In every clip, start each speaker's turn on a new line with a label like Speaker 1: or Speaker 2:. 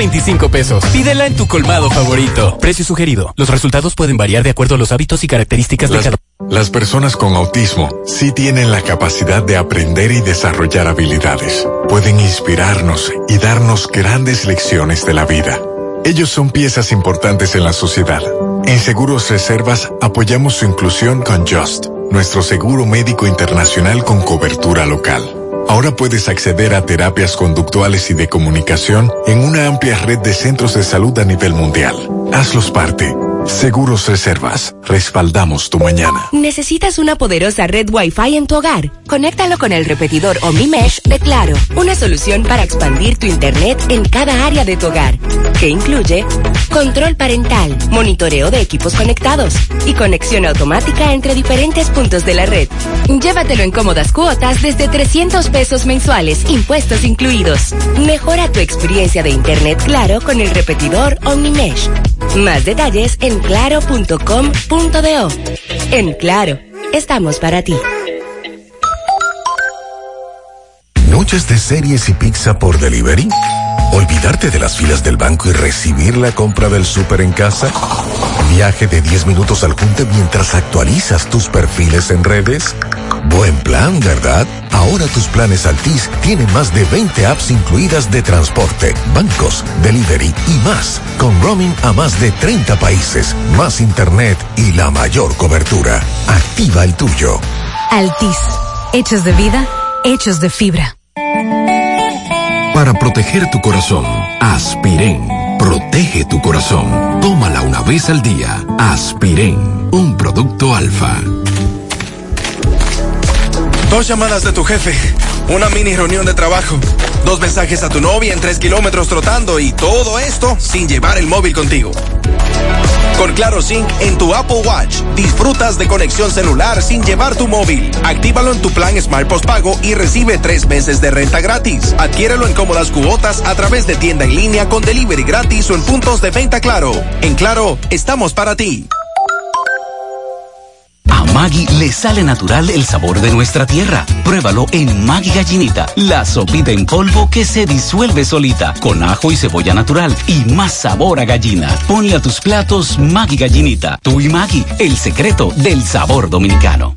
Speaker 1: 25 pesos. Pídela en tu colmado favorito. Precio sugerido. Los resultados pueden variar de acuerdo a los hábitos y características de cada.
Speaker 2: Las personas con autismo sí tienen la capacidad de aprender y desarrollar habilidades. Pueden inspirarnos y darnos grandes lecciones de la vida. Ellos son piezas importantes en la sociedad. En Seguros Reservas apoyamos su inclusión con Just, nuestro seguro médico internacional con cobertura local. Ahora puedes acceder a terapias conductuales y de comunicación en una amplia red de centros de salud a nivel mundial. Hazlos parte. Seguros Reservas. Respaldamos tu mañana.
Speaker 3: ¿Necesitas una poderosa red Wi-Fi en tu hogar? Conéctalo con el repetidor OmniMesh de Claro. Una solución para expandir tu internet en cada área de tu hogar. Que incluye control parental, monitoreo de equipos conectados y conexión automática entre diferentes puntos de la red. Llévatelo en cómodas cuotas desde 300 pesos mensuales, impuestos incluidos. Mejora tu experiencia de internet claro con el repetidor OmniMesh. Más detalles en claro.com.do. En Claro, estamos para ti.
Speaker 4: ¿Noches de series y pizza por delivery? ¿Olvidarte de las filas del banco y recibir la compra del súper en casa? ¿Viaje de 10 minutos al junte mientras actualizas tus perfiles en redes? Buen plan, ¿verdad? Ahora tus planes Altis tienen más de 20 apps incluidas de transporte, bancos, delivery y más, con roaming a más de 30 países, más internet y la mayor cobertura. Activa el tuyo.
Speaker 5: Altis, hechos de vida, hechos de fibra.
Speaker 6: Para proteger tu corazón, Aspiren. Protege tu corazón. Tómala una vez al día. Aspiren, un producto alfa.
Speaker 7: Dos llamadas de tu jefe, una mini reunión de trabajo, dos mensajes a tu novia en tres kilómetros trotando y todo esto sin llevar el móvil contigo. Con Claro Sync en tu Apple Watch, disfrutas de conexión celular sin llevar tu móvil. Actívalo en tu plan Smart Postpago y recibe tres meses de renta gratis. Adquiérelo en cómodas cuotas a través de tienda en línea con delivery gratis o en puntos de venta Claro. En Claro, estamos para ti.
Speaker 8: A Maggie le sale natural el sabor de nuestra tierra. Pruébalo en Maggie Gallinita, la sopita en polvo que se disuelve solita, con ajo y cebolla natural y más sabor a gallina. Ponle a tus platos Maggie Gallinita. Tú y Maggie, el secreto del sabor dominicano.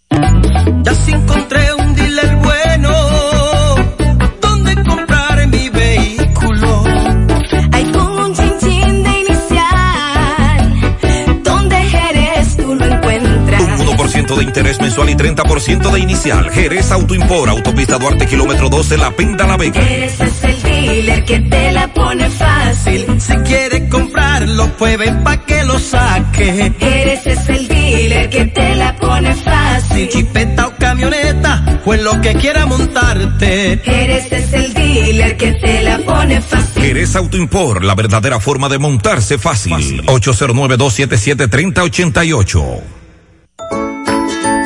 Speaker 9: Ya sí encontré un dealer bueno donde comprar mi vehículo.
Speaker 10: Hay un chin de inicial, donde eres tú lo encuentras.
Speaker 11: Un 1% de interés mensual y 30% de inicial. Jerez Autoimpor, Autopista Duarte, kilómetro 12, La Penda, La Vega.
Speaker 10: Ese es el dealer que te la pone fácil.
Speaker 9: Si quieres comprarlo, pues ven pa' que lo saque.
Speaker 10: Eres es el dealer que te la pone fácil.
Speaker 9: Chipeta o camioneta, pues lo que quiera montarte.
Speaker 10: Eres es el dealer que te la pone fácil.
Speaker 11: Jerez Autoimpor, la verdadera forma de montarse fácil. 809-277-3088.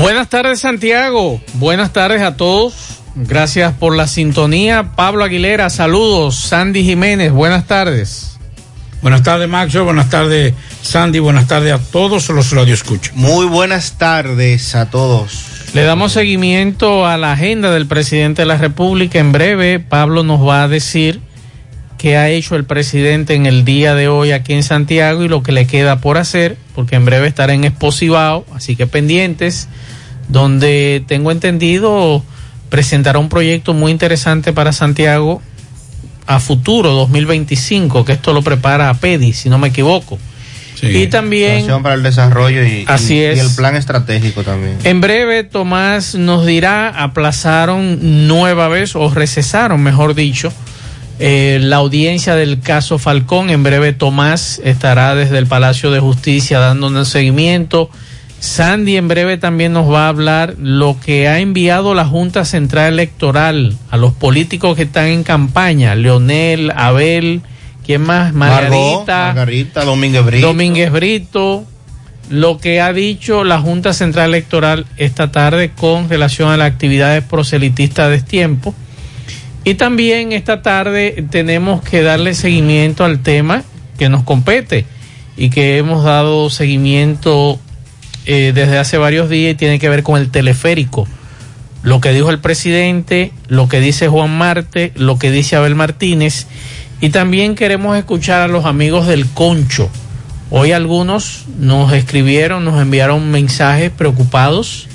Speaker 12: Buenas tardes Santiago, buenas tardes a todos, gracias por la sintonía. Pablo Aguilera, saludos. Sandy Jiménez, buenas tardes.
Speaker 13: Buenas tardes Maxo, buenas tardes Sandy, buenas tardes a todos los radioescuchas.
Speaker 14: Muy buenas tardes a todos.
Speaker 12: Le damos seguimiento a la agenda del presidente de la República. En breve, Pablo nos va a decir qué ha hecho el presidente en el día de hoy aquí en Santiago y lo que le queda por hacer, porque en breve estará en Exposivao, así que pendientes, donde tengo entendido presentará un proyecto muy interesante para Santiago a futuro 2025, que esto lo prepara a PEDI, si no me equivoco. Y también
Speaker 14: para el desarrollo y,
Speaker 12: Así
Speaker 14: y-
Speaker 12: es.
Speaker 14: y el plan estratégico también.
Speaker 12: En breve, Tomás nos dirá, aplazaron nueva vez o recesaron, mejor dicho, eh, la audiencia del caso Falcón. En breve, Tomás estará desde el Palacio de Justicia dándonos seguimiento. Sandy en breve también nos va a hablar lo que ha enviado la Junta Central Electoral a los políticos que están en campaña, Leonel, Abel, ¿quién más? Margarita.
Speaker 14: Margarita, Domínguez Brito.
Speaker 12: Domínguez Brito, lo que ha dicho la Junta Central Electoral esta tarde con relación a las actividades proselitistas de este tiempo. Y también esta tarde tenemos que darle seguimiento al tema que nos compete y que hemos dado seguimiento eh, desde hace varios días y tiene que ver con el teleférico. Lo que dijo el presidente, lo que dice Juan Marte, lo que dice Abel Martínez. Y también queremos escuchar a los amigos del Concho. Hoy algunos nos escribieron, nos enviaron mensajes preocupados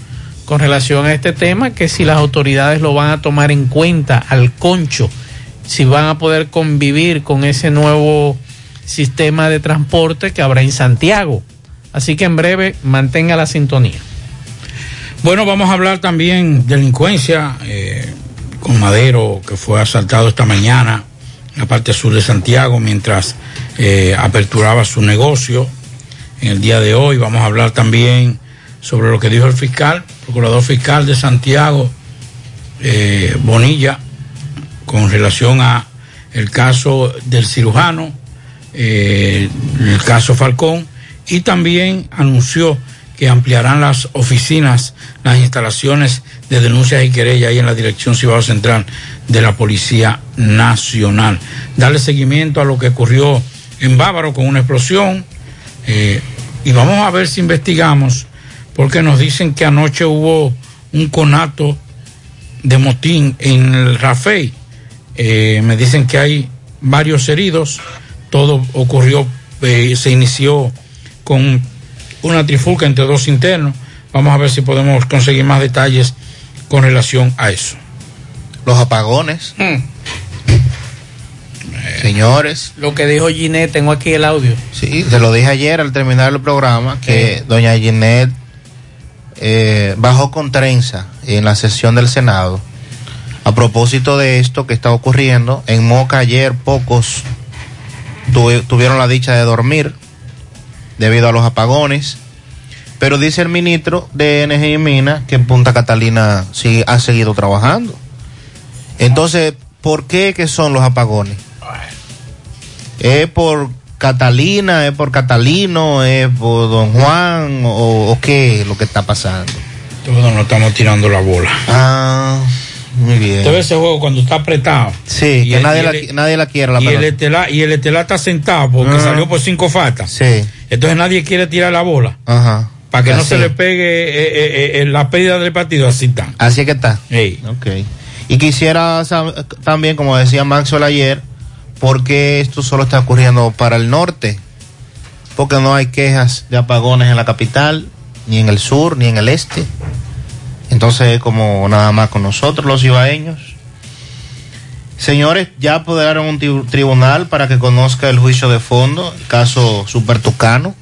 Speaker 12: con relación a este tema, que si las autoridades lo van a tomar en cuenta al Concho, si van a poder convivir con ese nuevo sistema de transporte que habrá en Santiago. Así que en breve mantenga la sintonía.
Speaker 13: Bueno, vamos a hablar también de delincuencia eh, con Madero, que fue asaltado esta mañana en la parte sur de Santiago mientras eh, aperturaba su negocio. En el día de hoy vamos a hablar también sobre lo que dijo el fiscal, procurador fiscal de Santiago, eh, Bonilla, con relación a el caso del cirujano, eh, el caso Falcón, y también anunció que ampliarán las oficinas, las instalaciones de denuncias y querellas ahí en la Dirección Cibao Central de la Policía Nacional. Darle seguimiento a lo que ocurrió en Bávaro con una explosión eh, y vamos a ver si investigamos porque nos dicen que anoche hubo un conato de motín en el Rafey. Eh, me dicen que hay varios heridos. Todo ocurrió, eh, se inició con una trifulca entre dos internos. Vamos a ver si podemos conseguir más detalles con relación a eso.
Speaker 14: Los apagones. Señores.
Speaker 12: Lo que dijo Ginette, tengo aquí el audio.
Speaker 14: Sí, se lo dije ayer al terminar el programa que doña Ginette eh, bajó con trenza en la sesión del Senado. A propósito de esto que está ocurriendo, en Moca ayer pocos tuve- tuvieron la dicha de dormir debido a los apagones. Pero dice el ministro de Energía y Minas que en Punta Catalina sí ha seguido trabajando. Entonces, ¿por qué que son los apagones? ¿Es por Catalina, es por Catalino, es por Don Juan o, o qué es lo que está pasando?
Speaker 13: Todos nos estamos tirando la bola.
Speaker 15: Ah, muy bien.
Speaker 13: Usted ve ese juego cuando está apretado.
Speaker 15: Sí,
Speaker 13: Y
Speaker 15: que
Speaker 13: el-
Speaker 15: nadie, la, nadie la quiere la
Speaker 13: y el, estelar, y el estelar está sentado porque
Speaker 15: Ajá.
Speaker 13: salió por cinco faltas.
Speaker 15: Sí.
Speaker 13: Entonces nadie quiere tirar la bola.
Speaker 15: Ajá.
Speaker 13: Para que no se le pegue eh, eh, eh, la pérdida del partido. Así está.
Speaker 15: Así es que está. Ok. Y quisiera también, como decía Maxwell ayer, por qué esto solo está ocurriendo para el norte. Porque no hay quejas de apagones en la capital, ni en el sur, ni en el este. Entonces, como nada más con nosotros, los ibaeños. Señores, ya apoderaron un tri- tribunal para que conozca el juicio de fondo, el caso Super Tucano.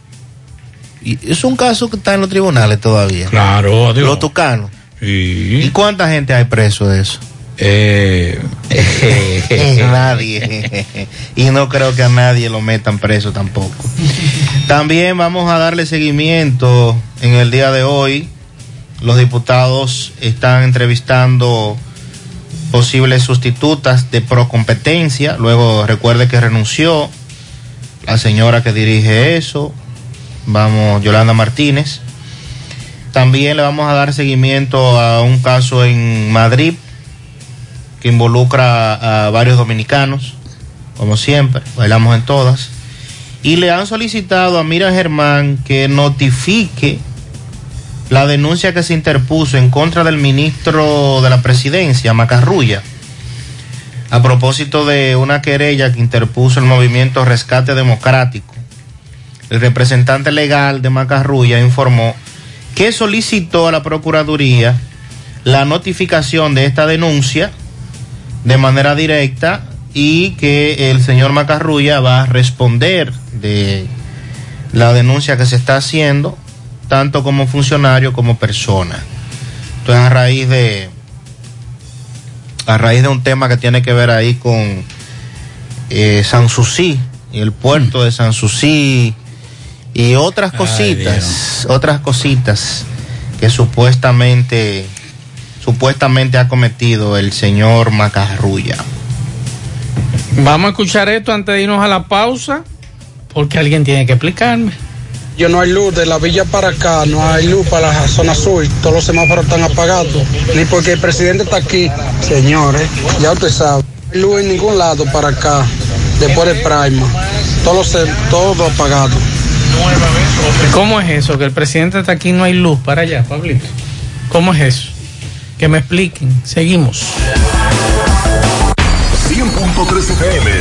Speaker 15: Y es un caso que está en los tribunales todavía.
Speaker 13: Claro, adiós.
Speaker 15: Los Tucanos.
Speaker 13: ¿Y
Speaker 15: cuánta gente hay preso de eso?
Speaker 13: Eh,
Speaker 15: nadie. y no creo que a nadie lo metan preso tampoco. También vamos a darle seguimiento en el día de hoy. Los diputados están entrevistando posibles sustitutas de procompetencia. Luego recuerde que renunció la señora que dirige eso. Vamos, Yolanda Martínez. También le vamos a dar seguimiento a un caso en Madrid que involucra a varios dominicanos, como siempre, bailamos en todas. Y le han solicitado a Mira Germán que notifique la denuncia que se interpuso en contra del ministro de la presidencia, Macarrulla, a propósito de una querella que interpuso el movimiento Rescate Democrático. El representante legal de Macarrulla informó que solicitó a la Procuraduría la notificación de esta denuncia de manera directa y que el señor Macarrulla va a responder de la denuncia que se está haciendo, tanto como funcionario como persona. Entonces, a raíz de a raíz de un tema que tiene que ver ahí con eh, Sanssouci y el puerto de Sanssouci y otras
Speaker 13: Ay,
Speaker 15: cositas, otras cositas que supuestamente supuestamente ha cometido el señor Macarrulla.
Speaker 12: Vamos a escuchar esto antes de irnos a la pausa, porque alguien tiene que explicarme.
Speaker 16: Yo no hay luz de la villa para acá, no hay luz para la zona sur, todos los semáforos están apagados, ni porque el presidente está aquí, señores, ya usted sabe. No hay luz en ningún lado para acá, después del Prima, todos los todo apagado.
Speaker 12: ¿Cómo es eso? Que el presidente está aquí y no hay luz para allá, Pablito. ¿Cómo es eso? Que me expliquen. Seguimos.
Speaker 11: 100.3 FM.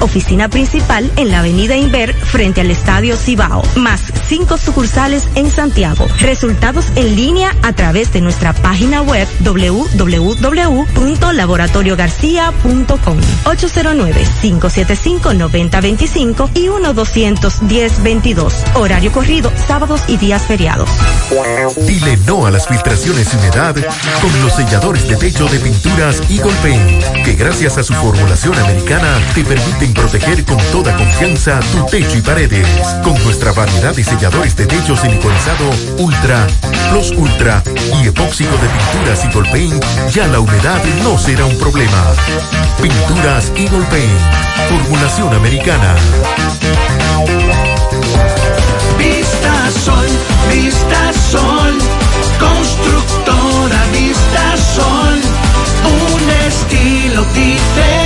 Speaker 3: Oficina principal en la Avenida Inver frente al Estadio Cibao. Más cinco sucursales en Santiago. Resultados en línea a través de nuestra página web www.laboratoriogarcia.com 809-575-9025 y 1-210-22. Horario corrido, sábados y días feriados.
Speaker 17: Dile no a las filtraciones y humedad con los selladores de techo de pinturas Eagle Paint, que gracias a su formulación americana te permiten proteger con toda confianza tu techo y paredes. Con nuestra variedad de selladores de techo siliconizado Ultra, Plus Ultra y epóxico de pinturas Eagle Paint, ya la humedad no será un problema. Pinturas Eagle Paint, formulación americana.
Speaker 18: Vista Sol, Vista Sol, constructora Vista Sol, un estilo diferente,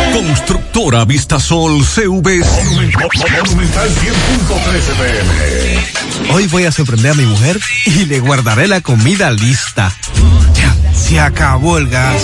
Speaker 19: Constructora
Speaker 11: Ahora Vista Sol CV.
Speaker 20: Monumental 100.13 pm.
Speaker 21: Hoy voy a sorprender a mi mujer y le guardaré la comida lista. Ya, se acabó el gas.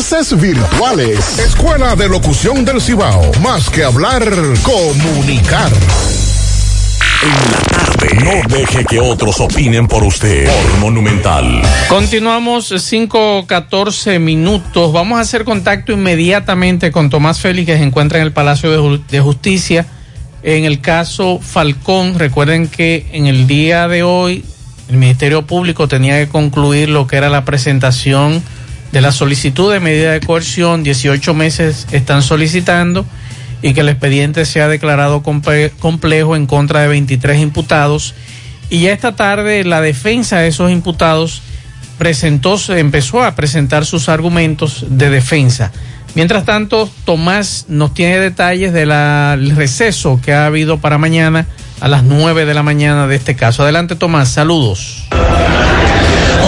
Speaker 22: virtuales. Escuela de Locución del Cibao. Más que hablar, comunicar.
Speaker 11: En la tarde. No deje que otros opinen por usted. Por Monumental.
Speaker 12: Continuamos 5-14 minutos. Vamos a hacer contacto inmediatamente con Tomás Félix, que se encuentra en el Palacio de Justicia. En el caso Falcón, recuerden que en el día de hoy el Ministerio Público tenía que concluir lo que era la presentación de la solicitud de medida de coerción. 18 meses están solicitando y que el expediente sea declarado comple- complejo en contra de 23 imputados. Y ya esta tarde la defensa de esos imputados presentó, se empezó a presentar sus argumentos de defensa. Mientras tanto, Tomás nos tiene detalles del receso que ha habido para mañana a las 9 de la mañana de este caso. Adelante, Tomás, saludos.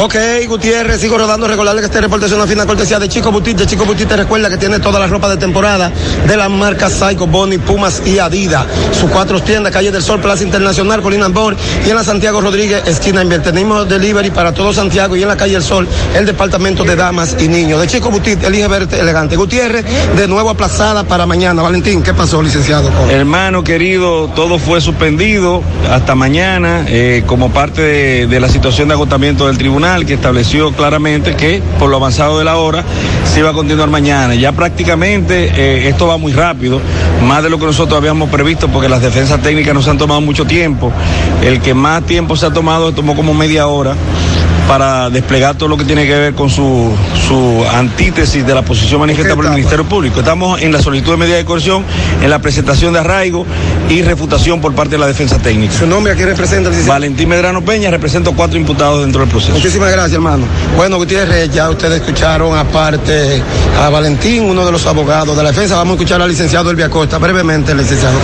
Speaker 23: Ok, Gutiérrez, sigo rodando. Recordarle que este reporte es una fina cortesía de Chico Butit. De Chico Butit te recuerda que tiene toda la ropa de temporada de las marcas Psycho, Bonnie, Pumas y Adidas. Sus cuatro tiendas, Calle del Sol, Plaza Internacional, Colina Ambor y en la Santiago Rodríguez, esquina Inver. Tenemos delivery para todo Santiago y en la Calle del Sol, el departamento de damas y niños. De Chico Butit, elige verte elegante. Gutiérrez, de nuevo aplazada para mañana. Valentín, ¿qué pasó, licenciado?
Speaker 24: Hermano querido, todo fue suspendido hasta mañana eh, como parte de la situación de agotamiento del tribunal que estableció claramente que por lo avanzado de la hora se iba a continuar mañana. Ya prácticamente eh, esto va muy rápido, más de lo que nosotros habíamos previsto porque las defensas técnicas nos han tomado mucho tiempo. El que más tiempo se ha tomado tomó como media hora para desplegar todo lo que tiene que ver con su, su antítesis de la posición manifiesta por el Ministerio Público. Estamos en la solicitud de medida de coerción, en la presentación de arraigo y refutación por parte de la defensa técnica.
Speaker 23: ¿Su nombre a quién representa?
Speaker 24: Valentín Medrano Peña, represento cuatro imputados dentro del proceso.
Speaker 23: Muchísimas gracias, hermano. Bueno, Gutiérrez, ya ustedes escucharon aparte a Valentín, uno de los abogados de la defensa. Vamos a escuchar al licenciado Elvia Costa, brevemente, licenciado,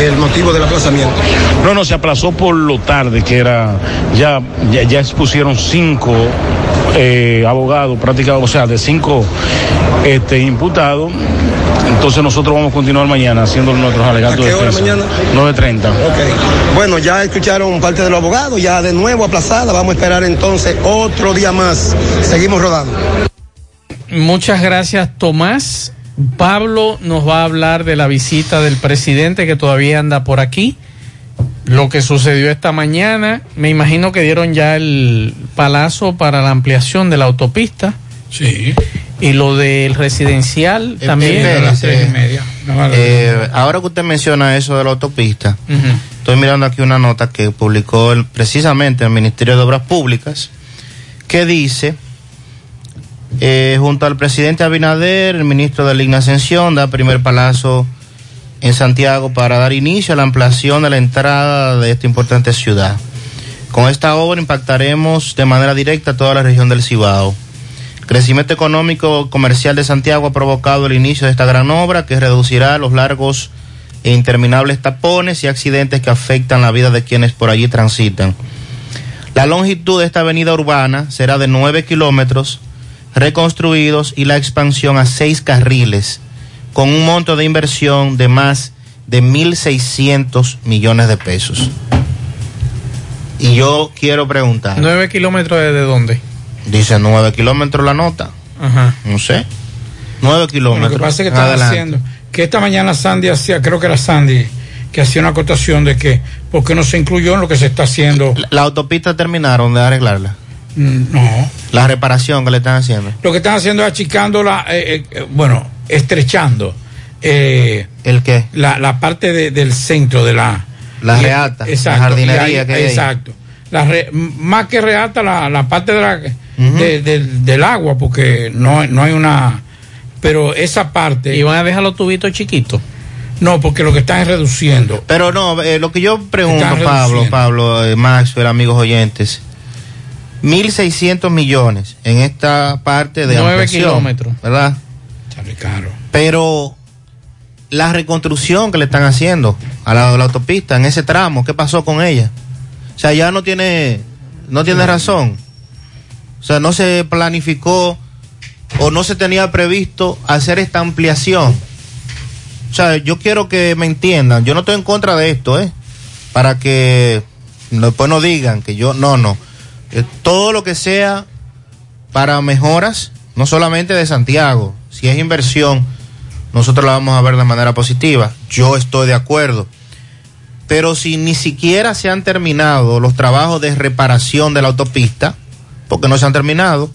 Speaker 23: el motivo del aplazamiento.
Speaker 25: No, no, se aplazó por lo tarde, que era, ya, ya, ya expusieron cinco eh, abogados, prácticamente, o sea, de cinco este, imputados. Entonces nosotros vamos a continuar mañana haciendo nuestros alegatos
Speaker 23: ¿A qué
Speaker 25: de
Speaker 23: hora
Speaker 25: defensa.
Speaker 23: mañana?
Speaker 25: 9.30.
Speaker 23: Ok. Bueno, ya escucharon parte de los abogados, ya de nuevo aplazada. Vamos a esperar entonces otro día más. Seguimos rodando.
Speaker 12: Muchas gracias, Tomás. Pablo nos va a hablar de la visita del presidente que todavía anda por aquí. Lo que sucedió esta mañana, me imagino que dieron ya el palazo para la ampliación de la autopista.
Speaker 13: Sí.
Speaker 12: Y lo del residencial también.
Speaker 15: Espérese. Eh, ahora que usted menciona eso de la autopista, estoy mirando aquí una nota que publicó el- precisamente el Ministerio de Obras Públicas, que dice, eh, junto al presidente Abinader, el ministro de Ligna Ascensión, da primer palazo en Santiago para dar inicio a la ampliación de la entrada de esta importante ciudad. Con esta obra impactaremos de manera directa toda la región del Cibao. Crecimiento económico comercial de Santiago ha provocado el inicio de esta gran obra que reducirá los largos e interminables tapones y accidentes que afectan la vida de quienes por allí transitan. La longitud de esta avenida urbana será de 9 kilómetros reconstruidos y la expansión a 6 carriles con un monto de inversión de más de 1.600 millones de pesos. Y yo quiero preguntar.
Speaker 12: ¿Nueve kilómetros desde dónde?
Speaker 15: Dice 9 kilómetros la nota.
Speaker 12: Ajá.
Speaker 15: No sé. 9 kilómetros.
Speaker 13: Lo que pasa es que están
Speaker 15: Adelante.
Speaker 13: haciendo, que esta mañana Sandy hacía, creo que era Sandy, que hacía una acotación de que, ¿por qué no se incluyó en lo que se está haciendo?
Speaker 15: La, la autopista terminaron de arreglarla.
Speaker 13: Mm, No.
Speaker 15: La reparación que le están haciendo.
Speaker 13: Lo que están haciendo es achicándola, eh, eh, bueno, estrechando. eh,
Speaker 15: ¿El qué?
Speaker 13: La, la parte de- del centro de la...
Speaker 15: La
Speaker 13: y-
Speaker 15: reata, la
Speaker 13: exacto,
Speaker 15: jardinería
Speaker 13: ahí-
Speaker 15: que hay.
Speaker 13: Exacto. La re- más que reata, la, la parte de la, de- del- del agua, porque no, no hay una... Pero esa parte...
Speaker 12: ¿Y van a dejar los tubitos chiquitos?
Speaker 13: No, porque lo que están es reduciendo.
Speaker 15: Pero no, eh, lo que yo pregunto,
Speaker 13: Están
Speaker 15: Pablo. Pablo, eh, Maxwell, amigos oyentes, 1.600 millones en esta parte de
Speaker 12: Nueve
Speaker 15: ampliación,
Speaker 12: kilómetros.
Speaker 15: ¿verdad?
Speaker 13: Caro.
Speaker 15: Pero la reconstrucción que le están haciendo a la, a la autopista en ese tramo, ¿qué pasó con ella? O sea, ya no tiene, no tiene razón. O sea, no se planificó o no se tenía previsto hacer esta ampliación. O sea, yo quiero que me entiendan. Yo no estoy en contra de esto, ¿eh? Para que después no digan que yo, no, no. Eh, todo lo que sea para mejoras, no solamente de Santiago, si es inversión, nosotros la vamos a ver de manera positiva. Yo estoy de acuerdo. Pero si ni siquiera se han terminado los trabajos de reparación de la autopista, porque no se han terminado,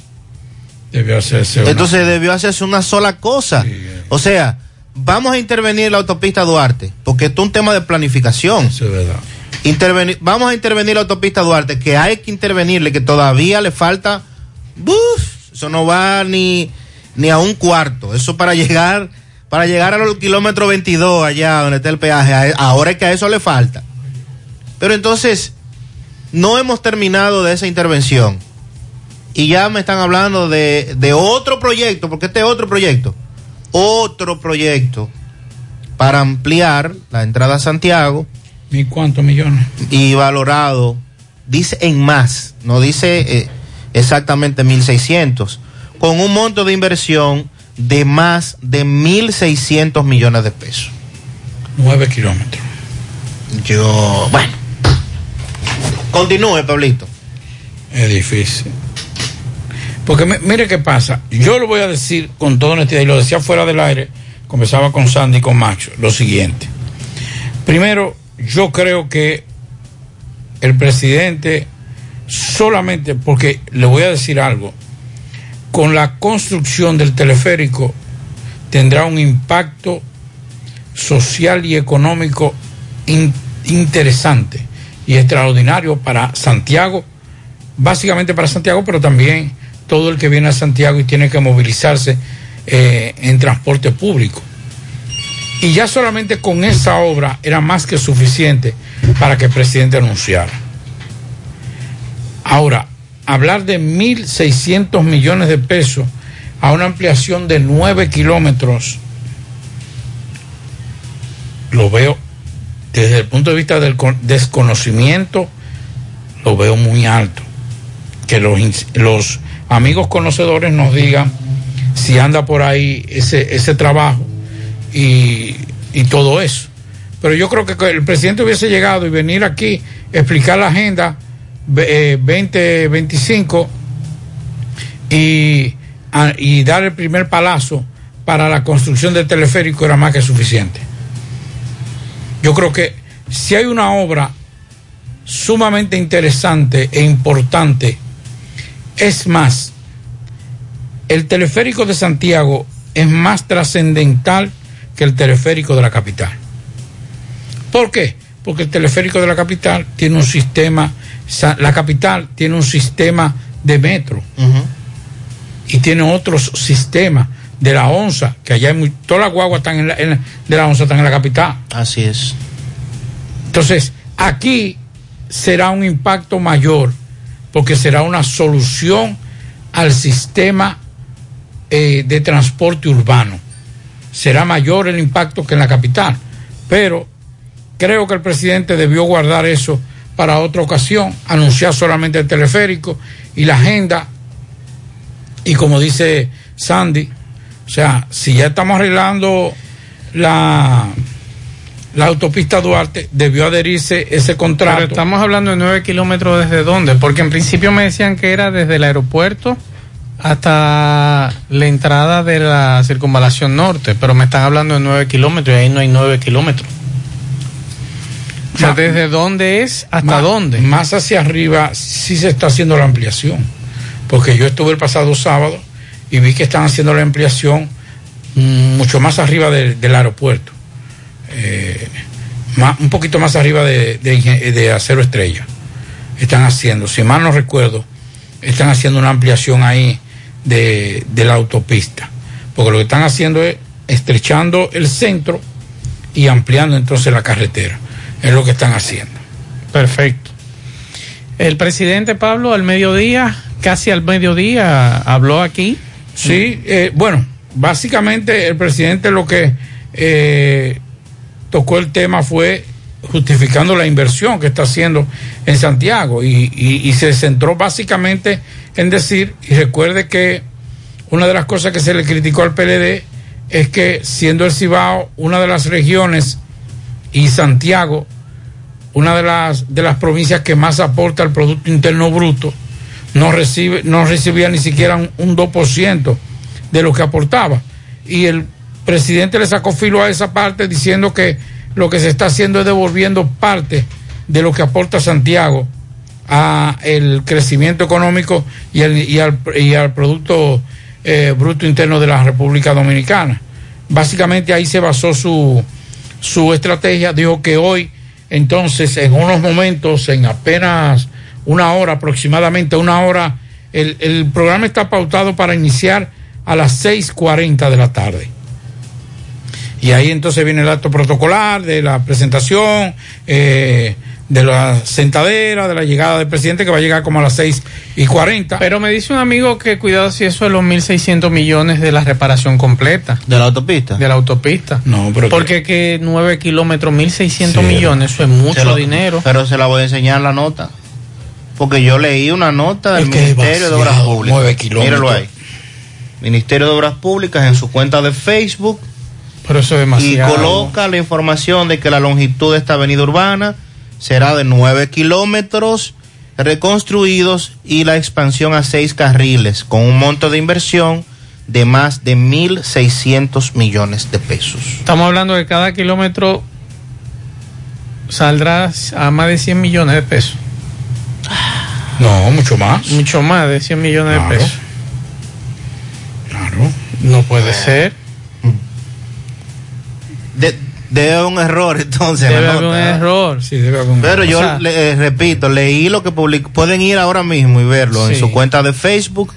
Speaker 13: Debió hacerse una-
Speaker 15: entonces debió hacerse una sola cosa. O sea, vamos a intervenir en la autopista Duarte, porque esto es un tema de planificación.
Speaker 13: Eso es verdad.
Speaker 15: Intervenir, vamos a intervenir en la autopista Duarte, que hay que intervenirle, que todavía le falta. ¡buf! eso no va ni, ni a un cuarto. Eso para llegar, para llegar a los kilómetros 22 allá donde está el peaje. a- Ahora es que a eso le falta. Pero entonces, no hemos terminado de esa intervención. Y ya me están hablando de, de otro proyecto, porque este es otro proyecto. Otro proyecto para ampliar la entrada a Santiago
Speaker 13: ¿Y cuántos millones?
Speaker 15: y valorado, dice en más, no dice eh, exactamente 1.600, con un monto de inversión de más de 1.600 millones de pesos.
Speaker 13: Nueve kilómetros.
Speaker 15: Yo, bueno. Continúe, Pablito.
Speaker 13: Es difícil. Porque mi- mire qué pasa. Yo lo voy a decir con toda honestidad, y lo decía fuera del aire, conversaba con Sandy y con Macho, lo siguiente. Primero, yo creo que el presidente solamente, porque le voy a decir algo, con la construcción del teleférico tendrá un impacto social y económico in- interesante y extraordinario para Santiago, básicamente para Santiago, pero también todo el que viene a Santiago y tiene que movilizarse eh, en transporte público. Y ya solamente con esa obra era más que suficiente para que el presidente anunciara. Ahora, hablar de 1.600 millones de pesos a una ampliación de 9 kilómetros, lo veo desde el punto de vista del con- desconocimiento, lo veo muy alto. Que los, los amigos conocedores nos digan si anda por ahí ese, ese trabajo y, y todo eso. Pero yo creo que el presidente hubiese llegado y venir aquí, explicar la agenda eh, 2025 y, dar el primer palazo para la construcción del teleférico era más que suficiente. Yo creo que si hay una obra sumamente interesante e importante, es más, el teleférico de Santiago es más trascendental que el teleférico de la capital. ¿Por qué? Porque el teleférico de la capital tiene un sistema, la capital tiene un sistema de metro y tiene otros sistemas de la onza, que allá hay muy, todas las guaguas están en la- en la- de la onza están en la capital.
Speaker 15: Así es.
Speaker 13: Entonces, aquí será un impacto mayor porque será una solución al sistema eh, de transporte urbano. Será mayor el impacto que en la capital, pero creo que el presidente debió guardar eso para otra ocasión, anunciar solamente el teleférico y la agenda. Y como dice Sandy, o sea, si ya estamos arreglando la, la autopista Duarte, debió adherirse ese contrato.
Speaker 12: Pero estamos hablando de nueve kilómetros desde dónde, porque en principio me decían que era desde el aeropuerto hasta la entrada de la circunvalación norte, pero me están hablando de nueve kilómetros y ahí no hay nueve kilómetros. O sea, ¿desde dónde es hasta
Speaker 13: Más-
Speaker 12: dónde?
Speaker 13: Más hacia arriba sí se está haciendo la ampliación, porque yo estuve el pasado sábado y vi que están haciendo la ampliación mm, mucho más arriba de- del aeropuerto, Eh, más- un poquito más arriba de, de Acero Estrella. Están haciendo, si mal no recuerdo, están haciendo una ampliación ahí de, de la autopista, porque lo que están haciendo es estrechando el centro y ampliando entonces la carretera. Es lo que están haciendo.
Speaker 12: Perfecto. El presidente Pablo al mediodía, casi al mediodía, habló aquí.
Speaker 13: Sí, eh, bueno, básicamente el presidente lo que eh, tocó el tema fue justificando la inversión que está haciendo en Santiago y, y- y se centró básicamente en decir, y recuerde que una de las cosas que se le criticó al PLD es que siendo el Cibao una de las regiones y Santiago una de las de las provincias que más aporta al Producto Interno Bruto, no recibe, no recibía ni siquiera un, un 2% de lo que aportaba. Y el presidente le sacó filo a esa parte diciendo que lo que se está haciendo es devolviendo parte de lo que aporta Santiago a el crecimiento económico y, el- y al, y al Producto eh, Bruto Interno de la República Dominicana. Básicamente ahí se basó su, su estrategia. Dijo que hoy, entonces, en unos momentos, en apenas una hora aproximadamente, una hora, el, el programa está pautado para iniciar a las 6.40 de la tarde. Y ahí entonces viene el acto protocolar de la presentación, eh, de la sentadera, de la llegada del presidente que va a llegar como a las 6 y 40.
Speaker 12: Pero me dice un amigo que cuidado si eso es los 1.600 millones de la reparación completa.
Speaker 15: ¿De la autopista?
Speaker 12: De la autopista.
Speaker 13: No, pero...
Speaker 12: Porque que 9 kilómetros, 1.600
Speaker 15: Sí.
Speaker 12: millones, eso es mucho
Speaker 15: lo-
Speaker 12: dinero.
Speaker 15: Pero se la voy a enseñar la nota. Porque yo leí una nota del
Speaker 13: Es que
Speaker 15: Ministerio de Obras Públicas.
Speaker 13: nueve kilómetros.
Speaker 15: Míralo ahí. Ministerio de Obras Públicas en su cuenta de Facebook.
Speaker 12: Pero eso es
Speaker 15: Y
Speaker 12: demasiado.
Speaker 15: coloca la información de que la longitud de esta avenida urbana será de 9 kilómetros reconstruidos y la expansión a seis carriles con un monto de inversión de más de 1.600 millones de pesos.
Speaker 12: Estamos hablando de cada kilómetro saldrá a más de 100 millones de pesos.
Speaker 13: No, mucho más.
Speaker 12: Mucho más de 100 millones
Speaker 13: Claro.
Speaker 12: de pesos.
Speaker 13: Claro.
Speaker 12: No puede ser.
Speaker 15: De- debe haber un error entonces.
Speaker 12: Debe haber un error.
Speaker 13: Sí, debe haber un
Speaker 15: Pero yo
Speaker 12: O sea-
Speaker 15: le- eh, repito, leí lo que publicó. Pueden ir ahora mismo y verlo en su cuenta de Facebook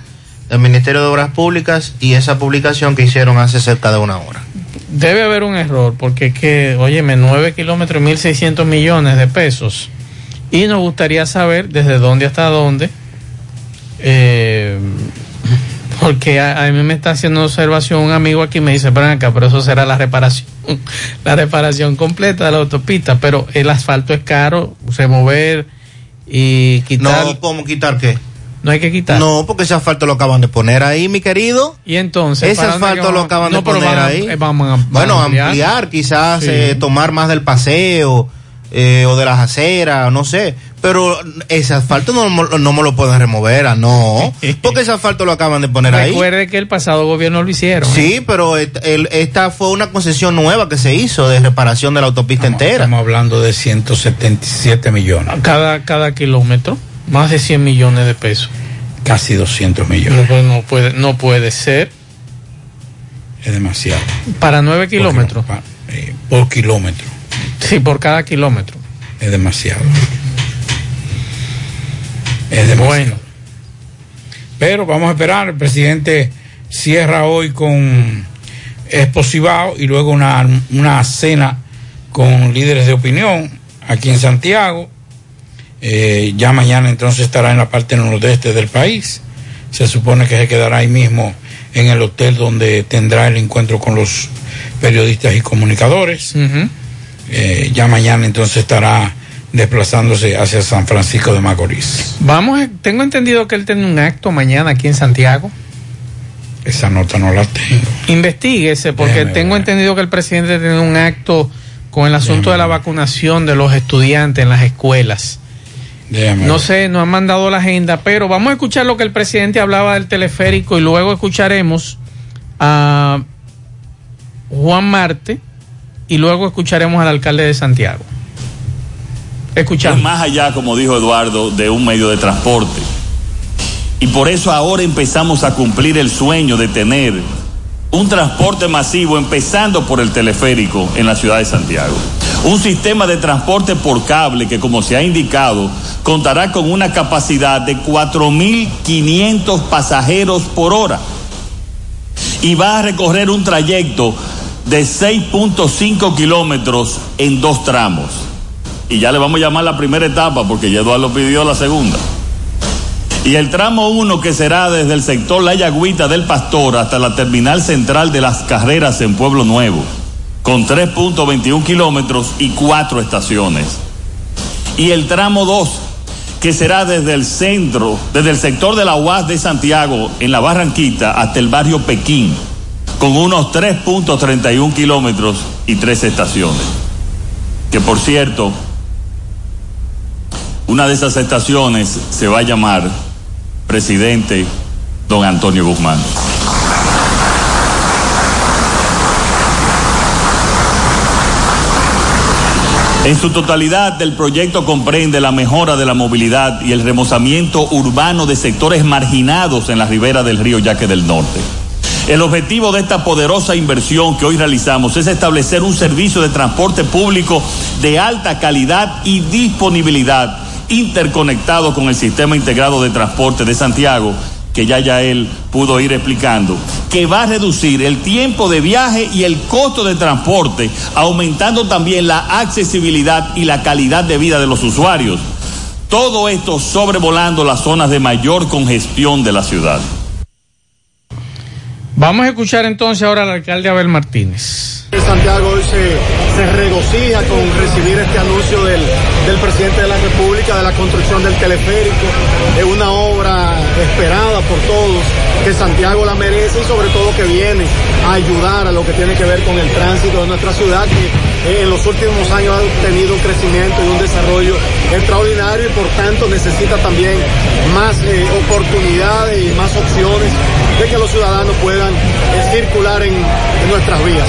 Speaker 15: del Ministerio de Obras Públicas y esa publicación que hicieron hace cerca de una hora.
Speaker 12: Debe haber un error, porque es que, óyeme, 9 kilómetros, 1.600 millones de pesos. Y nos gustaría saber desde dónde hasta dónde. eh, porque a, a mí me está haciendo observación un amigo aquí me dice, pero acá, pero eso será la reparación, la reparación completa de la autopista. Pero el asfalto es caro, remover y quitar.
Speaker 15: No, ¿cómo quitar qué?
Speaker 12: No hay que quitar.
Speaker 15: No, porque ese asfalto lo acaban de poner ahí, mi querido.
Speaker 12: Y entonces.
Speaker 15: Ese
Speaker 12: ¿para dónde
Speaker 15: asfalto lo acaban
Speaker 12: No,
Speaker 15: de poner
Speaker 12: van
Speaker 15: ahí.
Speaker 12: eh, vamos a- vamos
Speaker 15: bueno, ampliar,
Speaker 12: ampliar.
Speaker 15: quizás
Speaker 12: Sí.
Speaker 15: eh, tomar más del paseo eh, o de las aceras, no sé. Pero ese asfalto no, no me lo pueden remover, ah, no. Porque ese asfalto lo acaban de poner ahí.
Speaker 12: Recuerde que el pasado gobierno lo hicieron. ¿eh?
Speaker 15: Sí, pero et- el- esta fue una concesión nueva que se hizo de reparación de la autopista entera.
Speaker 13: Estamos hablando de 177 millones.
Speaker 12: Cada, cada kilómetro, más de 100 millones de pesos.
Speaker 13: Casi 200
Speaker 12: No,
Speaker 13: millones.
Speaker 12: puede- no puede, no puede ser.
Speaker 13: Es demasiado.
Speaker 12: Para 9 kilómetros.
Speaker 13: Por, eh, por kilómetro.
Speaker 12: Sí, por cada kilómetro.
Speaker 13: Es demasiado. Es demasiado.
Speaker 12: Bueno.
Speaker 13: Pero vamos a esperar. El presidente cierra hoy con Esposibao y luego una, una cena con líderes de opinión aquí en Santiago. Eh, ya mañana entonces estará en la parte nordeste del país. Se supone que se quedará ahí mismo en el hotel donde tendrá el encuentro con los periodistas y comunicadores. Eh, ya mañana entonces estará desplazándose hacia San Francisco de Macorís.
Speaker 12: Vamos, tengo entendido que él tiene un acto mañana aquí en Santiago.
Speaker 13: Esa nota no la tengo.
Speaker 12: Investíguese, porque
Speaker 13: Déjeme
Speaker 12: tengo entendido que el presidente tiene un acto con el asunto de la vacunación de los estudiantes en las escuelas. No sé, no han mandado la agenda, pero vamos a escuchar lo que el presidente hablaba del teleférico y luego escucharemos a Juan Marte y luego escucharemos al alcalde de Santiago. Escuchamos.
Speaker 26: Es más allá, como dijo Eduardo, de un medio de transporte. Y por eso ahora empezamos a cumplir el sueño de tener un transporte masivo, empezando por el teleférico en la ciudad de Santiago. Un sistema de transporte por cable que, como se ha indicado, contará con una capacidad de 4.500 pasajeros por hora y va a recorrer un trayecto de 6.5 kilómetros en dos tramos. Y ya le vamos a llamar la primera etapa porque ya Eduardo pidió la segunda. Y el tramo 1 que será desde el sector La Yagüita del Pastor hasta la terminal central de las carreras en Pueblo Nuevo, con 3.21 kilómetros y cuatro estaciones. Y el tramo 2 que será desde el centro, desde el sector de la UAS de Santiago, en la Barranquita, hasta el barrio Pekín, con unos 3.31 kilómetros y tres estaciones. Que por cierto, una de esas estaciones se va a llamar Presidente Don Antonio Guzmán. En su totalidad, el proyecto comprende la mejora de la movilidad y el remozamiento urbano de sectores marginados en la ribera del río Yaque del Norte. El objetivo de esta poderosa inversión que hoy realizamos es establecer un servicio de transporte público de alta calidad y disponibilidad interconectado con el sistema integrado de transporte de Santiago, que ya ya él pudo ir explicando, que va a reducir el tiempo de viaje y el costo de transporte, aumentando también la accesibilidad y la calidad de vida de los usuarios. Todo esto sobrevolando las zonas de mayor congestión de la ciudad.
Speaker 12: Vamos a escuchar entonces ahora al alcalde Abel Martínez.
Speaker 27: Santiago hoy se, regocija con recibir este anuncio del, del presidente de la República de la construcción del teleférico. Es una obra esperada por todos, que Santiago la merece y sobre todo que viene a ayudar a lo que tiene que ver con el tránsito de nuestra ciudad, que eh, en los últimos años ha tenido un crecimiento y un desarrollo extraordinario y por tanto necesita también más eh, oportunidades y más opciones de que los ciudadanos puedan eh, circular en, en nuestras vías.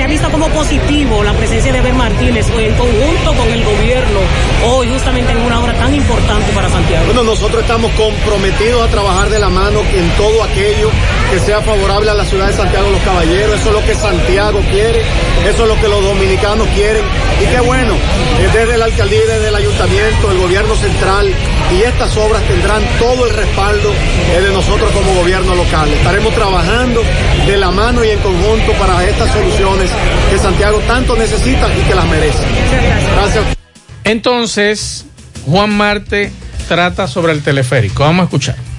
Speaker 28: Se ha visto como positivo la presencia de Abel Martínez en conjunto con el gobierno hoy justamente en una hora tan importante para Santiago.
Speaker 27: Bueno, nosotros estamos comprometidos a trabajar de la mano en todo aquello que sea favorable a la ciudad de Santiago los Caballeros. Eso es lo que Santiago quiere, eso es lo que los dominicanos quieren. Y qué bueno, eh, desde la alcaldía desde el ayuntamiento, el gobierno central y estas obras tendrán todo el respaldo eh, de nosotros como gobierno local. Estaremos trabajando de la mano y en conjunto para estas soluciones que Santiago tanto necesita y que las merece. Gracias.
Speaker 12: Entonces, Juan Marte trata sobre el teleférico. Vamos a escuchar.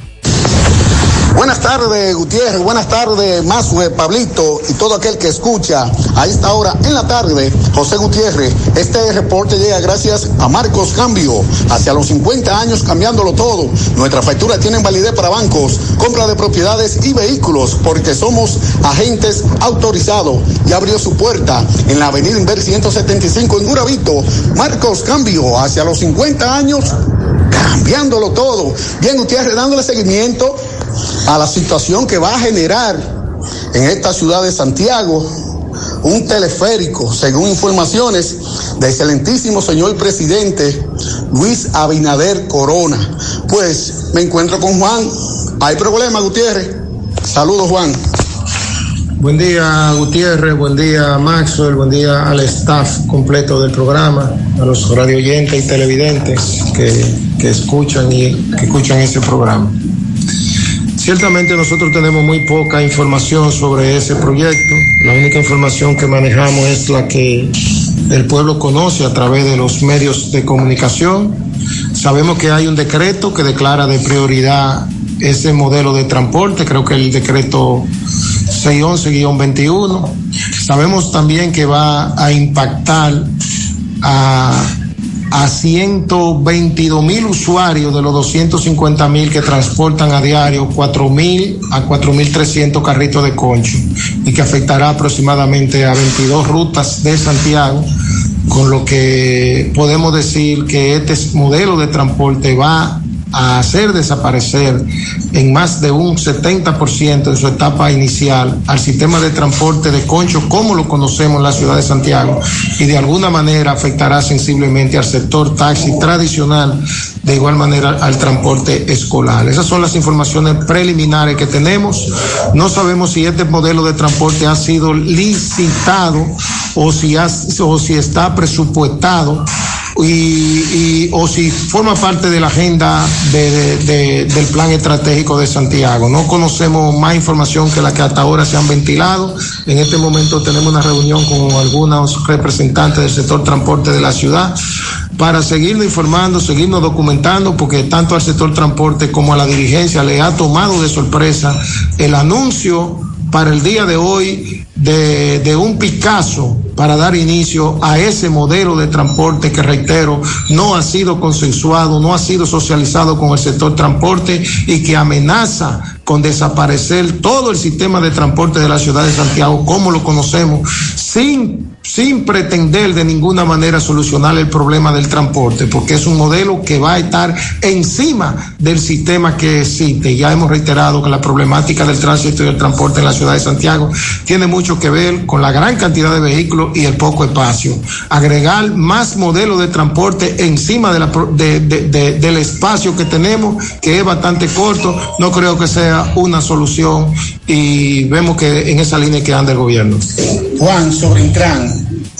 Speaker 29: Buenas tardes, Gutiérrez. Buenas tardes, Mazue, Pablito y todo aquel que escucha a esta hora en la tarde. José Gutiérrez, este reporte llega gracias a Marcos Cambio. Hacia los 50 años cambiándolo todo. Nuestras facturas tienen validez para bancos, compra de propiedades y vehículos porque somos agentes autorizados. Y abrió su puerta en la avenida Inver 175 en Guravito. Marcos Cambio, hacia los 50 años cambiándolo todo. Bien, Gutiérrez, dándole seguimiento a la situación que va a generar en esta ciudad de Santiago un teleférico, según informaciones del excelentísimo señor presidente Luis Abinader Corona. Pues me encuentro con Juan. ¿Hay problema, Gutiérrez? Saludos, Juan.
Speaker 30: Buen día, Gutiérrez, buen día, Maxwell, buen día al staff completo del programa, a los radio oyentes y televidentes que, que escuchan y que escuchan este programa. Ciertamente nosotros tenemos muy poca información sobre ese proyecto. La única información que manejamos es la que el pueblo conoce a través de los medios de comunicación. Sabemos que hay un decreto que declara de prioridad ese modelo de transporte, creo que el decreto 611-21. Sabemos también que va a impactar a, a 122 mil usuarios de los 250 mil que transportan a diario 4 mil a 4.300 carritos de concho y que afectará aproximadamente a 22 rutas de Santiago, con lo que podemos decir que este modelo de transporte va a hacer desaparecer en más de un 70% en su etapa inicial al sistema de transporte de concho como lo conocemos en la ciudad de Santiago y de alguna manera afectará sensiblemente al sector taxi tradicional, de igual manera al transporte escolar. Esas son las informaciones preliminares que tenemos. No sabemos si este modelo de transporte ha sido licitado o si, ha, o si está presupuestado y, y, o si forma parte de la agenda de, de, de, del plan estratégico de Santiago. No conocemos más información que la que hasta ahora se han ventilado. En este momento tenemos una reunión con algunos representantes del sector transporte de la ciudad para seguirnos informando, seguirnos documentando, porque tanto al sector transporte como a la dirigencia le ha tomado de sorpresa el anuncio para el día de hoy de, un Picasso para dar inicio a ese modelo de transporte que, reitero, no ha sido consensuado, no ha sido socializado con el sector transporte y que amenaza con desaparecer todo el sistema de transporte de la ciudad de Santiago como lo conocemos, sin sin pretender de ninguna manera solucionar el problema del transporte, porque es un modelo que va a estar encima del sistema que existe. Ya hemos reiterado que la problemática del tránsito y el transporte en la ciudad de Santiago tiene mucho que ver con la gran cantidad de vehículos y el poco espacio. Agregar más modelos de transporte encima de la, de, de, de, del espacio que tenemos, que es bastante corto, no creo que sea una solución y vemos que en esa línea que anda el gobierno.
Speaker 31: Juan, sobre Intran,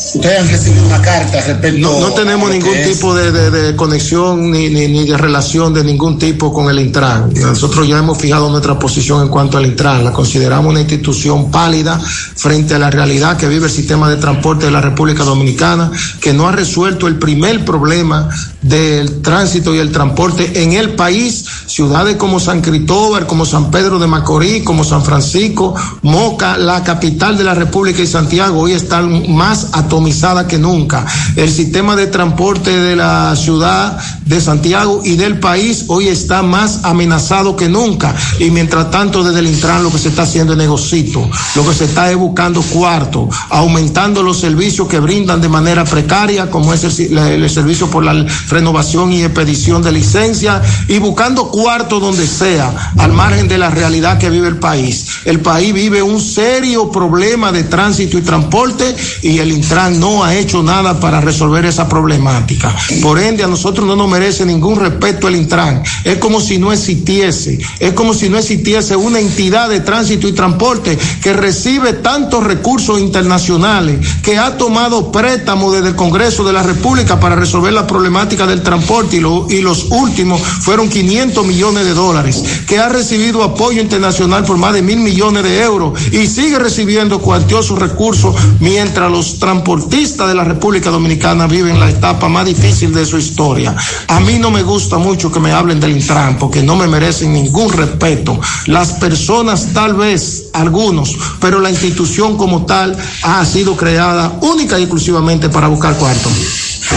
Speaker 31: Ustedes han recibido una carta respecto.
Speaker 30: No, no tenemos ningún tipo de, de, de, conexión ni, ni, ni, de relación de ningún tipo con el Intran. Nosotros ya hemos fijado nuestra posición en cuanto al Intran. La consideramos una institución pálida frente a la realidad que vive el sistema de transporte de la República Dominicana, que no ha resuelto el primer problema del tránsito y el transporte en el país. Ciudades como San Cristóbal, como San Pedro de Macorís, como San Francisco, Moca, la capital de la República y Santiago, hoy están más atomizada que nunca. El sistema de transporte de la ciudad de Santiago y del país hoy está más amenazado que nunca. Y mientras tanto, desde el Intran lo que se está haciendo es negocito, lo que se está es buscando cuarto, aumentando los servicios que brindan de manera precaria, como es el, el, servicio por la renovación y expedición de licencia, y buscando cuarto donde sea, al margen de la realidad que vive el país. El país vive un serio problema de tránsito y transporte y el Intran no ha hecho nada para resolver esa problemática. Por ende, a nosotros no nos merece ningún respeto el Intran. Es como si no existiese, es como si no existiese una entidad de tránsito y transporte que recibe tantos recursos internacionales, que ha tomado préstamos desde el Congreso de la República para resolver la problemática del transporte y, lo, y los últimos fueron 500 millones de dólares, que ha recibido apoyo internacional por más de mil millones de euros y sigue recibiendo cuantiosos recursos mientras los transportistas de la República Dominicana viven la etapa más difícil de su historia. A mí no me gusta mucho que me hablen del Intran porque no me merecen ningún respeto. Las personas tal vez, algunos, pero la institución como tal ha sido creada única y exclusivamente para buscar cuartos.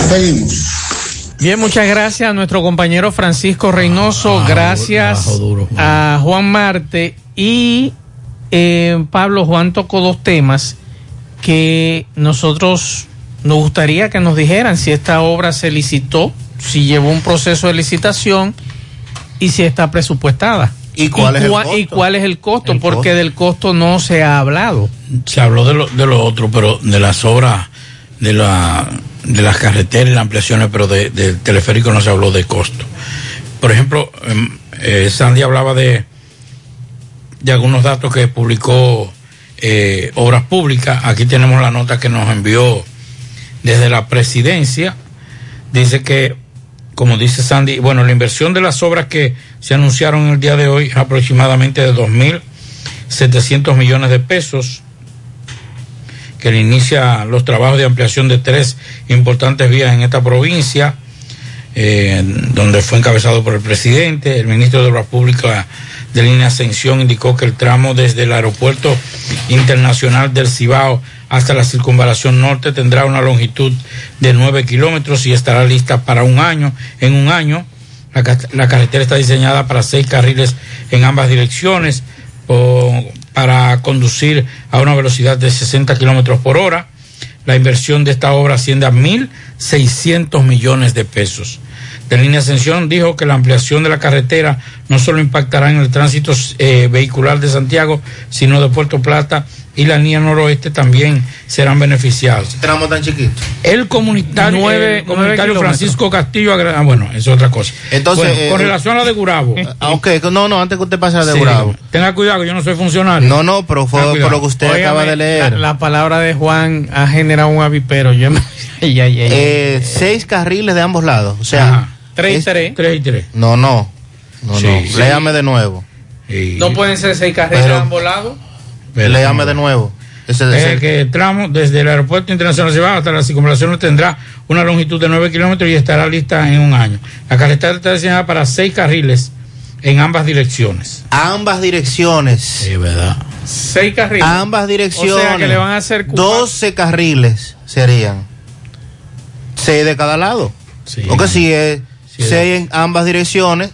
Speaker 31: Seguimos.
Speaker 12: Bien, muchas gracias a nuestro compañero Francisco Reynoso, ah, gracias duro, a Juan Marte y eh, Pablo Juan tocó dos temas que nosotros nos gustaría que nos dijeran si esta obra se licitó, si llevó un proceso de licitación y si está presupuestada.
Speaker 14: ¿Y cuál,
Speaker 12: ¿Y
Speaker 14: es,
Speaker 12: cuál,
Speaker 14: el
Speaker 12: ¿Y cuál es el costo?
Speaker 14: El
Speaker 12: Porque
Speaker 14: costo.
Speaker 12: del costo no se ha hablado.
Speaker 13: Se habló de lo, de lo otro, pero de las obras, de, la, de las carreteras y las ampliaciones, pero del de teleférico no se habló de costo. Por ejemplo, eh, Sandy hablaba de, de algunos datos que publicó eh, Obras Públicas. Aquí tenemos la nota que nos envió desde la presidencia. Dice que, como dice Sandy, bueno, la inversión de las obras que se anunciaron el día de hoy es aproximadamente de 2.700 millones de pesos, que inicia los trabajos de ampliación de tres importantes vías en esta provincia. eh, donde fue encabezado por el presidente. El ministro de Obras Públicas de Línea Ascensión indicó que el tramo desde el Aeropuerto Internacional del Cibao hasta la circunvalación norte tendrá una longitud de 9 kilómetros y estará lista para un año. En un año, la, la carretera está diseñada para seis carriles en ambas direcciones o- para conducir a una velocidad de 60 kilómetros por hora. La inversión de esta obra asciende a 1.600 millones de pesos. De línea Ascensión dijo que la ampliación de la carretera no solo impactará en el tránsito eh, vehicular de Santiago, sino de Puerto Plata y la línea noroeste también serán beneficiados.
Speaker 15: Tramo tan chiquito.
Speaker 13: El comunitario,
Speaker 15: Nueve-
Speaker 13: el comunitario
Speaker 15: nueve kilómetros.
Speaker 13: Francisco Castillo, ah, bueno, es otra cosa.
Speaker 15: Entonces,
Speaker 13: Bueno,
Speaker 15: eh,
Speaker 13: con
Speaker 15: eh,
Speaker 13: relación a la de Gurabo.
Speaker 15: Ah, ok, no, no, antes que usted pase a de
Speaker 13: Sí,
Speaker 15: Bravo.
Speaker 13: Tenga cuidado, que yo no soy funcionario.
Speaker 15: No, no, pero fue por lo que usted acaba de leer.
Speaker 12: La, la palabra de Juan ha generado un avipero. Yo me- Ay, ay, ay.
Speaker 15: Eh, seis carriles de ambos lados. O sea,
Speaker 12: Ajá. Tres y
Speaker 15: es-
Speaker 12: tres.
Speaker 13: Tres y tres.
Speaker 15: No, no. No,
Speaker 13: Sí,
Speaker 15: no.
Speaker 13: sí.
Speaker 15: Léame de nuevo.
Speaker 12: No pueden ser seis carriles
Speaker 15: Pero-
Speaker 12: de ambos lados.
Speaker 15: Léame de nuevo. Ese,
Speaker 13: Eh,
Speaker 15: ese-
Speaker 13: que el tramo desde el aeropuerto internacional de Cibao hasta la circunvalación tendrá una longitud de 9 kilómetros y estará lista en un año. La carretera está diseñada para seis carriles en ambas direcciones.
Speaker 15: ambas direcciones.
Speaker 13: Sí, verdad.
Speaker 12: Seis carriles.
Speaker 15: Ambas direcciones.
Speaker 12: O sea que le van a hacer cu-
Speaker 15: 12 carriles serían. Seis de cada lado.
Speaker 13: Sí.
Speaker 15: Porque si es
Speaker 13: Sí,
Speaker 15: seis en ambas direcciones.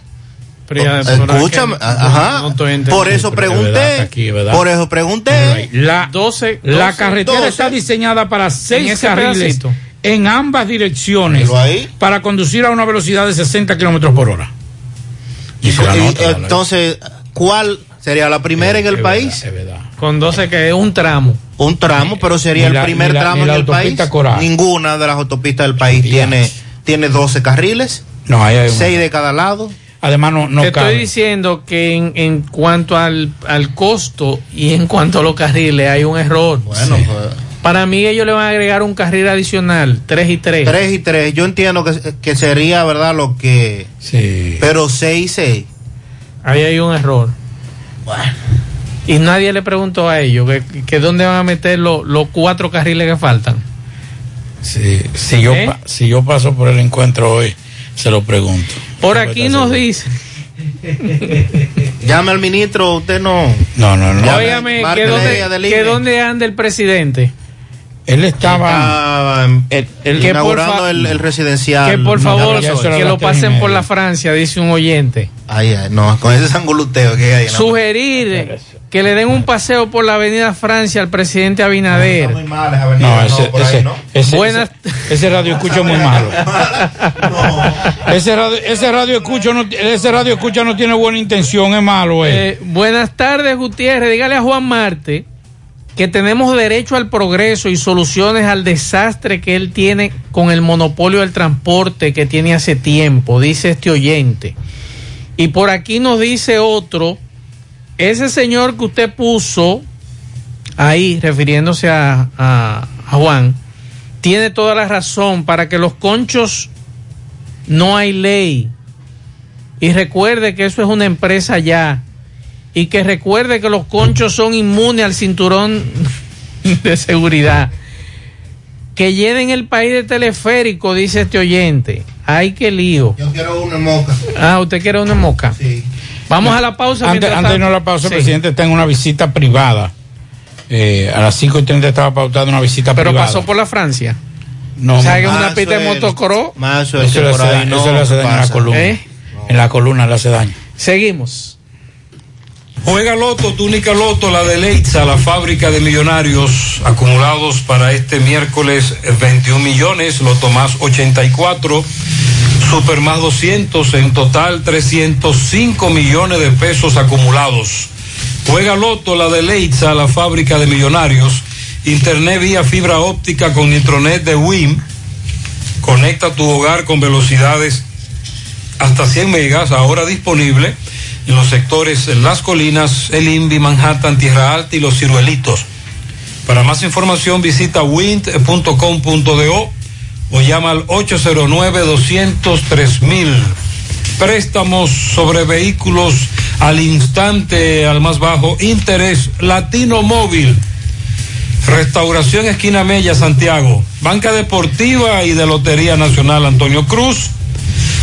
Speaker 15: Escúchame,
Speaker 12: que-
Speaker 15: ajá.
Speaker 12: no
Speaker 15: por eso
Speaker 13: verdad,
Speaker 15: pregunté. por eso pregunté.
Speaker 13: La,
Speaker 12: 12,
Speaker 13: la
Speaker 12: 12,
Speaker 13: carretera
Speaker 15: 12.
Speaker 13: está diseñada para seis carriles
Speaker 12: pedacito.
Speaker 13: en ambas direcciones para conducir a una velocidad de 60 kilómetros por hora.
Speaker 15: Y, entonces, ¿cuál sería la primera en el
Speaker 13: es
Speaker 15: país?
Speaker 13: verdad, es verdad.
Speaker 12: Con 12 que es un tramo.
Speaker 15: Un tramo, pero sería el primer
Speaker 13: la-
Speaker 15: tramo en el país.
Speaker 13: Coral.
Speaker 15: Ninguna de las autopistas del país tiene, tiene 12 carriles,
Speaker 13: No, hay una-
Speaker 15: 6 de cada lado.
Speaker 13: Además, no, no
Speaker 12: Te
Speaker 13: cabe.
Speaker 12: estoy diciendo que en, en cuanto al, al costo y en cuanto a los carriles hay un error.
Speaker 15: Bueno,
Speaker 13: Sí.
Speaker 15: pues,
Speaker 12: Para mí ellos le van a agregar un carril adicional, 3 y 3.
Speaker 15: 3 y 3. Yo entiendo que, que sería, ¿verdad? Lo que.
Speaker 13: Sí.
Speaker 15: Pero 6 y 6.
Speaker 12: Ahí hay un error.
Speaker 15: Bueno.
Speaker 12: Y nadie le preguntó a ellos que, que dónde van a meter los los cuatro carriles que faltan.
Speaker 13: Sí, si, yo,
Speaker 12: ¿Eh?
Speaker 13: pa- si yo paso por el encuentro hoy, se lo pregunto.
Speaker 12: Por aquí nos
Speaker 13: seguro.
Speaker 12: dicen,
Speaker 15: Llame al ministro, usted no.
Speaker 13: No, no, no.
Speaker 12: Óigame, que dónde, que dónde anda el presidente.
Speaker 13: Él estaba.
Speaker 15: Estaba
Speaker 12: que por
Speaker 15: inaugurando
Speaker 12: fa-
Speaker 15: el, el residencial.
Speaker 12: Que por
Speaker 13: no,
Speaker 12: favor, que lo pasen por la Francia, dice un oyente.
Speaker 15: Ay, ay, no, con ese sanguluteo que hay. no.
Speaker 12: Sugerir que le den un paseo por la avenida Francia al presidente Abinader.
Speaker 15: muy mal esa avenida,
Speaker 13: no, ese,
Speaker 15: por ahí,
Speaker 13: ese,
Speaker 15: ¿no?
Speaker 13: ese,
Speaker 12: Buenas-
Speaker 13: ese, ese radio escucha muy malo.
Speaker 15: No.
Speaker 13: Ese radio, ese radio escucha no, ese radio escucha no tiene buena intención, es malo, eh.
Speaker 12: Eh, buenas tardes, Gutiérrez. Dígale a Juan Marte que tenemos derecho al progreso y soluciones al desastre que él tiene con el monopolio del transporte que tiene hace tiempo, dice este oyente. Y por aquí nos dice otro, ese señor que usted puso ahí, refiriéndose a, a- Juan, tiene toda la razón. Para que los conchos no hay ley. Y recuerde que eso es una empresa ya. Y que recuerde que los conchos son inmunes al cinturón de seguridad. Que llenen el país de teleférico, dice este oyente. Ay, qué lío.
Speaker 15: Yo quiero una moca.
Speaker 12: Ah, usted quiere una moca.
Speaker 15: Sí.
Speaker 12: Vamos a la pausa.
Speaker 13: Antes,
Speaker 12: mientras
Speaker 13: antes de
Speaker 12: tanto.
Speaker 13: no la pausa,
Speaker 12: Sí.
Speaker 13: el presidente está en una visita privada. Eh, a las 5 y 30 estaba pautada una visita
Speaker 12: Pero
Speaker 13: privada.
Speaker 12: pasó por la Francia.
Speaker 13: No,
Speaker 12: ¿Sabe que es
Speaker 13: no,
Speaker 12: una pista de motocross?
Speaker 15: Mazo,
Speaker 13: eso, le hace daño,
Speaker 15: no
Speaker 13: eso le hace daño en la columna.
Speaker 12: ¿Eh?
Speaker 13: En la columna le hace daño.
Speaker 12: Seguimos.
Speaker 32: Juega Loto, túnica Loto, la de Leitza, la fábrica de millonarios acumulados para este miércoles eh, 21 millones, Loto más 84, Super más 200, en total 305 millones de pesos acumulados. Juega Loto, la de Leitza, la fábrica de millonarios, internet vía fibra óptica con Nitronet de WIM, conecta tu hogar con velocidades hasta 100 megas, ahora disponible en los sectores Las Colinas, El Invi, Manhattan, Tierra Alta y Los Ciruelitos. Para más información visita wind.com.do o llama al 809-203 Préstamos sobre vehículos al instante, al más bajo interés, Latino Móvil. Restauración Esquina Mella, Santiago. Banca Deportiva y de Lotería Nacional Antonio Cruz.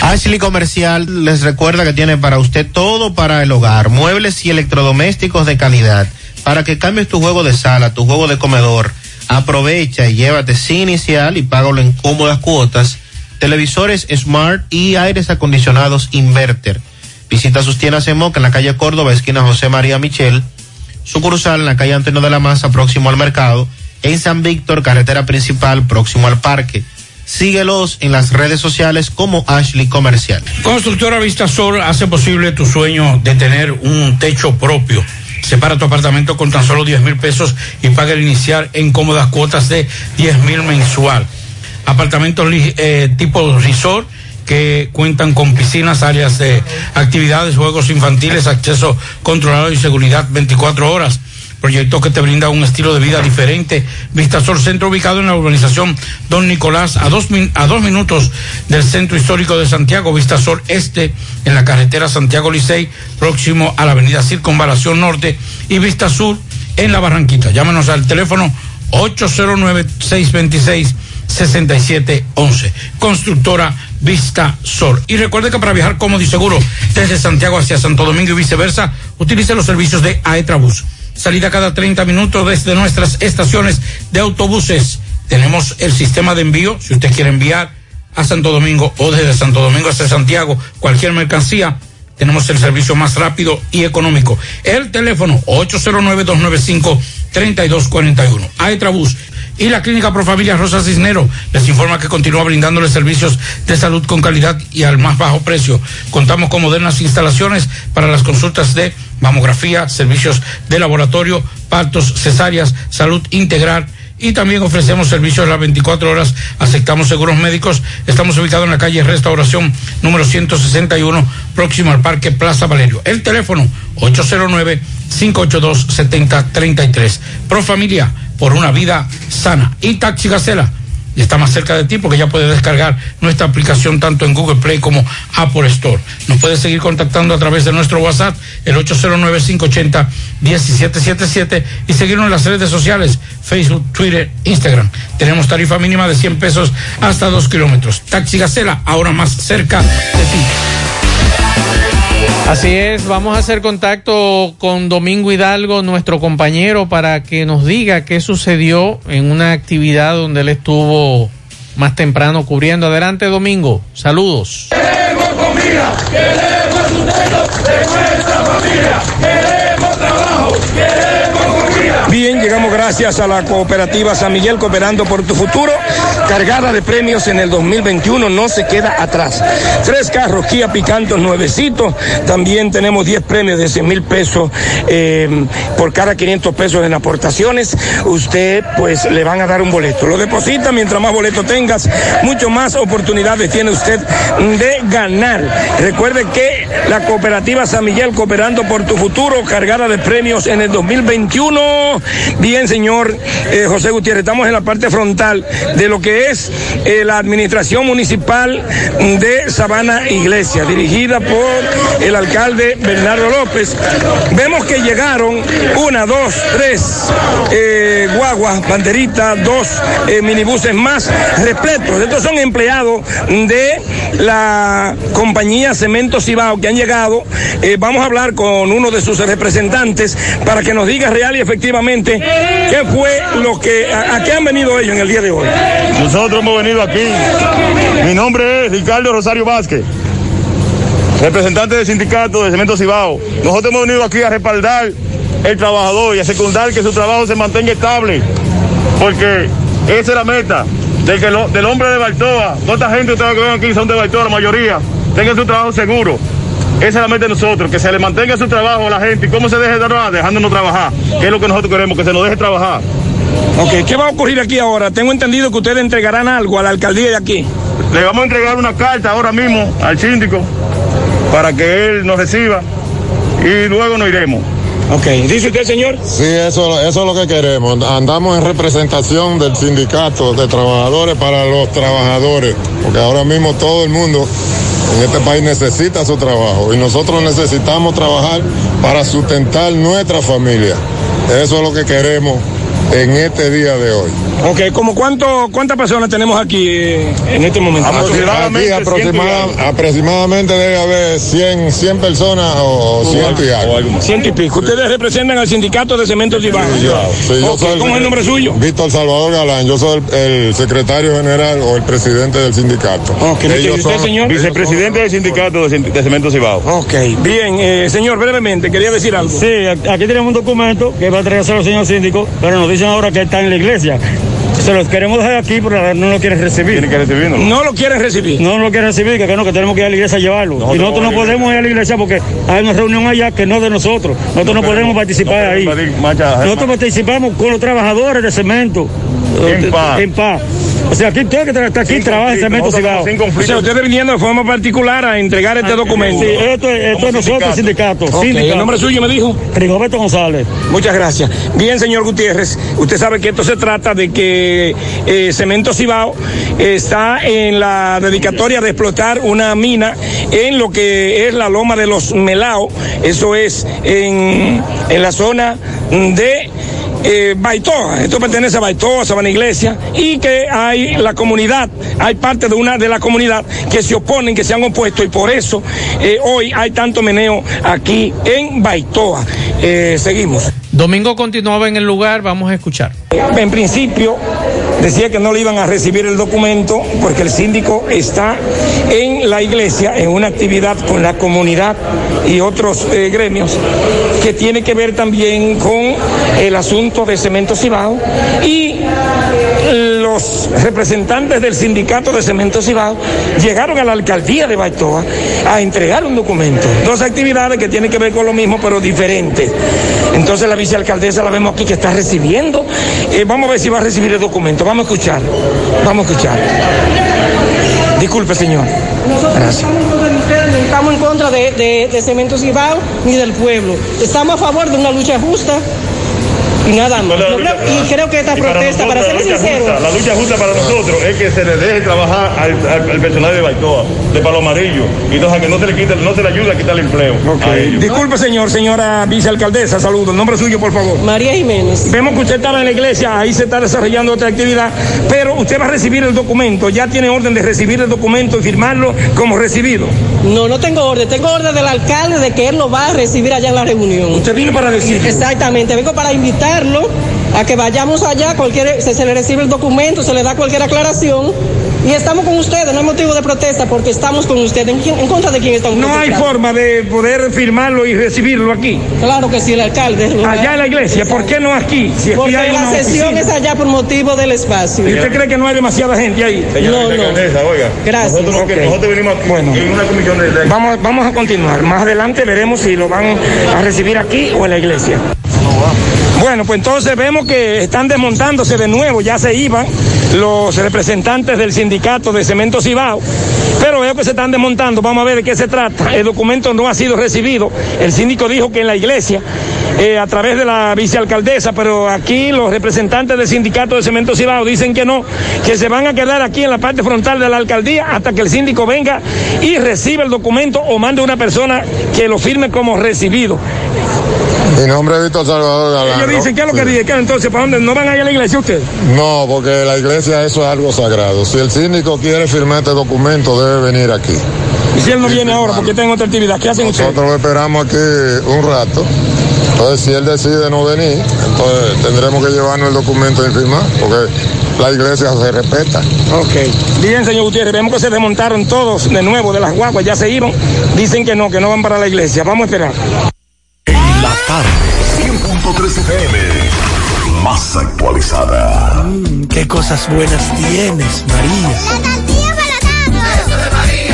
Speaker 15: Ashley Comercial les recuerda que tiene para usted todo para el hogar, muebles y electrodomésticos de calidad, para que cambies tu juego de sala, tu juego de comedor. Aprovecha y llévate sin inicial y págalo en cómodas cuotas. Televisores Smart y aires acondicionados Inverter. Visita sus tiendas en Moca en la calle Córdoba, esquina José María Michel. Sucursal en la calle Antonio de la Maza, próximo al mercado. En San Víctor, carretera principal, próximo al parque. Síguelos en las redes sociales como Ashley Comercial.
Speaker 13: Constructora Vista Sol hace posible tu sueño de tener un techo propio. Separa tu apartamento con tan solo 10 mil pesos y paga el inicial en cómodas cuotas de 10 mil mensual. Apartamentos eh, tipo resort que cuentan con piscinas, áreas de actividades, juegos infantiles, acceso controlado y seguridad 24 horas proyecto que te brinda un estilo de vida diferente. Vistasol Centro ubicado en la urbanización Don Nicolás, a dos, a dos minutos del centro histórico de Santiago. Vistasol Este en la carretera Santiago Licey, próximo a la avenida Circunvalación Norte. Y Vista Sur en la Barranquita. Llámanos al teléfono 809-626-6711. Constructora Vista Sol. Y recuerde que para viajar cómodo y seguro desde Santiago hacia Santo Domingo y viceversa, utilice los servicios de Aetrabús salida cada 30 minutos desde nuestras estaciones de autobuses. Tenemos el sistema de envío, si usted quiere enviar a Santo Domingo o desde Santo Domingo hasta Santiago, cualquier mercancía, tenemos el servicio más rápido y económico. El teléfono 809-295-3241. Aetrabús y la Clínica Profamilia Rosa Cisnero les informa que continúa brindándoles servicios de salud con calidad y al más bajo precio. Contamos con modernas instalaciones para las consultas de mamografía, servicios de laboratorio, partos, cesáreas, salud integral y también ofrecemos servicios a las 24 horas, aceptamos seguros médicos. Estamos ubicados en la calle Restauración número 161, próximo al Parque Plaza Valerio. El teléfono 809-582-7033. Pro Familia, por una vida sana. Y Taxi Gacela y está más cerca de ti porque ya puedes descargar nuestra aplicación tanto en Google Play como Apple Store. Nos puedes seguir contactando a través de nuestro WhatsApp, el 809-580-1777 y seguirnos en las redes sociales, Facebook, Twitter, Instagram. Tenemos tarifa mínima de 100 pesos hasta 2 kilómetros. Taxi Gacela, ahora más cerca de ti.
Speaker 12: Así es, vamos a hacer contacto con Domingo Hidalgo, nuestro compañero, para que nos diga qué sucedió en una actividad donde él estuvo más temprano cubriendo. Adelante, Domingo. Saludos.
Speaker 33: Queremos comida, queremos sustento de nuestra familia, queremos trabajo, queremos comida.
Speaker 34: Bien, llegamos gracias a la cooperativa San Miguel Cooperando por tu futuro, cargada de premios en el 2021, no se queda atrás. Tres carros Kia Picantos nuevecitos, también tenemos 10 premios de 100 mil pesos eh, por cada 500 pesos en aportaciones. Usted pues le van a dar un boleto. Lo deposita, mientras más boleto tengas, mucho más oportunidades tiene usted de ganar. Recuerde que la cooperativa San Miguel Cooperando por tu futuro, cargada de premios en el 2021. Bien, señor eh, José Gutiérrez, estamos en la parte frontal de lo que es eh, la administración municipal de Sabana Iglesia, dirigida por el alcalde Bernardo López. Vemos que llegaron una, dos, tres eh, guaguas, banderitas, dos eh, minibuses más repletos. Estos son empleados de la compañía Cemento Cibao que han llegado. Vamos a hablar con uno de sus representantes para que nos diga real y efectivamente qué fue lo que, a qué han venido ellos en el día de hoy.
Speaker 35: Nosotros hemos venido aquí. Mi nombre es Ricardo Rosario Vázquez, representante del sindicato de Cemento Cibao. Nosotros hemos venido aquí a respaldar el trabajador y a secundar que su trabajo se mantenga estable, porque esa es la meta de que lo- del hombre de Baltoa. Esta gente que ven aquí son de Baltoa, la mayoría, tengan su trabajo seguro. Esa es la meta de nosotros, que se le mantenga su trabajo a la gente. ¿Y cómo se deje de trabajar? Dejándonos trabajar, que es lo que nosotros queremos, que se nos deje trabajar.
Speaker 34: Ok, ¿qué va a ocurrir aquí ahora? Tengo entendido que ustedes entregarán algo a la alcaldía de aquí.
Speaker 35: Le vamos a entregar una carta ahora mismo al síndico para que él nos reciba y luego nos iremos.
Speaker 34: Ok, ¿dice usted, señor?
Speaker 36: Sí, eso, eso es lo que queremos. Andamos en representación del sindicato de trabajadores para los trabajadores, porque ahora mismo todo el mundo en este país necesita su trabajo y nosotros necesitamos trabajar para sustentar nuestra familia. Eso es lo que queremos en este día de hoy.
Speaker 34: Ok, ¿como cuánto, cuántas personas tenemos aquí eh, en este momento?
Speaker 36: Aquí aproximada- aproximadamente debe haber 100, 100 personas o ciento y algo.
Speaker 34: Ciento y pico. Ustedes representan al sindicato de cementos y bajos.
Speaker 36: Sí, yo
Speaker 34: Ok,
Speaker 36: soy
Speaker 34: ¿Cómo es el nombre suyo?
Speaker 36: Víctor Salvador Galán, yo soy el, el secretario general o el presidente del sindicato.
Speaker 34: ¿y usted, señor?
Speaker 35: Vicepresidente del sindicato de, de Cemento Cibao.
Speaker 34: Ok, bien, eh, señor, brevemente, quería decir algo.
Speaker 24: Sí, aquí tenemos un documento que va a traerse al señor síndico, pero nos dicen ahora que está en la iglesia. Se los queremos dejar aquí, pero no lo quieren recibir.
Speaker 35: Tienen que recibirnos.
Speaker 34: No lo quieren recibir.
Speaker 24: No lo quieren recibir, que, que no, que tenemos que ir a la iglesia a llevarlo. y nosotros no podemos ir a la iglesia porque hay una reunión allá que no es de nosotros. Nosotros no, podemos participar ahí. Nosotros participamos con los trabajadores de cemento.
Speaker 35: En paz.
Speaker 24: En paz. O sea, aquí todo el que está aquí trabaja en cemento cibao.
Speaker 34: O sea, ustedes vinieron de forma particular a entregar este documento.
Speaker 24: Sí, esto, es- esto es nosotros, sindicato.
Speaker 34: Ok,
Speaker 24: sindicato.
Speaker 34: ¿El nombre suyo me dijo?
Speaker 24: Rigoberto González.
Speaker 34: Muchas gracias. Bien, señor Gutiérrez, usted sabe que esto se trata de que eh, Cemento Cibao está en la dedicatoria de explotar una mina en lo que es la loma de los Melao, eso es en, en la zona de eh, Baitoa, esto pertenece a Baitoa, Sabana Iglesia, y que hay la comunidad, hay parte de una de la comunidad que se oponen, que se han opuesto, y por eso eh, hoy hay tanto meneo aquí en Baitoa. Eh, seguimos.
Speaker 12: Domingo continuaba en el lugar, vamos a escuchar.
Speaker 34: En principio decía que no le iban a recibir el documento porque el síndico está en la iglesia en una actividad con la comunidad y otros eh, gremios que tiene que ver también con el asunto de Cemento Cibao y los representantes del sindicato de Cemento Cibao llegaron a la alcaldía de Baitoa a entregar un documento. Dos actividades que tienen que ver con lo mismo pero diferentes. Entonces la vicealcaldesa la vemos aquí que está recibiendo. Eh, vamos a ver si va a recibir el documento. Vamos a escuchar. Vamos a escuchar. Disculpe, señor. Gracias.
Speaker 37: Estamos en contra de, de, de Cemento Cibao ni del pueblo. Estamos a favor de una lucha justa y nada más. Yo creo- y creo que esta
Speaker 35: para
Speaker 37: protesta, para ser sincero,
Speaker 35: justa- La lucha justa para nosotros es que se le deje trabajar al, al- al personal de Baitoa, de Palomarillo, y entonces a que no se le quite, no se le ayude a quitar el empleo. ellos.
Speaker 34: Disculpe, señor, señora vicealcaldesa, saludos. El nombre suyo, por favor.
Speaker 37: María Jiménez.
Speaker 34: Vemos que usted estaba en la iglesia, ahí se está desarrollando otra actividad, pero usted va a recibir el documento, ya tiene orden de recibir el documento y firmarlo como recibido.
Speaker 37: no, no tengo orden. Tengo orden del alcalde de que él lo va a recibir allá en la reunión.
Speaker 34: Usted vino para decirlo.
Speaker 37: Exactamente, vengo para invitarlo a que vayamos allá, cualquier, se, se le recibe el documento, se le da cualquier aclaración. Y estamos con ustedes, no hay motivo de protesta porque estamos con ustedes. ¿En, quién- en contra de quién estamos
Speaker 34: No hay forma de poder firmarlo y recibirlo aquí.
Speaker 37: Claro que sí, el alcalde.
Speaker 34: Allá en la iglesia, ¿por qué no aquí? Si aquí
Speaker 37: Porque
Speaker 34: hay
Speaker 37: la
Speaker 34: una
Speaker 37: sesión
Speaker 34: oficina.
Speaker 37: es allá por motivo del espacio.
Speaker 34: ¿Y usted cree que no hay demasiada gente ahí?
Speaker 35: Señora
Speaker 37: No, no.
Speaker 35: oiga,
Speaker 37: Gracias.
Speaker 35: Nosotros, venimos aquí
Speaker 34: Bueno.
Speaker 35: en una comisión de... de-
Speaker 34: Vamos, vamos a continuar. Más adelante veremos si lo van a recibir aquí o en la iglesia. Bueno, pues entonces vemos que están desmontándose de nuevo, ya se iban los representantes del sindicato de Cemento Cibao, pero veo que se están desmontando, vamos a ver de qué se trata. El documento no ha sido recibido, el síndico dijo que en la iglesia, eh, a través de la vicealcaldesa, pero aquí los representantes del sindicato de Cemento Cibao dicen que no, que se van a quedar aquí en la parte frontal de la alcaldía hasta que el síndico venga y reciba el documento o mande una persona que lo firme como recibido.
Speaker 36: Mi nombre es Víctor Salvador Galán.
Speaker 34: Ellos dicen, ¿qué es lo que
Speaker 36: Sí.
Speaker 34: Entonces, ¿para dónde? ¿No van a ir a la iglesia ustedes?
Speaker 36: No, porque la iglesia eso es algo sagrado. Si el síndico quiere firmar este documento, debe venir aquí.
Speaker 34: Y si él no viene ahora porque en otra actividad, ¿qué hacen ustedes?
Speaker 36: Nosotros lo esperamos aquí un rato. Entonces, si él decide no venir, entonces tendremos que llevarnos el documento y firmar, porque la iglesia se respeta.
Speaker 34: Ok. Bien, señor Gutiérrez, vemos que se desmontaron todos de nuevo de las guaguas, ya se iban. Dicen que no, que no van para la iglesia. Vamos a esperar.
Speaker 11: La tarde, 100.3 FM. Más actualizada.
Speaker 38: Qué cosas buenas tienes, María.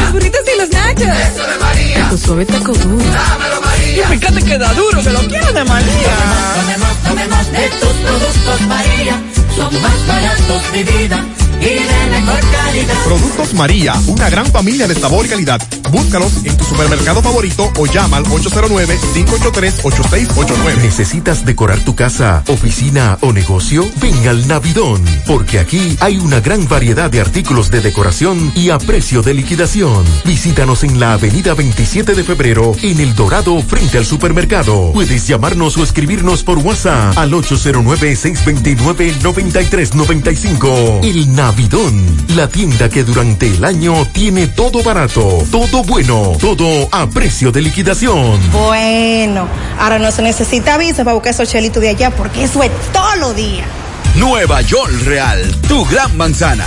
Speaker 39: Los burritos y los nachos. Eso de María. Tu suave taco duro. Dámelo, María. Y fíjate que da duro, que lo quiero de María.
Speaker 40: Tomemos, tomemos de tus productos María. Son más baratos de vida y de mejor calidad.
Speaker 11: Productos
Speaker 40: María, una gran familia de sabor y calidad. Búscalos en tu supermercado favorito o llama al 809-583-8689.
Speaker 17: ¿Necesitas decorar tu casa, oficina o negocio? Ven al Navidón, porque aquí hay una gran variedad de artículos de decoración y a precio de liquidación. Visítanos en la avenida 27 de febrero, en El Dorado, frente al supermercado. Puedes llamarnos o escribirnos por WhatsApp al 809-629-9395. El Navidón, la tienda que durante el año tiene todo barato, todo bueno, todo a precio de liquidación.
Speaker 41: Bueno, ahora no se necesita visa para buscar esos chelitos de allá porque eso es todo lo día.
Speaker 42: Nueva York Real, tu gran manzana.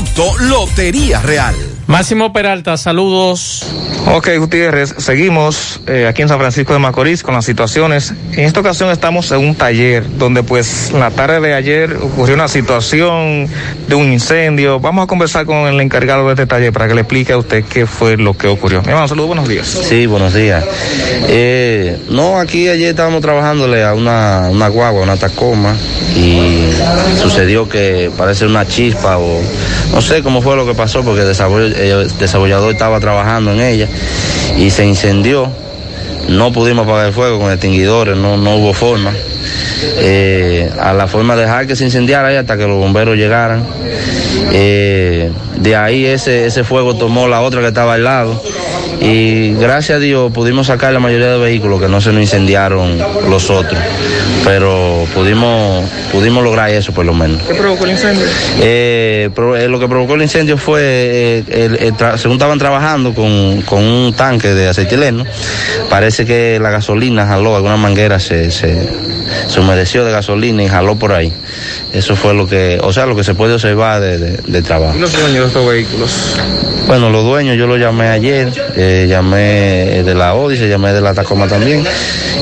Speaker 42: Lotería Real.
Speaker 12: Máximo Peralta, saludos.
Speaker 43: Ok, Gutiérrez, seguimos eh, aquí en San Francisco de Macorís con las situaciones. En esta ocasión estamos en un taller donde pues la tarde de ayer ocurrió una situación de un incendio. Vamos a conversar con el encargado de este taller para que le explique a usted qué fue lo que ocurrió. Mi hermano, saludos, buenos días.
Speaker 44: Sí, buenos días. Eh, no, aquí ayer estábamos trabajándole a una, una guagua, una tacoma, y sucedió que parece una chispa o no sé cómo fue lo que pasó porque el desarroll- el desarrollador estaba trabajando en ella y se incendió. No pudimos apagar el fuego con extinguidores, no, no hubo forma. Eh, a la forma de dejar que se incendiara ahí hasta que los bomberos llegaran. Eh, de ahí ese, ese fuego tomó la otra que estaba al lado y gracias a Dios pudimos sacar la mayoría de vehículos que no se nos incendiaron los otros, pero pudimos, pudimos lograr eso por lo menos.
Speaker 43: ¿Qué provocó el incendio?
Speaker 44: Eh, pro- eh, lo que provocó el incendio fue, eh, tra- según estaban trabajando con, con un tanque de acetileno, parece que la gasolina jaló, alguna manguera se, se, se humedeció de gasolina y jaló por ahí. Eso fue lo que, o sea, lo que se puede observar de, de- de trabajo.
Speaker 43: ¿Y los dueños de estos vehículos?
Speaker 44: Bueno, los dueños yo los llamé ayer, eh, llamé de la Odyssey, llamé de la Tacoma también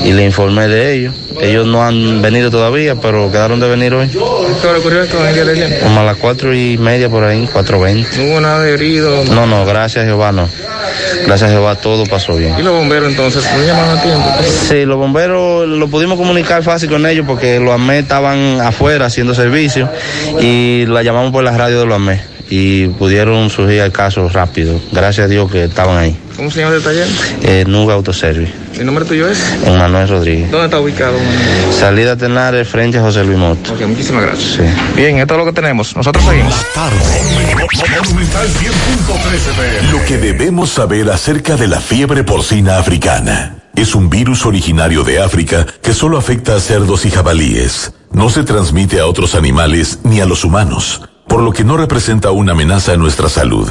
Speaker 44: y le informé de ellos. Ellos no han venido todavía, pero quedaron de venir hoy.
Speaker 43: ¿Qué hora ocurrió esto en el?
Speaker 44: Como a las cuatro y media por ahí, cuatro veinte.
Speaker 43: No hubo nada de herido.
Speaker 44: No, no, gracias a Jehová no. Gracias a Jehová todo pasó bien.
Speaker 43: ¿Y los bomberos entonces? ¿No llamaron a tiempo?
Speaker 44: Sí, los bomberos lo pudimos comunicar fácil con ellos porque los AME estaban afuera haciendo servicio y la llamamos por la radio de los AME y pudieron surgir el caso rápido. Gracias a Dios que estaban ahí.
Speaker 43: ¿Cómo se llama el taller?
Speaker 44: Eh, Nuga Autoservice,
Speaker 43: ¿El nombre tuyo es?
Speaker 44: Manuel Rodríguez.
Speaker 43: ¿Dónde está ubicado? Manuel?
Speaker 44: Salida Tenares frente a José Luis Moto.
Speaker 43: Ok, muchísimas gracias.
Speaker 44: Sí.
Speaker 43: Bien, esto es lo que tenemos. Nosotros seguimos.
Speaker 11: Monumental 100.13 Lo que debemos saber acerca de la fiebre porcina africana. Es un virus originario de África que solo afecta a cerdos y jabalíes. No se transmite a otros animales ni a los humanos, por lo que no representa una amenaza a nuestra salud.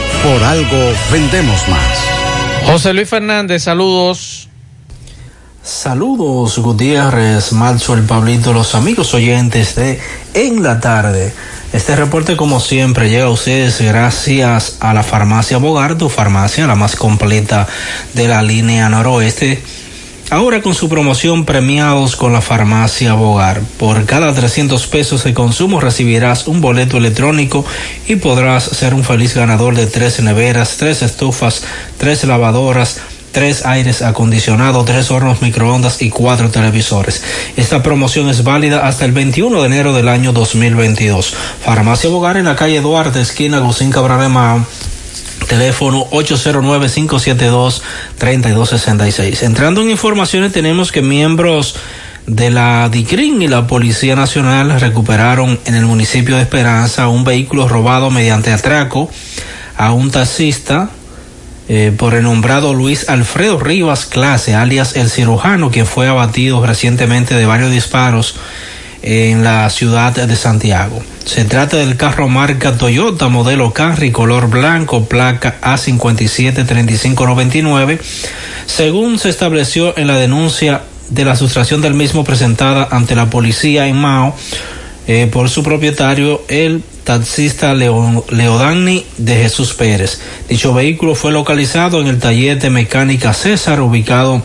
Speaker 45: Por algo vendemos más.
Speaker 12: José Luis Fernández, saludos.
Speaker 46: Saludos Gutiérrez, Marzo, el Pablito, los amigos oyentes de En la tarde. Este reporte, como siempre, llega a ustedes gracias a la farmacia Bogar, tu farmacia, la más completa de la línea noroeste. Ahora con su promoción premiados con la farmacia Bogar. Por cada 300 pesos de consumo recibirás un boleto electrónico y podrás ser un feliz ganador de tres neveras, tres estufas, tres lavadoras, tres aires acondicionados, tres hornos microondas y cuatro televisores. Esta promoción es válida hasta el 21 de enero del año 2022. Farmacia Bogar en la calle Duarte, esquina Gusín Cabral de Mao. Teléfono 809-572-3266. Entrando en informaciones, tenemos que miembros de la DICRIN y la Policía Nacional recuperaron en el municipio de Esperanza un vehículo robado mediante atraco a un taxista eh, por el nombrado Luis Alfredo Rivas Clase, alias el cirujano, quien fue abatido recientemente de varios disparos en la ciudad de Santiago. Se trata del carro marca Toyota modelo Camry color blanco, placa A573599, según se estableció en la denuncia de la sustracción del mismo presentada ante la policía en Mao eh, por su propietario, el taxista Leo, Leodani de Jesús Pérez. Dicho vehículo fue localizado en el taller de mecánica César, ubicado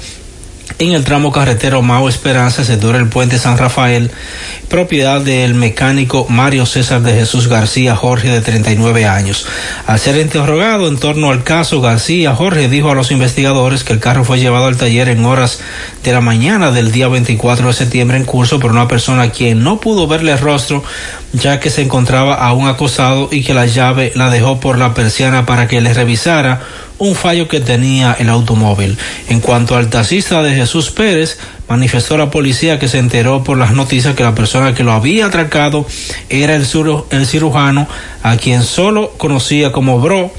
Speaker 46: en el tramo carretero Mao Esperanza, sector el puente San Rafael, propiedad del mecánico Mario César de Jesús García Jorge de 39 años. Al ser interrogado en torno al caso, García Jorge dijo a los investigadores que el carro fue llevado al taller en horas de la mañana del día 24 de septiembre en curso por una persona quien no pudo verle el rostro ya que se encontraba aún acosado y que la llave la dejó por la persiana para que le revisara un fallo que tenía el automóvil. En cuanto al taxista de Jesús Pérez, manifestó la policía que se enteró por las noticias que la persona que lo había atracado era el, cirujano a quien solo conocía como Bro.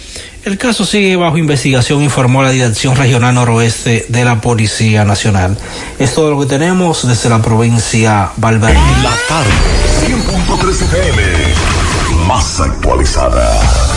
Speaker 46: El caso sigue bajo investigación, informó la Dirección Regional Noroeste de la Policía Nacional. Es todo lo que tenemos desde la provincia Valverde.
Speaker 11: La tarde, 100.3 FM, más actualizada.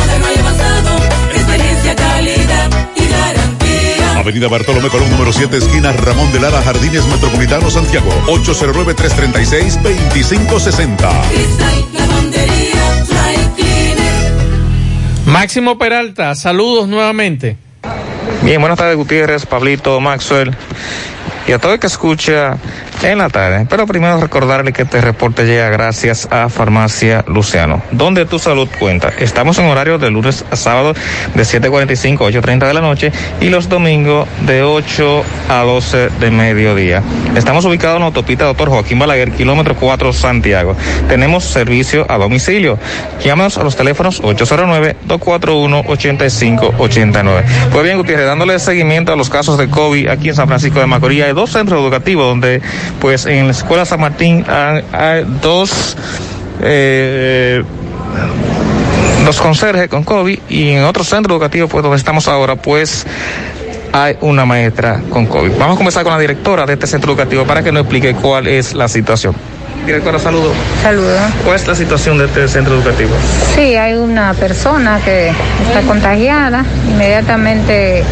Speaker 11: Avenida Bartolomé Colón, número 7, esquina Ramón de Lara, Jardines Metropolitano, Santiago. 809-336-2560.
Speaker 40: Cristal Lavandería Dry Cleaner.
Speaker 12: Máximo Peralta, saludos nuevamente.
Speaker 43: Bien, buenas tardes Gutiérrez, Pablito, Maxwell y a todo el que escucha en la tarde. Pero primero recordarle que este reporte llega gracias a Farmacia Luciano, donde tu salud cuenta. Estamos en horario de lunes a sábado de 7.45 a 8.30 de la noche y los domingos de 8 a 12 de mediodía. Estamos ubicados en la autopista Doctor Joaquín Balaguer, kilómetro 4 Santiago. Tenemos servicio a domicilio. Llámanos a los teléfonos 809-241-8589. Pues bien, Gutiérrez, dándole seguimiento a los casos de COVID aquí en San Francisco de Macorís, hay dos centros educativos donde, pues en la Escuela San Martín hay, hay dos... Eh, los conserjes con COVID y en otro centro educativo, pues donde estamos ahora, pues hay una maestra con COVID. Vamos a comenzar con la directora de este centro educativo para que nos explique cuál es la situación. Directora, saludo.
Speaker 47: Saludos.
Speaker 43: ¿Cuál es la situación de este centro educativo?
Speaker 47: Sí, hay una persona que está contagiada. Inmediatamente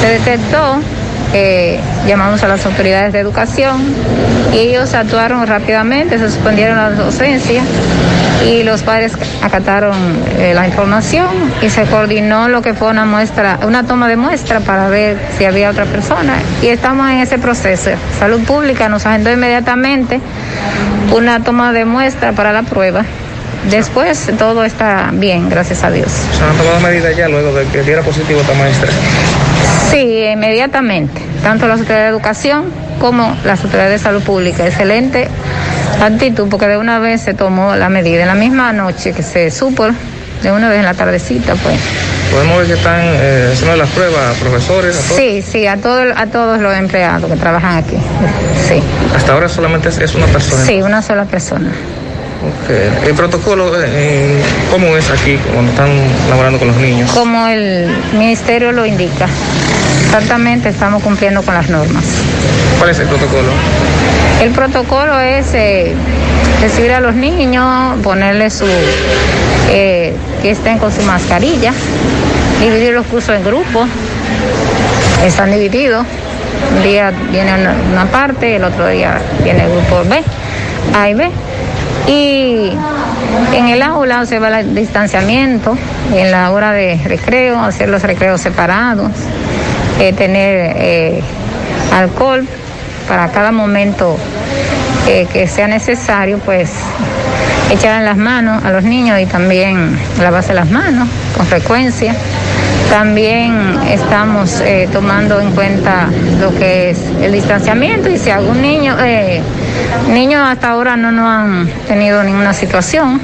Speaker 47: se detectó. Eh, llamamos a las autoridades de educación y ellos actuaron rápidamente, se suspendieron las docencias y los padres acataron eh, la información y se coordinó lo que fue una muestra, una toma de muestra para ver si había otra persona y estamos en ese proceso. Salud Pública nos agendó inmediatamente una toma de muestra para la prueba. Después todo está bien, gracias a Dios.
Speaker 43: ¿Se han tomado medidas ya luego de que diera positivo esta maestra?
Speaker 47: Sí, inmediatamente. tanto las autoridades de educación como las autoridades de salud pública. Excelente actitud porque de una vez se tomó la medida. En la misma noche que se supo, de una vez en la tardecita, pues.
Speaker 43: Podemos ver que están eh, haciendo las pruebas, profesores. a todos.
Speaker 47: Sí, sí, a, todo, a todos los empleados que trabajan aquí. Sí.
Speaker 43: Hasta ahora solamente es, una persona.
Speaker 47: Sí, una sola persona.
Speaker 43: Ok. El protocolo, eh, ¿cómo es aquí cuando están laborando con los niños?
Speaker 47: Como el ministerio lo indica. Exactamente, estamos cumpliendo con las normas.
Speaker 43: ¿Cuál es el protocolo?
Speaker 47: El protocolo es eh, recibir a los niños, ponerles su, eh, que estén con su mascarilla, dividir los cursos en grupos, están divididos. Un día viene una, una parte, el otro día viene el grupo B, A y B. Y en el aula se va el distanciamiento, en la hora de recreo, hacer los recreos separados, eh, tener eh, alcohol para cada momento eh, que sea necesario, pues echar en las manos a los niños y también lavarse las manos con frecuencia. También estamos tomando en cuenta lo que es el distanciamiento y si algún niño, niños hasta ahora no nos han tenido ninguna situación,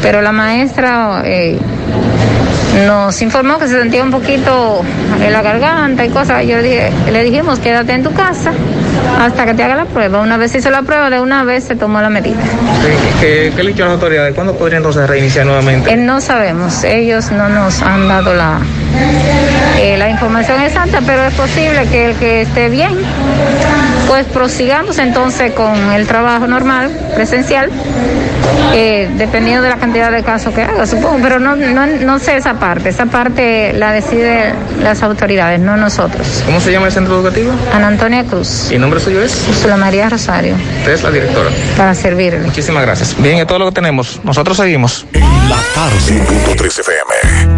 Speaker 47: pero la maestra nos informó que se sentía un poquito en la garganta y cosas. Yo dije, le dijimos, quédate en tu casa hasta que te haga la prueba. Una vez hizo la prueba, de una vez se tomó la medida.
Speaker 43: ¿Qué, qué le dicho a las autoridades? ¿Cuándo podría entonces reiniciar nuevamente?
Speaker 47: Eh, no sabemos, ellos no nos han dado la, eh, la información exacta, pero es posible que el que esté bien, pues prosigamos entonces con el trabajo normal, presencial, eh, dependiendo de la cantidad de casos que haga, supongo, pero no, no, no sé esa parte, esa parte la deciden las autoridades, no nosotros.
Speaker 43: ¿Cómo se llama el centro educativo?
Speaker 47: Ana Antonia Cruz,
Speaker 43: ¿Y nombre suyo es?
Speaker 47: Úrsula María Rosario,
Speaker 43: Usted es la directora.
Speaker 47: para servirle.
Speaker 43: Muchísimas gracias. Bien, es todo lo que tenemos. Nosotros seguimos.
Speaker 11: La tarde. 5.3 FM.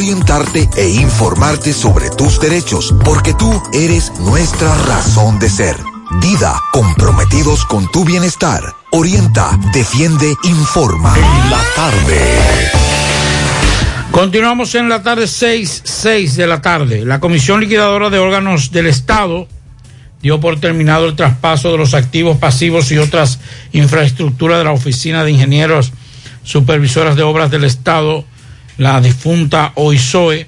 Speaker 48: orientarte e informarte sobre tus derechos, porque tú eres nuestra razón de ser. Dida, comprometidos con tu bienestar. Orienta, defiende, informa.
Speaker 11: En la tarde.
Speaker 13: Continuamos en la tarde 6, 6 de la tarde. La Comisión Liquidadora de Órganos del Estado dio por terminado el traspaso de los activos pasivos y otras infraestructuras de la Oficina de Ingenieros Supervisoras de Obras del Estado, la difunta OISOE,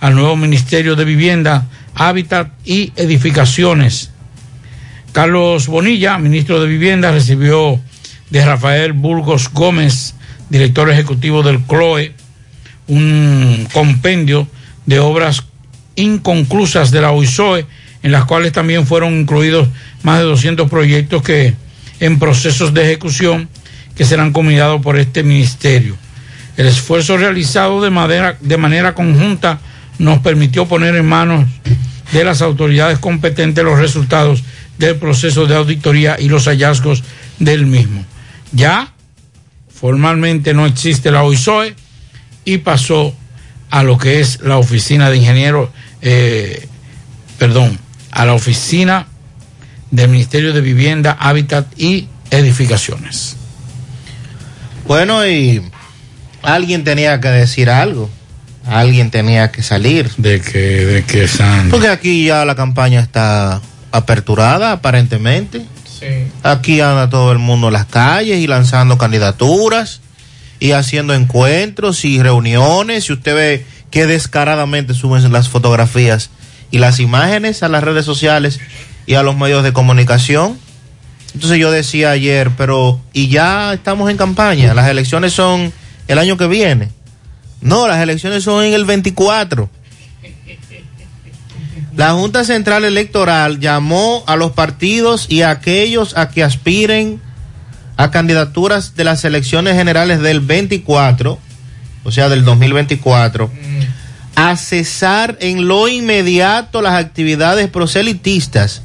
Speaker 13: al nuevo Ministerio de Vivienda, Hábitat y Edificaciones. Carlos Bonilla, ministro de Vivienda, recibió de Rafael Burgos Gómez, director ejecutivo del CLOE, un compendio de obras inconclusas de la OISOE, en las cuales también fueron incluidos más de 200 proyectos que en procesos de ejecución que serán combinados por este ministerio. El esfuerzo realizado de, manera de manera conjunta nos permitió poner en manos de las autoridades competentes los resultados del proceso de auditoría y los hallazgos del mismo. Ya formalmente no existe la OISOE y pasó a lo que es la oficina de ingenieros, eh, perdón, a la oficina del Ministerio de Vivienda, Hábitat y Edificaciones.
Speaker 15: Bueno, y alguien tenía que decir algo. alguien tenía que salir.
Speaker 49: ¿De que de que?
Speaker 15: Porque aquí ya la campaña está aperturada, aparentemente. Aquí anda todo el mundo en las calles y lanzando candidaturas y haciendo encuentros y reuniones. Y usted ve que descaradamente suben las fotografías y las imágenes a las redes sociales y a los medios de comunicación. Entonces yo decía ayer, pero y ya estamos en campaña, las elecciones son el año que viene. No, las elecciones son en el 24. La Junta Central Electoral llamó a los partidos y a aquellos a que aspiren a candidaturas de las elecciones generales del 24, o sea, del 2024, a cesar en lo inmediato las actividades proselitistas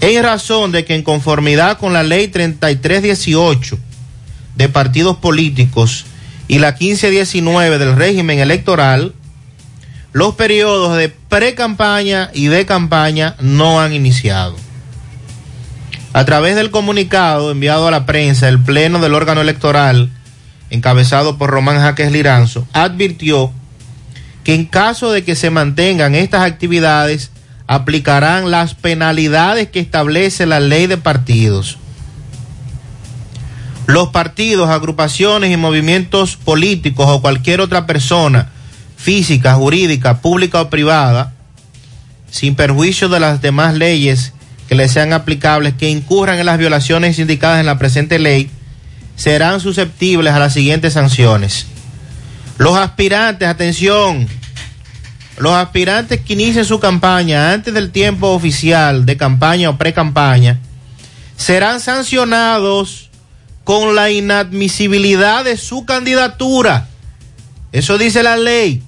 Speaker 15: en razón de que en conformidad con la ley 3318 de partidos políticos y la 1519 del régimen electoral, los periodos de pre-campaña y de campaña no han iniciado. A través del comunicado enviado a la prensa, el Pleno del órgano electoral, encabezado por Román Jaques Liranzo, advirtió que en caso de que se mantengan estas actividades, aplicarán las penalidades que establece la ley de partidos. Los partidos, agrupaciones y movimientos políticos o cualquier otra persona física, jurídica, pública o privada, sin perjuicio de las demás leyes que les sean aplicables, que incurran en las violaciones indicadas en la presente ley, serán susceptibles a las siguientes sanciones. Los aspirantes, atención, los aspirantes que inicien su campaña antes del tiempo oficial de campaña o pre-campaña serán sancionados con la inadmisibilidad de su candidatura. Eso dice la ley.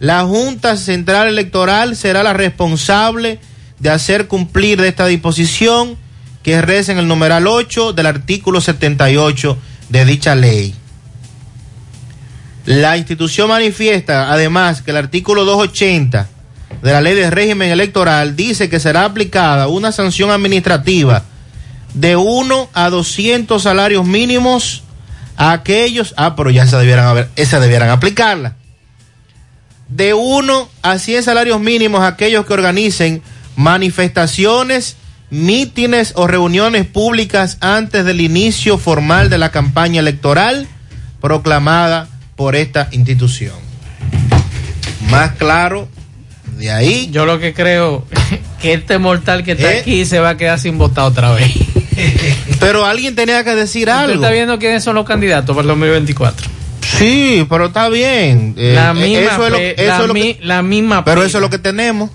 Speaker 15: La Junta Central Electoral será la responsable de hacer cumplir de esta disposición que reza en el numeral 8 del artículo 78 de dicha ley. La institución manifiesta además que el artículo 280 de la ley de régimen electoral dice que será aplicada una sanción administrativa de 1 a 200 salarios mínimos a aquellos, ah, pero ya esa debieran haber, esa debieran aplicarla. De 1 a 100 salarios mínimos a aquellos que organicen manifestaciones, mítines o reuniones públicas antes del inicio formal de la campaña electoral proclamada por esta institución. Más claro, de ahí.
Speaker 12: Yo lo que creo que este mortal que está
Speaker 15: ¿Eh?
Speaker 12: aquí se va a quedar sin votar otra vez.
Speaker 15: Pero alguien tenía que decir
Speaker 12: ¿Usted
Speaker 15: algo.
Speaker 12: está viendo quiénes son los candidatos para el 2024?
Speaker 15: Sí, pero está bien. Eh,
Speaker 12: La
Speaker 15: eh,
Speaker 12: misma
Speaker 15: eso es lo, eso
Speaker 12: la
Speaker 15: es lo
Speaker 12: mi-
Speaker 15: que,
Speaker 12: la misma
Speaker 15: Pero eso es lo que tenemos.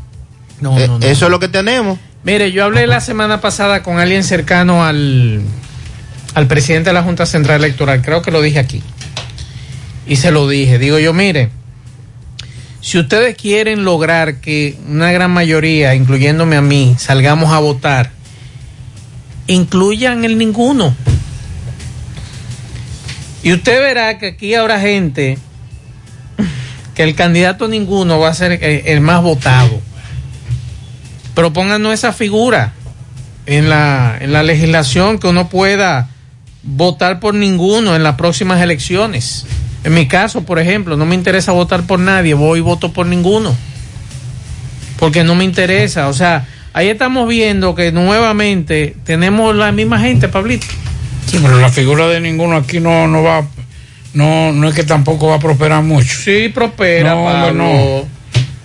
Speaker 12: No,
Speaker 15: Eh,
Speaker 12: no, no.
Speaker 15: Eso es lo que tenemos.
Speaker 12: Mire, yo hablé la semana pasada con alguien cercano al, al presidente de la Junta Central Electoral, creo que lo dije aquí. Y se lo dije, digo yo, mire, si ustedes quieren lograr que una gran mayoría, incluyéndome a mí, salgamos a votar, incluyan el ninguno. Y usted verá que aquí habrá gente que el candidato ninguno va a ser el, más votado. Pero pónganos esa figura en la, en la legislación que uno pueda votar por ninguno en las próximas elecciones. En mi caso, por ejemplo, no me interesa votar por nadie, voy y voto por ninguno. Porque no me interesa. O sea, ahí estamos viendo que nuevamente tenemos la misma gente, Pablito.
Speaker 49: Sí, pero la figura de ninguno aquí no, no va, no, no es que tampoco va a prosperar mucho.
Speaker 12: Sí, prospera,
Speaker 49: No,
Speaker 12: Pablo.
Speaker 49: no.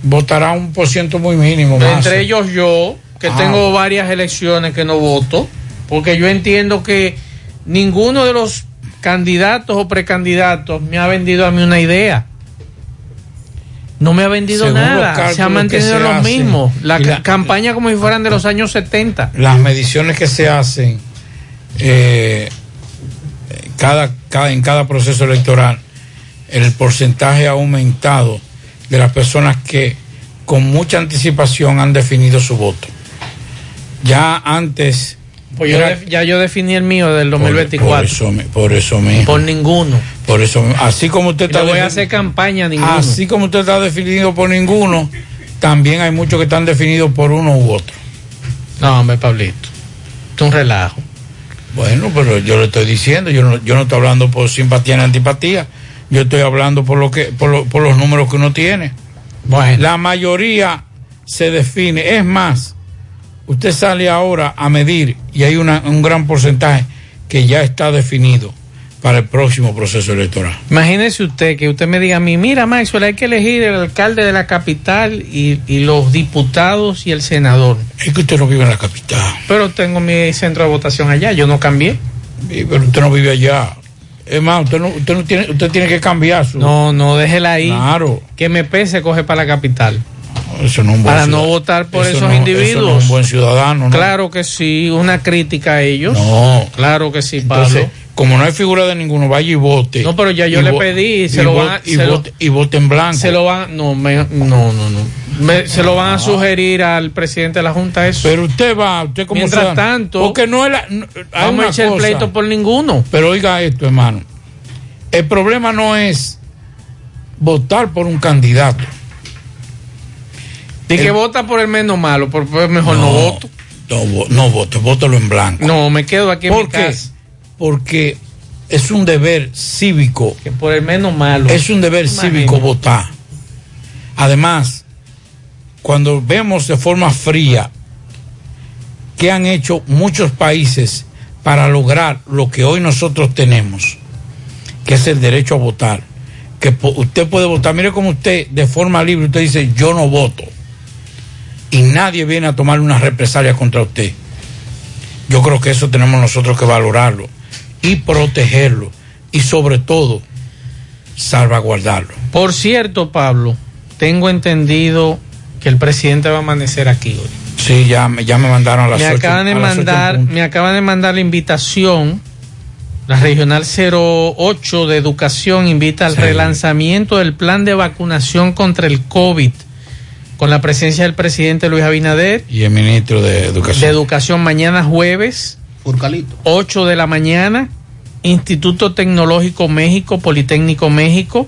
Speaker 49: Votará un por ciento muy mínimo. más.
Speaker 12: Entre ellos yo, que
Speaker 49: Ah.
Speaker 12: tengo varias elecciones que no voto, porque yo entiendo que ninguno de los candidatos o precandidatos me ha vendido a mí una idea. No me ha vendido
Speaker 49: Según
Speaker 12: nada, se ha mantenido. La,
Speaker 49: y la-
Speaker 12: campaña como si fueran de los años 70.
Speaker 49: Las mediciones que se hacen eh, cada, cada, en cada proceso electoral, el porcentaje ha aumentado de las personas que con mucha anticipación han definido su voto. Ya antes...
Speaker 12: Pues yo ya yo definí el mío del
Speaker 49: Por-
Speaker 12: 2024.
Speaker 49: Por, eso, por eso mismo.
Speaker 12: Por ninguno.
Speaker 49: Por eso, así como usted está
Speaker 12: no voy a hacer campaña a ninguno.
Speaker 49: así como usted está definido por ninguno, también hay muchos que están definidos por uno u otro.
Speaker 12: No, hombre, Pablito. Es un relajo.
Speaker 49: Bueno, pero yo le estoy diciendo, yo no, yo no estoy hablando por simpatía ni antipatía,
Speaker 13: Yo estoy hablando por lo que por, lo- por los números que uno tiene. La mayoría se define. Es más, usted sale ahora a medir y hay una- un gran porcentaje que ya está definido para el próximo proceso electoral.
Speaker 12: Imagínese usted que usted me diga a mí, mira Maxwell, hay que elegir el alcalde de la capital y, y los diputados y el senador.
Speaker 13: Es que usted no vive en la capital.
Speaker 12: Pero tengo mi centro de votación allá, yo no cambié.
Speaker 13: Sí, pero usted no vive allá. Es más, usted no, usted no tiene, usted tiene que cambiar su.
Speaker 12: No, no, déjela ahí.
Speaker 13: Claro.
Speaker 12: Que MP se coge para la capital.
Speaker 13: Eso no es un buen
Speaker 12: Para no votar por
Speaker 13: eso
Speaker 12: esos
Speaker 13: no- eso no
Speaker 12: individuos.
Speaker 13: es un buen ciudadano, ¿no?
Speaker 12: Claro que sí, una crítica a ellos.
Speaker 13: No.
Speaker 12: Claro que sí, Pablo.
Speaker 13: Entonces, como no hay figura de ninguno, vaya y vote.
Speaker 12: No, pero ya yo le pedí, se
Speaker 13: y
Speaker 12: lo van a-
Speaker 13: y
Speaker 12: se lo-
Speaker 13: vote- y vote en blanco.
Speaker 12: Se lo van, no, me- no, no, no. Me- se lo van a sugerir al presidente de la Junta eso.
Speaker 13: Pero usted va, usted como
Speaker 12: Mientras
Speaker 13: ciudadano,
Speaker 12: tanto,
Speaker 13: porque no es la, no-
Speaker 12: vamos a echar el pleito por ninguno.
Speaker 13: Pero oiga esto, hermano. El problema no es votar por un candidato.
Speaker 12: Y que vota por el menos malo, por, mejor no, voto.
Speaker 13: No, no vote, vótalo en blanco.
Speaker 12: No, me quedo aquí en
Speaker 13: ¿Por
Speaker 12: mi
Speaker 13: qué?
Speaker 12: casa.
Speaker 13: Porque es un deber cívico.
Speaker 12: Que por el menos malo.
Speaker 13: Es un deber
Speaker 12: Imagínate.
Speaker 13: cívico votar. Además, cuando vemos de forma fría que han hecho muchos países para lograr lo que hoy nosotros tenemos, que es el derecho a votar, que usted puede votar, mire como usted de forma libre, usted dice yo no voto y nadie viene a tomar una represalia contra usted. Yo creo que eso tenemos nosotros que valorarlo y protegerlo y sobre todo salvaguardarlo.
Speaker 12: Por cierto, Pablo, tengo entendido que el presidente va a amanecer aquí hoy.
Speaker 13: Sí, ya, me- ya me mandaron a las
Speaker 12: me acaban de
Speaker 13: ocho
Speaker 12: mandar, me acaban de mandar la invitación. La regional 08 de educación invita al
Speaker 13: Sí.
Speaker 12: relanzamiento del plan de vacunación contra el COVID con la presencia del presidente Luis Abinader
Speaker 13: Y el ministro de Educación.
Speaker 12: de educación mañana jueves
Speaker 15: Furcalito.
Speaker 12: 8 de la mañana Instituto Tecnológico México Politécnico México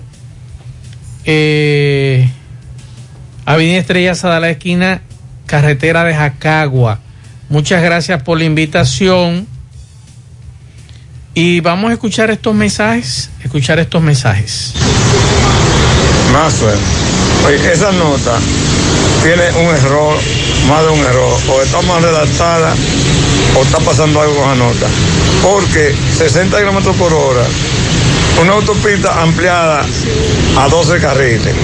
Speaker 12: eh, Avenida Estrella Sada la esquina carretera de Jacagua muchas gracias por la invitación y vamos a escuchar estos mensajes escuchar estos mensajes
Speaker 24: Maxwell, oye, esa nota tiene un error, más de un error, o está mal redactada o está pasando algo con la nota. Porque 60 kilómetros por hora, una autopista ampliada a 12 carriles,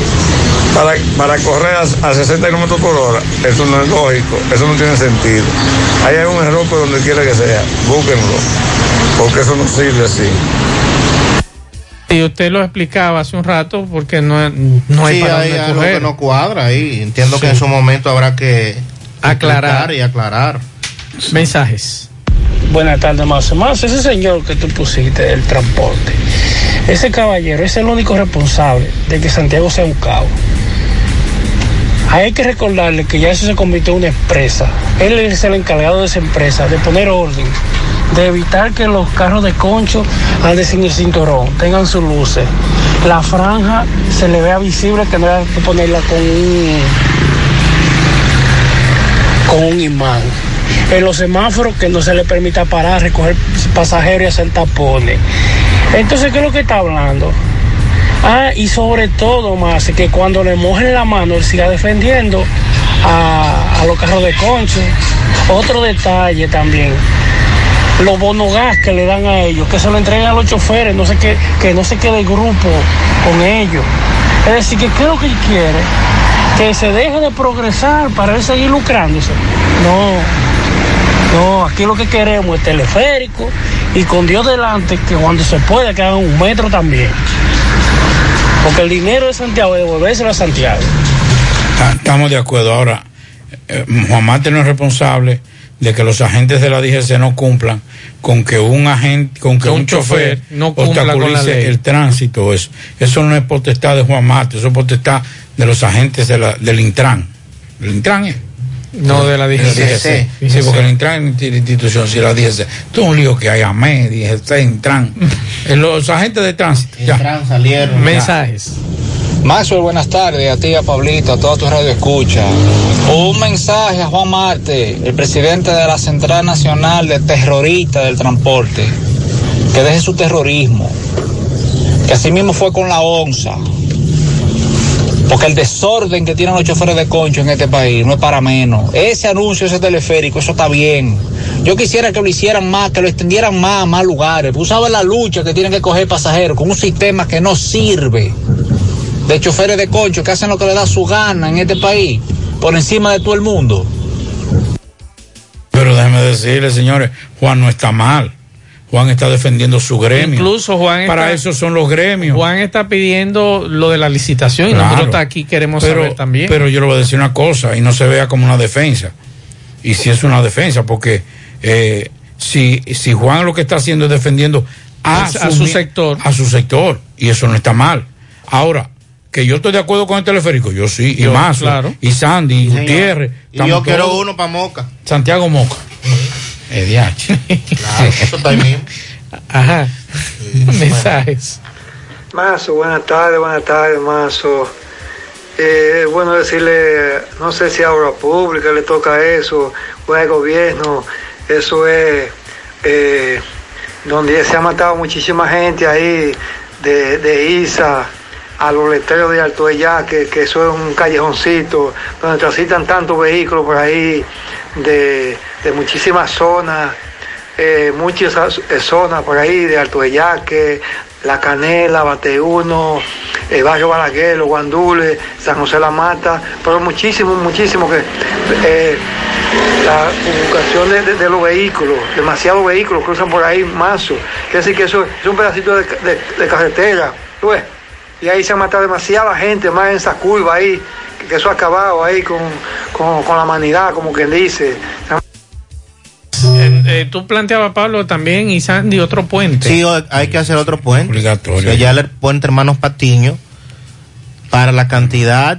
Speaker 24: para, para correr a, a 60 kilómetros por hora, eso no es lógico, eso no tiene sentido. Ahí hay un error por donde quiera que sea, búsquenlo, porque eso no sirve así.
Speaker 12: Y usted lo explicaba hace un rato porque no, no hay
Speaker 15: Sí,
Speaker 12: para
Speaker 15: hay
Speaker 12: dónde
Speaker 15: algo
Speaker 12: coger.
Speaker 15: que no cuadra ahí. Entiendo que en su momento habrá que
Speaker 12: Aclarar.
Speaker 15: y aclarar.
Speaker 12: Mensajes.
Speaker 50: Buenas tardes, más más ese señor que tú pusiste del transporte, ese caballero es el único responsable de que Santiago sea un caos. Hay que recordarle que ya eso se convirtió en una empresa. Él es el encargado de esa empresa, de poner orden, de evitar que los carros de concho anden sin el cinturón, tengan sus luces. La franja se le vea visible, que no hay que ponerla con un, con un imán. En los semáforos que no se le permita parar, recoger pasajeros y hacer tapones. Entonces, ¿qué es lo que está hablando? Ah, y sobre todo, más que cuando le mojen la mano, él siga defendiendo a, a los carros de concho. Otro detalle también, los bonogas que le dan a ellos, que se lo entreguen a los choferes, no sé qué, que no se quede el grupo con ellos. Es decir, que ¿qué es lo que él quiere? Que se deje de progresar para él seguir lucrándose. No, no, aquí lo que queremos es teleférico y con Dios delante, que cuando se pueda que hagan un metro también. Porque el dinero de Santiago devolvérselo a Santiago.
Speaker 13: Ta- Estamos de acuerdo. Ahora, eh, Juan Marte no es responsable de que los agentes de la DGC no cumplan con que un agente, con que
Speaker 12: Que
Speaker 13: un,
Speaker 12: un
Speaker 13: chofer,
Speaker 12: chofer no cumpla con la
Speaker 13: obstaculice
Speaker 12: ley.
Speaker 13: el tránsito. Eso, eso no es potestad de Juan Marte, eso es potestad de los agentes de la, del Intran. ¿El Intran es?
Speaker 12: No, de la DGC.
Speaker 13: Sí, porque el Intran es la institución, si la DGC. Todo un lío que hay, AME, DGC, Intran. Los agentes de tránsito. ya.
Speaker 15: salieron.
Speaker 12: Mensajes.
Speaker 51: Maxwell, buenas tardes a ti, a Pablito, a toda tu radio escucha. Un mensaje a Juan Marte, el presidente de la Central Nacional de Terroristas del Transporte, que deje su terrorismo, que así mismo fue con la onza. Porque el desorden que tienen los choferes de concho en este país no es para menos. Ese anuncio, ese teleférico, eso está bien. Yo quisiera que lo hicieran más, que lo extendieran más a más lugares. Tú sabes la lucha que tienen que coger pasajeros con un sistema que no sirve. De choferes de concho que hacen lo que les da su gana en este país, por encima de todo el mundo.
Speaker 49: Pero déjeme decirle, señores, Juan no está mal. Juan está defendiendo su gremio.
Speaker 12: Incluso Juan
Speaker 49: Para
Speaker 12: está-
Speaker 49: eso son los gremios.
Speaker 12: Juan está pidiendo lo de la licitación y nosotros está aquí queremos
Speaker 49: pero,
Speaker 12: saber también.
Speaker 49: Pero yo le voy a decir una cosa y no se vea como una defensa. Y si es una defensa, porque eh, si, si Juan lo que está haciendo es defendiendo a,
Speaker 12: A- a su sector.
Speaker 49: A su sector. Y eso no está mal. Ahora, que yo estoy de acuerdo con el teleférico, yo sí.
Speaker 12: Yo,
Speaker 49: y Mazo,
Speaker 12: claro.
Speaker 49: y Sandy, y
Speaker 15: Señor.
Speaker 49: Gutiérrez.
Speaker 15: Y yo quiero
Speaker 49: todos-
Speaker 15: uno para Moca.
Speaker 49: Santiago Moca. EDH.
Speaker 15: Claro, eso está ahí mismo.
Speaker 12: Ajá. Mensajes.
Speaker 52: Mazo, buenas tardes, buenas tardes, Mazo. Eh, es bueno decirle, no sé si a obra pública le toca eso, o al gobierno, eso es eh, donde se ha matado muchísima gente ahí de, de Isa a los letreros de Alto de Yaque, que eso es un callejoncito donde transitan tantos vehículos por ahí de, de muchísimas zonas eh, muchas eh, zonas por ahí de Alto de Yaque, La Canela, Bateuno, el barrio Balaguer, Los San José La Mata, pero muchísimo, muchísimo que eh, la de, los vehículos, demasiados vehículos cruzan por ahí, mazo. Quiere decir que eso es un pedacito de, de- de carretera, ¿tú ves? Y ahí se ha matado demasiada gente más en esa curva ahí, que, eso ha acabado ahí con, con, con la humanidad, como quien dice.
Speaker 12: Eh, eh, tú planteabas, Pablo, también y Sandy otro puente.
Speaker 15: Sí, hay que hacer otro puente.
Speaker 49: Obligatorio.
Speaker 15: allá el puente Hermanos Patiño, para la cantidad,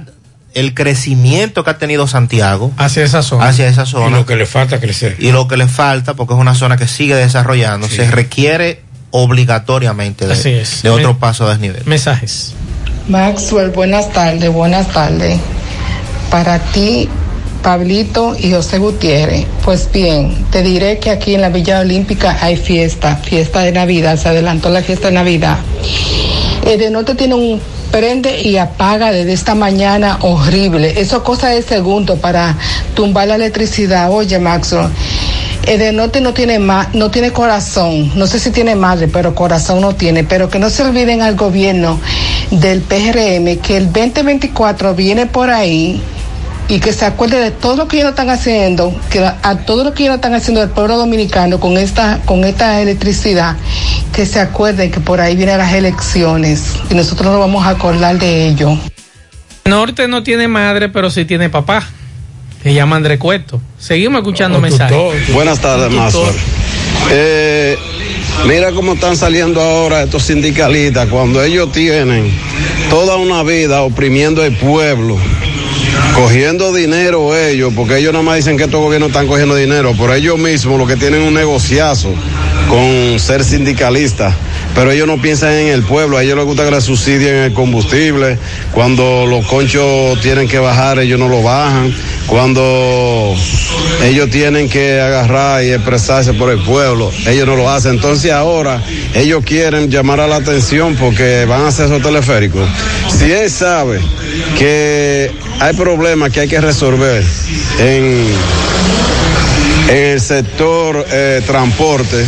Speaker 15: el crecimiento que ha tenido Santiago
Speaker 12: hacia esa zona.
Speaker 15: hacia esa
Speaker 49: Y
Speaker 15: zona.
Speaker 49: lo que le falta crecer.
Speaker 15: y lo que le falta, porque es una zona que sigue desarrollando, se requiere obligatoriamente de,
Speaker 12: Así es.
Speaker 15: de otro
Speaker 12: Me-
Speaker 15: paso a desnivel.
Speaker 12: Mensajes.
Speaker 53: Maxwell, buenas tardes, buenas tardes. Para ti, Pablito y José Gutiérrez, pues bien, te diré que aquí en la Villa Olímpica hay fiesta, fiesta de Navidad, se adelantó la fiesta de Navidad. El de tiene un prende y apaga desde esta mañana horrible. Eso cosa de segundo para tumbar la electricidad. Oye, Maxwell. El de no tiene ma- no tiene corazón, no sé si tiene madre, pero corazón no tiene, pero que no se olviden al gobierno del PRM que el 2024 viene por ahí y que se acuerde de todo lo que ellos están haciendo, que a todo lo que ellos están haciendo del pueblo dominicano con esta con esta electricidad, que se acuerden que por ahí vienen las elecciones y nosotros nos vamos a acordar de ello.
Speaker 12: Norte no tiene madre, pero sí tiene papá. Se llama André Cueto. Seguimos escuchando mensajes.
Speaker 54: Buenas tardes. Mazo. Eh, mira cómo están saliendo ahora estos sindicalistas cuando ellos tienen toda una vida oprimiendo el pueblo, cogiendo dinero ellos, porque ellos nada más dicen que estos gobiernos están cogiendo dinero, pero ellos mismos lo que tienen un negociazo con ser sindicalistas. Pero ellos no piensan en el pueblo, a ellos les gusta que les subsidien el combustible. Cuando los conchos tienen que bajar, ellos no lo bajan. Cuando ellos tienen que agarrar y expresarse por el pueblo, ellos no lo hacen. Entonces ahora ellos quieren llamar a la atención porque van a hacer esos teleféricos. Si él sabe que hay problemas que hay que resolver en, el sector eh, transporte,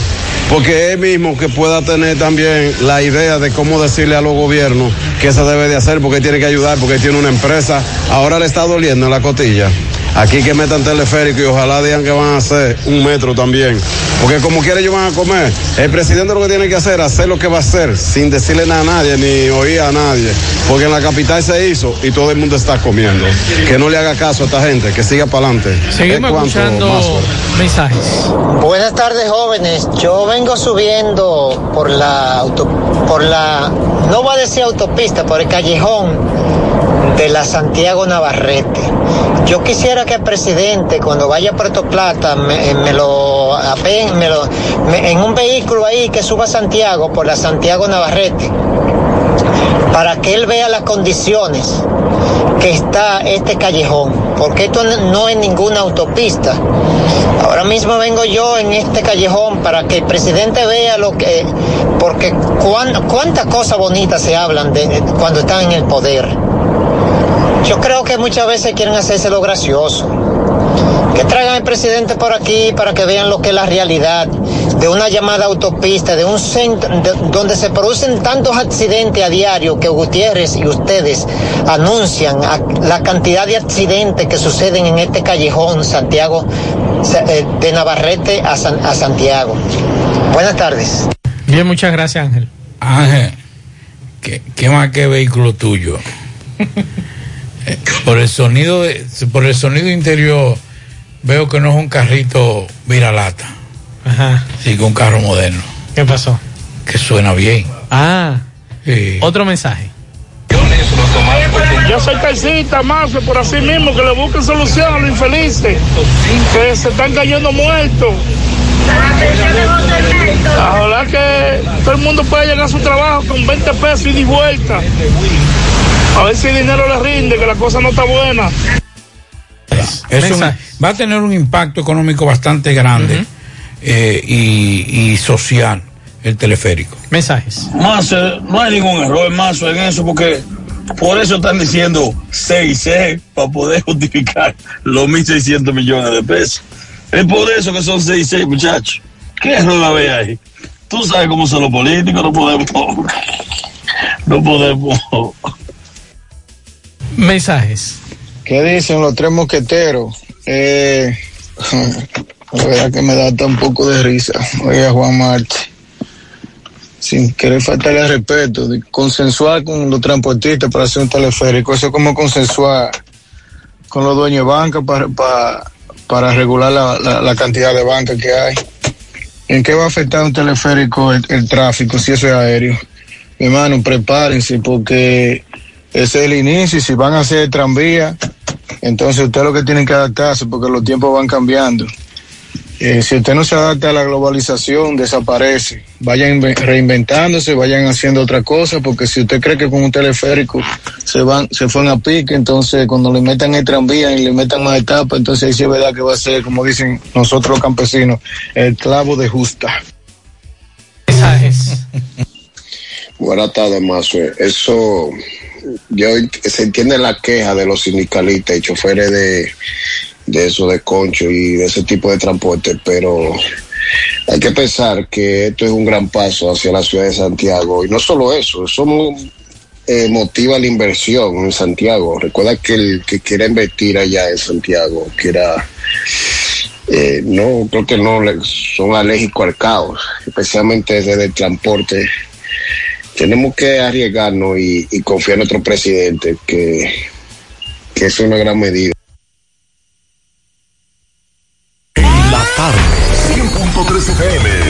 Speaker 54: porque él mismo que pueda tener también la idea de cómo decirle a los gobiernos que se debe de hacer, porque tiene que ayudar, porque tiene una empresa, ahora le está doliendo en la cotilla. Aquí que metan teleférico y ojalá digan que van a hacer un metro también. Porque como quiera ellos van a comer. El presidente lo que tiene que hacer es hacer lo que va a hacer, sin decirle nada a nadie, ni oír a nadie. Porque en la capital se hizo y todo el mundo está comiendo. Que no le haga caso a esta gente, que siga para adelante.
Speaker 12: Seguimos escuchando mensajes.
Speaker 55: Buenas tardes jóvenes, yo vengo subiendo por la auto, por la, no voy a decir autopista, por el callejón de la Santiago Navarrete. Yo quisiera que el presidente cuando vaya a Puerto Plata me, me lo me lo, en un vehículo ahí que suba a Santiago por la Santiago Navarrete para que él vea las condiciones que está este callejón. porque esto no es ninguna autopista. Ahora mismo vengo yo en este callejón para que el presidente vea lo que, porque cuán- cuántas cosas bonitas se hablan de, cuando están en el poder. Yo creo que muchas veces quieren hacerse lo gracioso. Que traigan al presidente por aquí para que vean lo que es la realidad de una llamada autopista, de un centro de- donde se producen tantos accidentes a diario que Gutiérrez y ustedes anuncian a- la cantidad de accidentes que suceden en este callejón Santiago Sa- eh, de Navarrete a, San- a Santiago. Buenas tardes.
Speaker 12: Bien, muchas gracias, Ángel.
Speaker 13: Ángel, ¿qué, qué más que vehículo tuyo? Por el sonido de- por el sonido interior veo que no es un carrito viralata.
Speaker 12: Ajá.
Speaker 13: Sí, que un carro moderno.
Speaker 12: ¿Qué pasó?
Speaker 13: Que suena bien.
Speaker 12: Ah,
Speaker 13: Sí.
Speaker 12: otro mensaje.
Speaker 50: Yo soy taxista, más por así mismo, que le busquen solución a los infelices, que se están cayendo muertos. Ojalá que todo el mundo pueda llegar a su trabajo con 20 pesos y de vuelta. A ver si el dinero le rinde, que la cosa no está buena.
Speaker 13: Es un- va a tener un impacto económico bastante grande eh, y, y social el teleférico.
Speaker 12: Mensajes.
Speaker 56: Más, eh, no hay ningún error más en eso, porque por eso están diciendo 6C para poder justificar los 1.600 millones de pesos. Es por eso que son 6C, muchachos. ¿Qué error ve ahí? Tú sabes cómo son los políticos, no podemos. No podemos.
Speaker 12: Mensajes.
Speaker 53: ¿Qué dicen los tres mosqueteros? Eh, la verdad que me da un poco de risa. Oye, a Juan Marte, sin querer faltarle al respeto, consensuar con los transportistas para hacer un teleférico. Eso es como consensuar con los dueños de banca para, para, regular la, la- la cantidad de banca que hay. ¿En qué va a afectar un teleférico el, el tráfico si eso es aéreo? Mi hermano, prepárense porque ese es el inicio y si van a hacer tranvía, entonces usted lo que tienen que adaptarse porque los tiempos van cambiando. Eh, si usted no se adapta a la globalización, desaparece. Vayan inve- reinventándose, vayan haciendo otra cosa, porque si usted cree que con un teleférico se van, se fueron a pique, entonces cuando le metan el tranvía y le metan más etapas, entonces ahí sí es verdad que va a ser, como dicen nosotros los campesinos, el clavo de justa.
Speaker 12: Mensajes.
Speaker 54: Buenas tardes, Mazo. Eso, yo se entiende la queja de los sindicalistas y choferes de, de eso de concho y de ese tipo de transporte, pero hay que pensar que esto es un gran paso hacia la ciudad de Santiago. Y no solo eso, eso eh, motiva la inversión en Santiago. Recuerda que el que quiera invertir allá en Santiago, quiera eh, no, creo que no son alérgicos al caos, especialmente desde el transporte. Tenemos que arriesgarnos y, confiar en nuestro presidente, que, que es una gran medida.
Speaker 11: La tarde. 100.3 FM.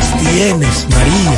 Speaker 57: tienes, María.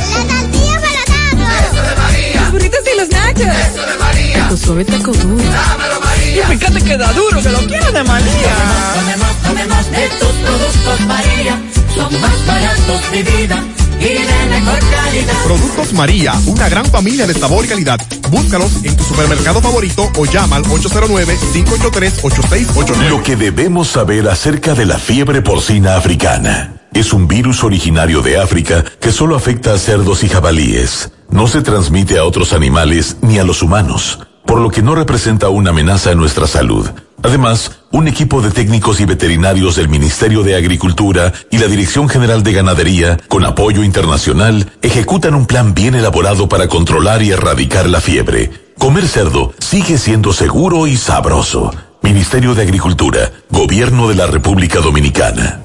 Speaker 58: Los burritos y los nachos. Eso de María. Tu suave taco duro. Dámelo, María. Y fíjate que da duro, que lo quiero de María.
Speaker 10: Tomemos, tomemos de tus productos María. Son más baratos de vida y de mejor calidad.
Speaker 59: Productos María, una gran familia de sabor y calidad. Búscalos en tu supermercado favorito o llama al 809-583-8689.
Speaker 11: Lo que debemos saber acerca de la fiebre porcina africana. Es un virus originario de África que solo afecta a cerdos y jabalíes. No se transmite a otros animales ni a los humanos, por lo que no representa una amenaza a nuestra salud. Además, un equipo de técnicos y veterinarios del Ministerio de Agricultura y la Dirección General de Ganadería, con apoyo internacional, ejecutan un plan bien elaborado para controlar y erradicar la fiebre. Comer cerdo sigue siendo seguro y sabroso. Ministerio de Agricultura, Gobierno de la República Dominicana.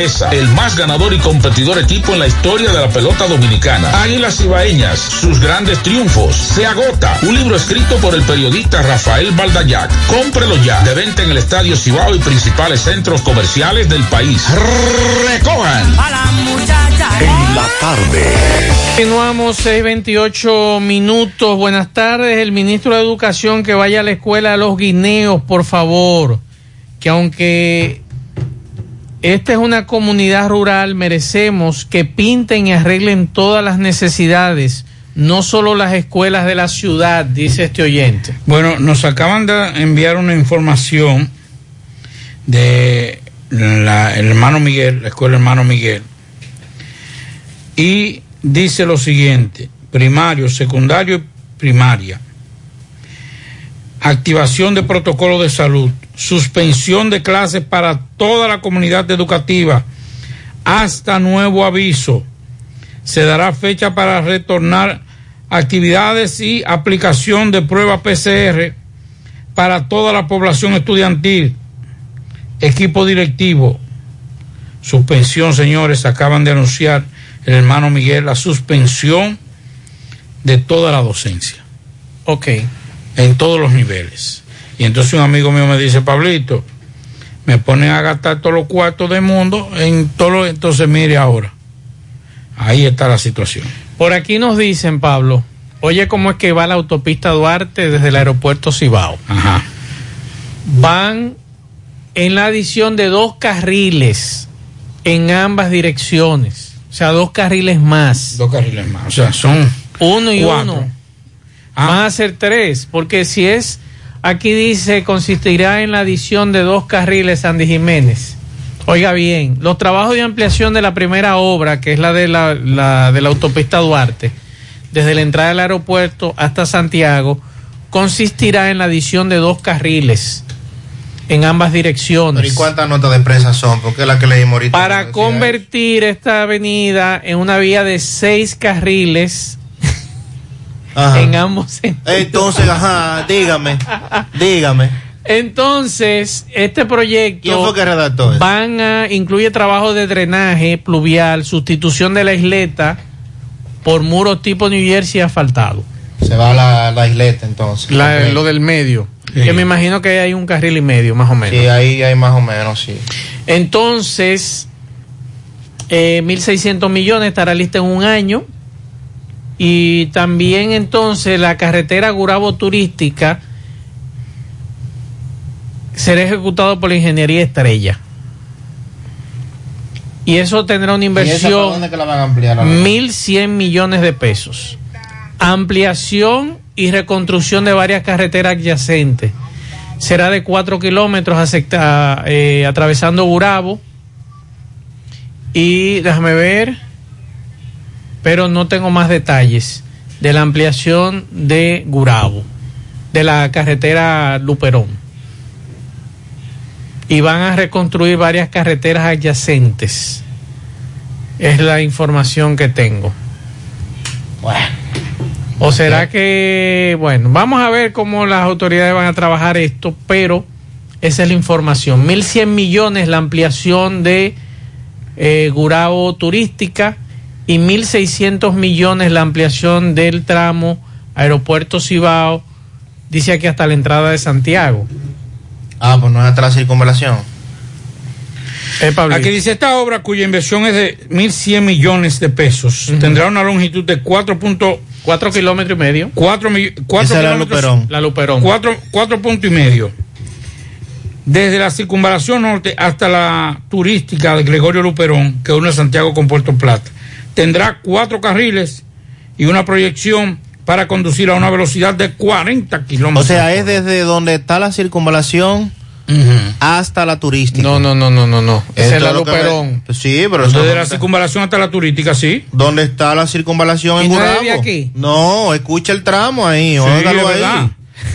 Speaker 60: el más ganador y competidor equipo en la historia de la pelota dominicana. Águilas Ibaeñas, sus grandes triunfos. Se agota. Un libro escrito por el periodista Rafael Baldayac. Cómprelo ya. De venta en el Estadio Cibao y principales centros comerciales del país. Recojan.
Speaker 17: En la tarde.
Speaker 12: Continuamos 628 minutos. Buenas tardes. El ministro de Educación que vaya a la escuela de los guineos, por favor. Que aunque esta es una comunidad rural, merecemos que pinten y arreglen todas las necesidades, no solo las escuelas de la ciudad, dice este oyente.
Speaker 13: Bueno, nos acaban de enviar una información de la, hermano Miguel, la escuela hermano Miguel, y dice lo siguiente, primario, secundario y primaria, activación de protocolo de salud, suspensión de clases para toda la comunidad educativa hasta nuevo aviso. Se dará fecha para retornar actividades y aplicación de prueba PCR para toda la población estudiantil, equipo directivo. Suspensión, señores, acaban de anunciar el hermano Miguel la suspensión de toda la docencia.
Speaker 12: Ok.
Speaker 13: En todos los niveles. Y entonces un amigo mío me dice, Pablito, me ponen a gastar todos los cuartos del mundo en todo lo... Entonces mire ahora, ahí está la situación.
Speaker 12: Por aquí nos dicen, Pablo, oye cómo es que va la autopista Duarte desde el aeropuerto Cibao.
Speaker 13: Ajá.
Speaker 12: Van en la adición de dos carriles en ambas direcciones. O sea, dos carriles más.
Speaker 13: Dos carriles más. O sea, son
Speaker 12: uno y
Speaker 13: cuatro.
Speaker 12: uno. Van a ser tres, porque si es, aquí dice, consistirá en la adición de dos carriles Sandy Jiménez. Oiga bien, los trabajos de ampliación de la primera obra, que es la de la, la de la autopista Duarte, desde la entrada del aeropuerto hasta Santiago, consistirá en la adición de dos carriles en ambas direcciones.
Speaker 15: Pero ¿y cuántas notas de prensa son? Porque es la que leímos ahorita.
Speaker 12: Para convertir esta avenida en una vía de seis carriles
Speaker 15: Ajá.
Speaker 12: en ambos sentidos.
Speaker 15: Entonces, ajá, dígame, dígame.
Speaker 12: Entonces, este proyecto
Speaker 15: ¿Quién fue que redactó eso?
Speaker 12: van a incluye trabajo de drenaje pluvial, sustitución de la isleta por muros tipo New Jersey asfaltado.
Speaker 15: Se va la, la isleta entonces.
Speaker 12: La-. Lo del medio. Que me imagino que hay un carril y medio, más o menos.
Speaker 15: Sí, ahí hay más o menos, sí.
Speaker 12: Entonces, eh, 1.600 millones estará lista en un año. Y también entonces la carretera Gurabo Turística será ejecutado por la Ingeniería Estrella. Y eso tendrá una
Speaker 15: ¿Y esa para
Speaker 12: inversión
Speaker 15: ahora?
Speaker 12: 1.100 millones de pesos. Ampliación y reconstrucción de varias carreteras adyacentes. Será de 4 kilómetros acepta- eh, atravesando Burabo. Y déjame ver, pero no tengo más detalles de la ampliación de Gurabo, de la carretera Luperón. Y van a reconstruir varias carreteras adyacentes. Es la información que tengo. O será que, bueno, vamos a ver cómo las autoridades van a trabajar esto, pero esa es la información. 1.100 millones la ampliación de eh, Gurabo Turística y 1.600 millones la ampliación del tramo Aeropuerto Cibao, dice aquí hasta la entrada de Santiago.
Speaker 15: Ah, pues no es hasta la circunvalación.
Speaker 13: Aquí dice esta obra cuya inversión es de 1.100 millones de pesos. Tendrá una longitud de 4.4
Speaker 12: kilómetros y medio.
Speaker 13: 4,
Speaker 15: Esa es la Luperón.
Speaker 12: La Luperón.
Speaker 13: 4, 4 puntos y medio.
Speaker 49: desde la circunvalación norte hasta la turística de Gregorio Luperón, que une Santiago con Puerto Plata. Tendrá cuatro carriles y una proyección para conducir a una velocidad de 40 kilómetros.
Speaker 15: O sea, es desde donde está la circunvalación hasta la turística.
Speaker 12: No, no, no, no, no, no. Esa es la Luperón.
Speaker 15: Sí, pero
Speaker 49: Desde
Speaker 15: no-
Speaker 49: la circunvalación hasta la turística, sí.
Speaker 15: ¿Dónde está la circunvalación
Speaker 49: ¿Y
Speaker 15: en
Speaker 49: no aquí?
Speaker 15: No, escucha el tramo ahí,
Speaker 49: Sí,
Speaker 15: ahí.
Speaker 49: verdad.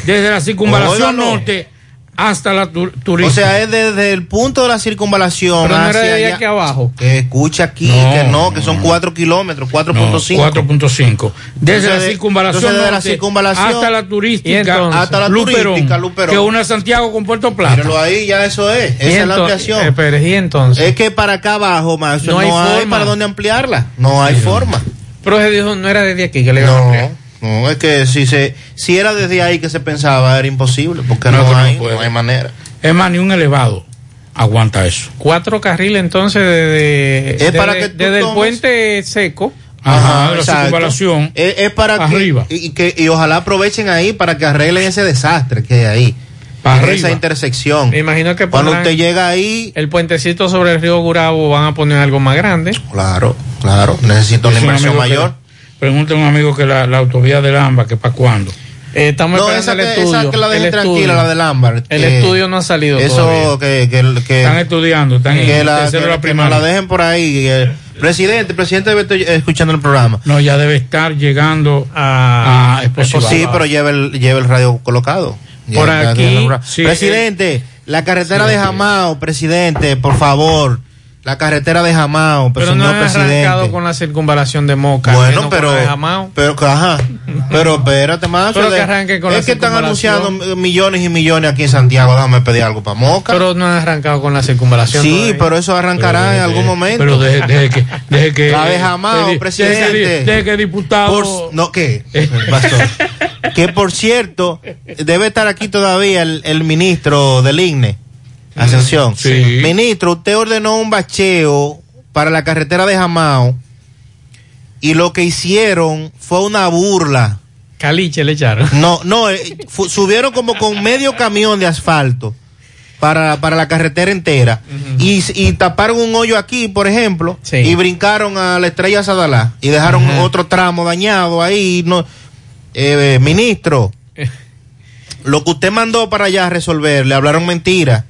Speaker 49: Desde la circunvalación
Speaker 15: Óigalo.
Speaker 49: norte hasta la tu- turística.
Speaker 15: O sea, es desde el punto de la circunvalación
Speaker 49: Pero no era
Speaker 15: hacia
Speaker 49: de
Speaker 15: allá.
Speaker 49: aquí abajo.
Speaker 15: Que escucha aquí,
Speaker 49: No,
Speaker 15: que no, que son 4 kilómetros, 4.5.
Speaker 49: 4.5. Desde la circunvalación
Speaker 15: desde la circunvalación
Speaker 49: hasta la
Speaker 15: ¿Y
Speaker 49: turística,
Speaker 15: entonces? hasta la
Speaker 49: Luperón,
Speaker 15: turística, Luperón.
Speaker 49: que une Santiago con Puerto Plata.
Speaker 15: Míralo ahí, ya eso es. Esa es la ampliación.
Speaker 12: eh, Pérez, ¿y entonces?
Speaker 15: Es que para acá abajo, más no,
Speaker 12: No hay
Speaker 15: hay,
Speaker 12: forma.
Speaker 15: para dónde ampliarla. No hay forma.
Speaker 12: Pero se dijo, no era desde aquí que le iban a
Speaker 15: No,
Speaker 12: ampliar.
Speaker 15: No, es que si se si era desde ahí que se pensaba era imposible, porque
Speaker 49: No,
Speaker 15: no,
Speaker 49: que no
Speaker 15: hay, no hay manera.
Speaker 49: Es más, ni un elevado aguanta eso.
Speaker 12: Cuatro carriles entonces desde,
Speaker 15: Es para
Speaker 12: desde- el puente seco.
Speaker 49: Ajá, de la circunvalación.
Speaker 15: Es, es para
Speaker 49: Arriba.
Speaker 15: que y, que y ojalá aprovechen ahí para que arreglen ese desastre que hay ahí.
Speaker 49: Para
Speaker 15: en
Speaker 49: arriba.
Speaker 15: esa intersección.
Speaker 12: Me imagino que
Speaker 15: Cuando usted llega ahí,
Speaker 12: el puentecito sobre el río Gurabo van a poner algo más grande.
Speaker 15: claro, claro, necesita una inversión mayor.
Speaker 49: Pregunta a un amigo que la, la autovía del AMBA, que para cuándo.
Speaker 12: Eh, estamos
Speaker 15: No,
Speaker 12: esperando
Speaker 15: esa
Speaker 12: el
Speaker 15: que,
Speaker 12: estudio.
Speaker 15: esa que la dejen
Speaker 12: el
Speaker 15: tranquila,
Speaker 12: estudio.
Speaker 15: la del ámbar.
Speaker 12: El
Speaker 15: que
Speaker 12: estudio no ha salido
Speaker 15: Eso
Speaker 12: todavía.
Speaker 15: que, que, que,
Speaker 49: Están estudiando, están
Speaker 15: que
Speaker 49: en
Speaker 15: la,
Speaker 49: la primaria.
Speaker 15: la dejen por ahí. eh, presidente, presidente debe estar escuchando el programa.
Speaker 49: No, ya debe estar llegando a, Exposiva.
Speaker 15: Sí, pero lleva el, lleva el radio colocado.
Speaker 49: Por aquí, sí,
Speaker 15: presidente, la carretera de Jamao, presidente, por favor. La carretera de Jamao, pues,
Speaker 12: Pero no han arrancado
Speaker 15: presidente.
Speaker 12: con la circunvalación de Moca.
Speaker 15: Bueno, pero,
Speaker 12: de Jamao.
Speaker 15: pero, ajá, pero espérate más.
Speaker 12: Pero que arranque con
Speaker 15: es
Speaker 12: la
Speaker 15: que están anunciando millones y millones aquí en Santiago. Déjame pedir algo para Moca.
Speaker 12: Pero no han arrancado con la circunvalación.
Speaker 15: sí,
Speaker 12: todavía.
Speaker 15: pero eso arrancará
Speaker 49: Pero
Speaker 15: en algún momento.
Speaker 49: Pero deje, deje que. Deje que
Speaker 15: La de Jamao,
Speaker 49: deje-
Speaker 15: presidente.
Speaker 49: Deje que, diputado.
Speaker 15: Por- no, ¿qué? Pasó. que por cierto, debe estar aquí todavía el, el ministro del INE, Ascensión.
Speaker 49: Sí.
Speaker 15: Ministro, usted ordenó un bacheo para la carretera de Jamao y lo que hicieron fue una burla.
Speaker 12: Caliche le echaron.
Speaker 15: No, no, eh, subieron como con medio camión de asfalto para, para la carretera entera y, y taparon un hoyo aquí, por ejemplo,
Speaker 12: Sí.
Speaker 15: y brincaron a la estrella Sadalá y dejaron otro tramo dañado ahí. No, Eh, ministro, lo que usted mandó para allá a resolver, le hablaron mentira.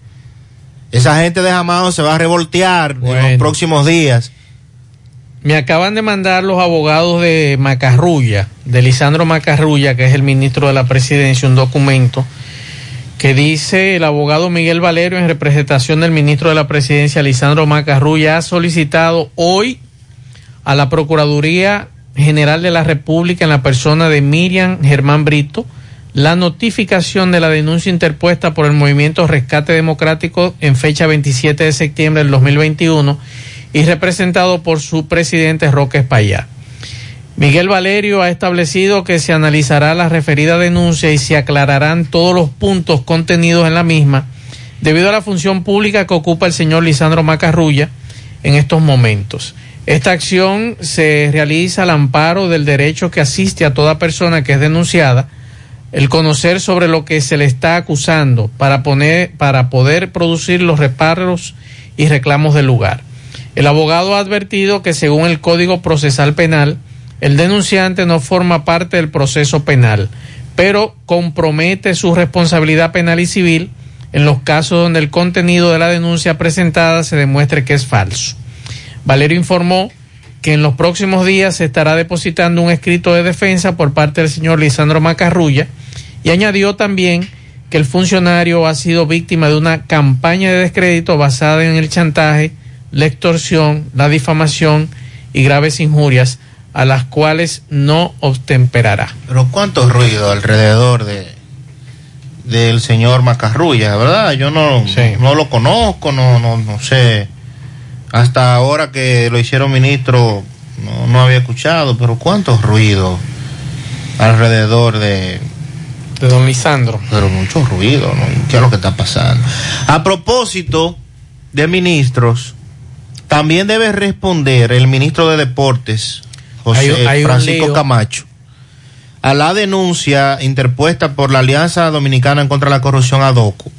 Speaker 15: Esa gente de Jamao se va a revoltear en los próximos días.
Speaker 12: Me acaban de mandar los abogados de Macarrulla, de Lisandro Macarrulla, que es el ministro de la presidencia, un documento que dice el abogado Miguel Valerio en representación del ministro de la presidencia, Lisandro Macarrulla, ha solicitado hoy a la Procuraduría General de la República en la persona de Miriam Germán Brito la notificación de la denuncia interpuesta por el movimiento Rescate Democrático en fecha 27 de septiembre del 2021 y representado por su presidente Roque Espaillá. Miguel Valerio ha establecido que se analizará la referida denuncia y se aclararán todos los puntos contenidos en la misma debido a la función pública que ocupa el señor Lisandro Macarrulla en estos momentos. Esta acción se realiza al amparo del derecho que asiste a toda persona que es denunciada el conocer sobre lo que se le está acusando para poner para poder producir los reparos y reclamos del lugar. El abogado ha advertido que según el Código Procesal Penal, el denunciante no forma parte del proceso penal, pero compromete su responsabilidad penal y civil en los casos donde el contenido de la denuncia presentada se demuestre que es falso. Valerio informó que en los próximos días se estará depositando un escrito de defensa por parte del señor Lisandro Macarrulla y añadió también que el funcionario ha sido víctima de una campaña de descrédito basada en el chantaje, la extorsión, la difamación y graves injurias a las cuales no obtemperará.
Speaker 15: Pero cuánto ruido alrededor de del señor Macarrulla, ¿verdad? Yo no, no lo conozco, no, no, no sé. Hasta ahora que lo hicieron ministro, no, no había escuchado, pero cuánto ruido alrededor de...
Speaker 12: De don Lisandro.
Speaker 15: Pero mucho ruido, ¿no? ¿Qué es lo que está pasando? A propósito de ministros, también debe responder el ministro de Deportes, José
Speaker 12: Hay hay
Speaker 15: Francisco. Camacho, a la denuncia interpuesta por la Alianza Dominicana en contra de la Corrupción ADOCO,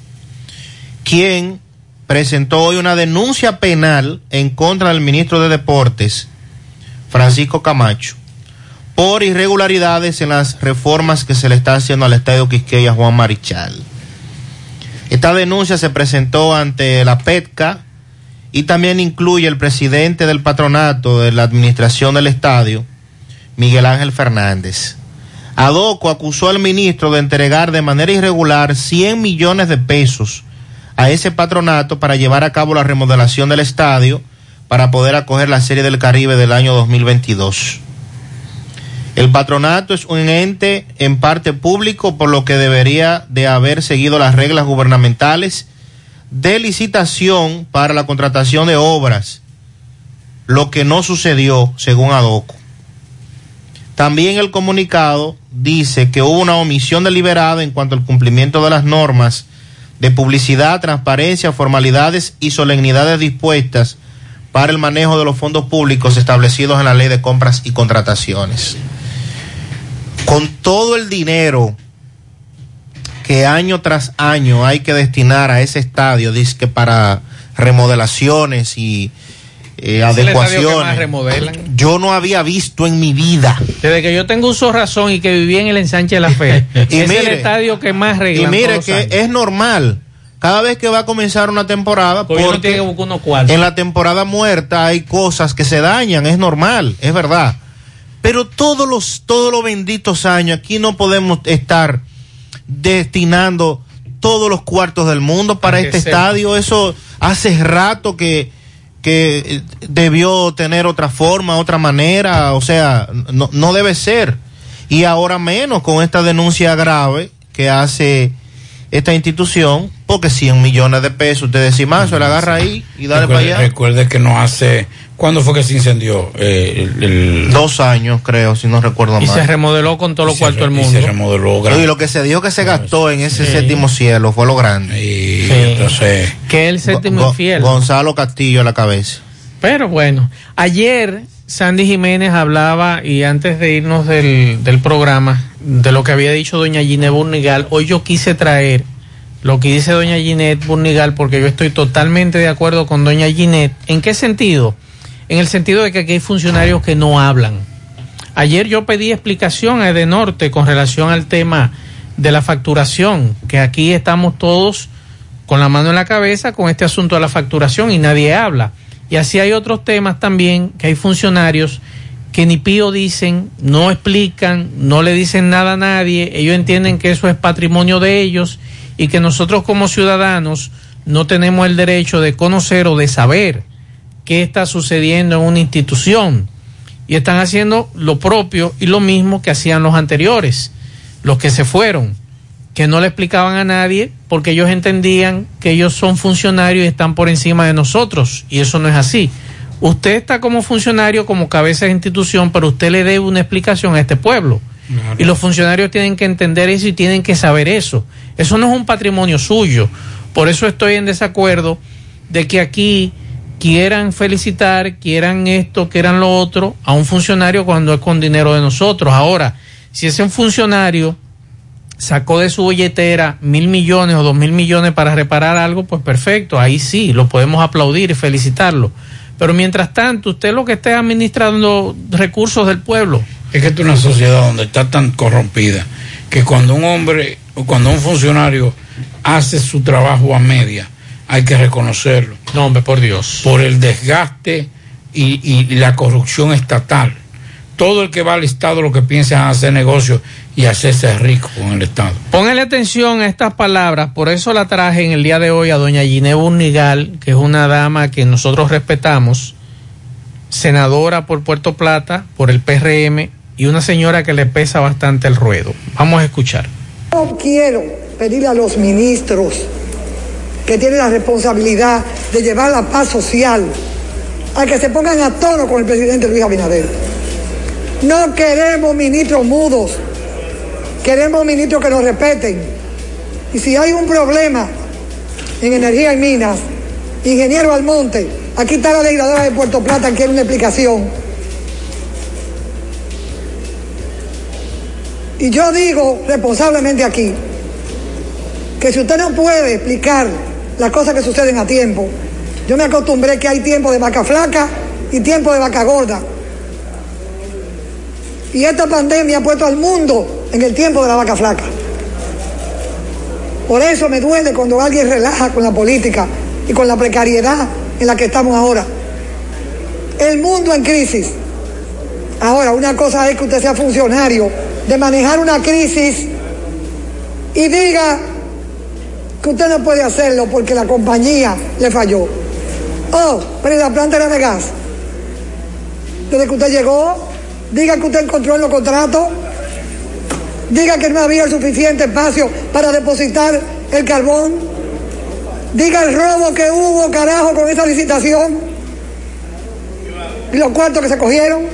Speaker 15: quien presentó hoy una denuncia penal en contra del ministro de Deportes, Francisco Camacho, por irregularidades en las reformas que se le está haciendo al Estadio Quisqueya Juan Marichal. Esta denuncia se presentó ante la PETCA y también incluye el presidente del patronato de la administración del estadio, Miguel Ángel Fernández. Adoco acusó al ministro de entregar de manera irregular 100 millones de pesos a ese patronato para llevar a cabo la remodelación del estadio para poder acoger la Serie del Caribe del año 2022. El patronato es un ente en parte público, por lo que debería de haber seguido las reglas gubernamentales de licitación para la contratación de obras, lo que no sucedió según Adoco. También el comunicado dice que hubo una omisión deliberada en cuanto al cumplimiento de las normas de publicidad, transparencia, formalidades y solemnidades dispuestas para el manejo de los fondos públicos establecidos en la ley de compras y contrataciones. Con todo el dinero que año tras año hay que destinar a ese estadio, dice que para remodelaciones y eh, adecuaciones, yo no había visto en mi vida.
Speaker 12: Desde que yo tengo uso razón y que viví en el ensanche de la fe,
Speaker 15: Y
Speaker 12: es el estadio que más
Speaker 15: Y
Speaker 12: arreglan
Speaker 15: mire que
Speaker 12: años.
Speaker 15: es normal. Cada vez que va a comenzar una temporada, porque
Speaker 12: tiene que buscar unos cuartos.
Speaker 15: en la temporada muerta hay cosas que se dañan, es normal, es verdad. Pero todos los, todos los benditos años, aquí no podemos estar destinando todos los cuartos del mundo para este estadio. Eso hace rato que, que eh, debió tener otra forma, otra manera, o sea, no, no debe ser. Y ahora menos con esta denuncia grave que hace esta institución, porque 100 millones de pesos, usted decía más, se la agarra ahí y dale para allá.
Speaker 49: recuerde que no hace. ¿Cuándo fue que se incendió? Eh, el, el-
Speaker 15: Dos años, creo, si no recuerdo
Speaker 12: Y
Speaker 15: mal.
Speaker 12: se remodeló con
Speaker 49: y se
Speaker 12: cuartos del
Speaker 49: re- y
Speaker 12: mundo.
Speaker 49: se remodeló grande.
Speaker 15: Y lo que se dijo que se gastó en ese
Speaker 12: Sí.
Speaker 15: séptimo cielo fue lo grande.
Speaker 49: Y
Speaker 12: Sí.
Speaker 49: entonces.
Speaker 12: Que es el séptimo
Speaker 15: Go-
Speaker 12: infiel.
Speaker 15: Gonzalo Castillo a la cabeza.
Speaker 12: Pero bueno, ayer Sandy Jiménez hablaba, y antes de irnos del, del programa, de lo que había dicho doña Ginette Burnigal, hoy yo quise traer lo que dice doña Ginette Burnigal, porque yo estoy totalmente de acuerdo con doña Ginette. ¿En qué sentido? En el sentido de que aquí hay funcionarios que no hablan. Ayer yo pedí explicación a Edenorte con relación al tema de la facturación, que aquí estamos todos con la mano en la cabeza con este asunto de la facturación y nadie habla. Y así hay otros temas también que hay funcionarios que ni pío dicen, no explican, no le dicen nada a nadie, ellos entienden que eso es patrimonio de ellos y que nosotros como ciudadanos no tenemos el derecho de conocer o de saber qué está sucediendo en una institución. Y están haciendo lo propio y lo mismo que hacían los anteriores, los que se fueron que no le explicaban a nadie porque ellos entendían que ellos son funcionarios y están por encima de nosotros y eso no es así. Usted está como funcionario, como cabeza de institución, pero usted le debe una explicación a este pueblo. Y los funcionarios tienen que entender eso y tienen que saber eso. Eso no es un patrimonio suyo. Por eso estoy en desacuerdo de que aquí quieran felicitar, quieran esto, quieran lo otro a un funcionario cuando es con dinero de nosotros. Ahora, si ese funcionario sacó de su billetera mil millones o dos mil millones para reparar algo, pues perfecto, ahí sí, lo podemos aplaudir y felicitarlo. Pero mientras tanto, usted lo que esté administrando recursos del pueblo.
Speaker 49: Es que es una sociedad donde está tan corrompida que cuando un hombre o cuando un funcionario hace su trabajo a media, hay que reconocerlo.
Speaker 12: No, hombre, por Dios.
Speaker 49: Por el desgaste y, y la corrupción estatal. Todo el que va al Estado lo que piensa es hacer negocio y hacerse rico con el Estado.
Speaker 12: Póngale atención a estas palabras, por eso la traje en el día de hoy a doña Ginée Burnigal, que es una dama que nosotros respetamos, senadora por Puerto Plata, por el PRM, y una señora que le pesa bastante el ruedo. Vamos a escuchar.
Speaker 61: No quiero pedirle a los ministros que tienen la responsabilidad de llevar la paz social a que se pongan a tono con el presidente Luis Abinader. No queremos ministros mudos, queremos ministros que nos respeten. Y si hay un problema en energía y minas, ingeniero Almonte, aquí está la legisladora de Puerto Plata, quiere una explicación. Y yo digo responsablemente aquí que si usted no puede explicar las cosas que suceden a tiempo. Yo me acostumbré que hay tiempo de vaca flaca y tiempo de vaca gorda. Y esta pandemia ha puesto al mundo en el tiempo de la vaca flaca. Por eso me duele cuando alguien relaja con la política y con la precariedad en la que estamos ahora. El mundo en crisis. Ahora, una cosa es que usted sea funcionario de manejar una crisis y diga que usted no puede hacerlo porque la compañía le falló. Oh, pero ¿y la planta era de gas. Desde que usted llegó, diga que usted encontró en los contratos, diga que no había suficiente espacio para depositar el carbón, diga el robo que hubo, carajo, con esa licitación y los cuartos que se cogieron.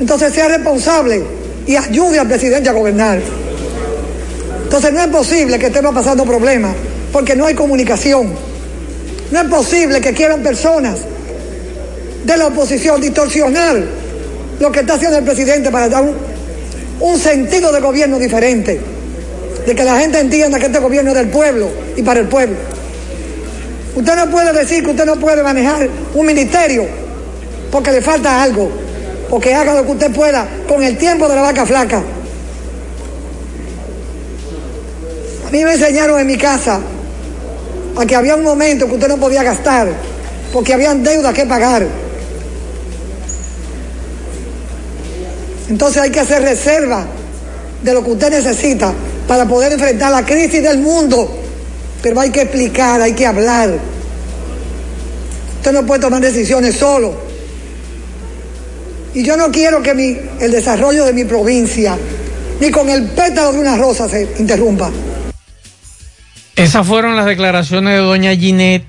Speaker 61: Entonces sea responsable y ayude al presidente a gobernar. Entonces no es posible que estemos pasando problemas porque no hay comunicación. No es posible que quieran personas de la oposición distorsionar lo que está haciendo el presidente para dar un, sentido de gobierno diferente. De que la gente entienda que este gobierno es del pueblo y para el pueblo. Usted no puede decir que usted no puede manejar un ministerio porque le falta algo, porque haga lo que usted pueda con el tiempo de la vaca flaca. A mí me enseñaron en mi casa a que había un momento que usted no podía gastar porque habían deudas que pagar. Entonces hay que hacer reserva de lo que usted necesita para poder enfrentar la crisis del mundo. Pero hay que explicar, hay que hablar. Usted no puede tomar decisiones solo. Y yo no quiero que el desarrollo de mi provincia, ni con el pétalo de una rosa se interrumpa.
Speaker 12: Esas fueron las declaraciones de doña Ginette.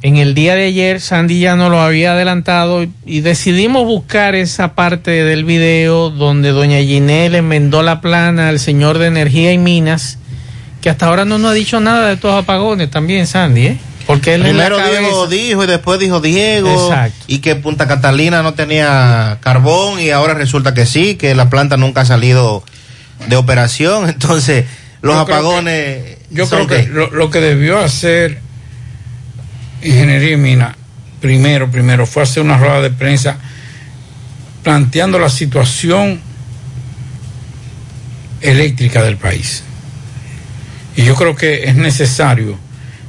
Speaker 12: En el día de ayer, Sandy ya nos lo había adelantado y decidimos buscar esa parte del video donde doña Ginette le enmendó la plana al señor de Energía y Minas, que hasta ahora no nos ha dicho nada de estos apagones también, Sandy, ¿eh? Porque él
Speaker 15: Primero Diego dijo y después dijo Diego.
Speaker 12: Exacto.
Speaker 15: Y que Punta Catalina no tenía carbón y ahora resulta que sí, que la planta nunca ha salido de operación. Entonces, los
Speaker 13: Yo
Speaker 15: apagones.
Speaker 13: Yo creo que lo, lo que debió hacer Ingeniería y Mina, primero, primero, fue hacer una rueda de prensa planteando la situación eléctrica del país. Y yo creo que es necesario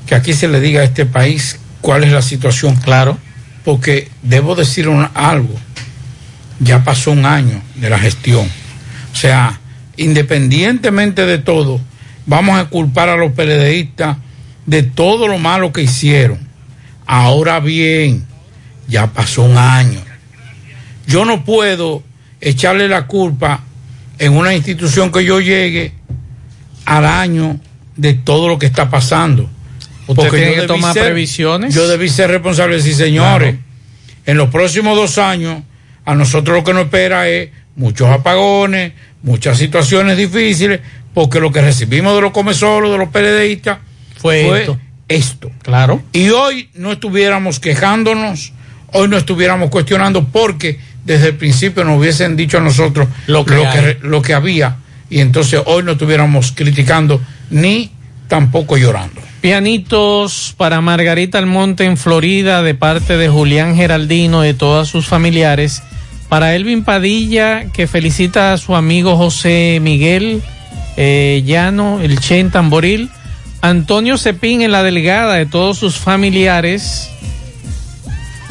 Speaker 13: que aquí se le diga a este país cuál es la situación.
Speaker 12: Claro.
Speaker 13: Porque debo decir un- algo, ya pasó un año de la gestión. O sea, independientemente de todo, vamos a culpar a los PLDistas de todo lo malo que hicieron. Ahora bien, ya pasó un año. Yo no puedo echarle la culpa en una institución que yo llegue al año de todo lo que está pasando.
Speaker 12: Usted tiene que tomar previsiones.
Speaker 13: Yo debí ser responsable, sí, señores. En los próximos dos años, a nosotros lo que nos espera es muchos apagones, muchas situaciones difíciles, porque lo que recibimos de los comesolos, de los PLDistas,
Speaker 12: Fue esto.
Speaker 13: esto.
Speaker 12: Claro.
Speaker 13: Y hoy no estuviéramos quejándonos, hoy no estuviéramos cuestionando, porque desde el principio nos hubiesen dicho a nosotros
Speaker 12: Lo que
Speaker 13: lo había, y entonces hoy no estuviéramos criticando ni tampoco llorando.
Speaker 12: Pianitos para Margarita Almonte en Florida de parte de Julián Geraldino y de todos sus familiares. Para Elvin Padilla que felicita a su amigo José Miguel eh, Llano, el Che en Tamboril. Antonio Cepín en la Delgada de todos sus familiares.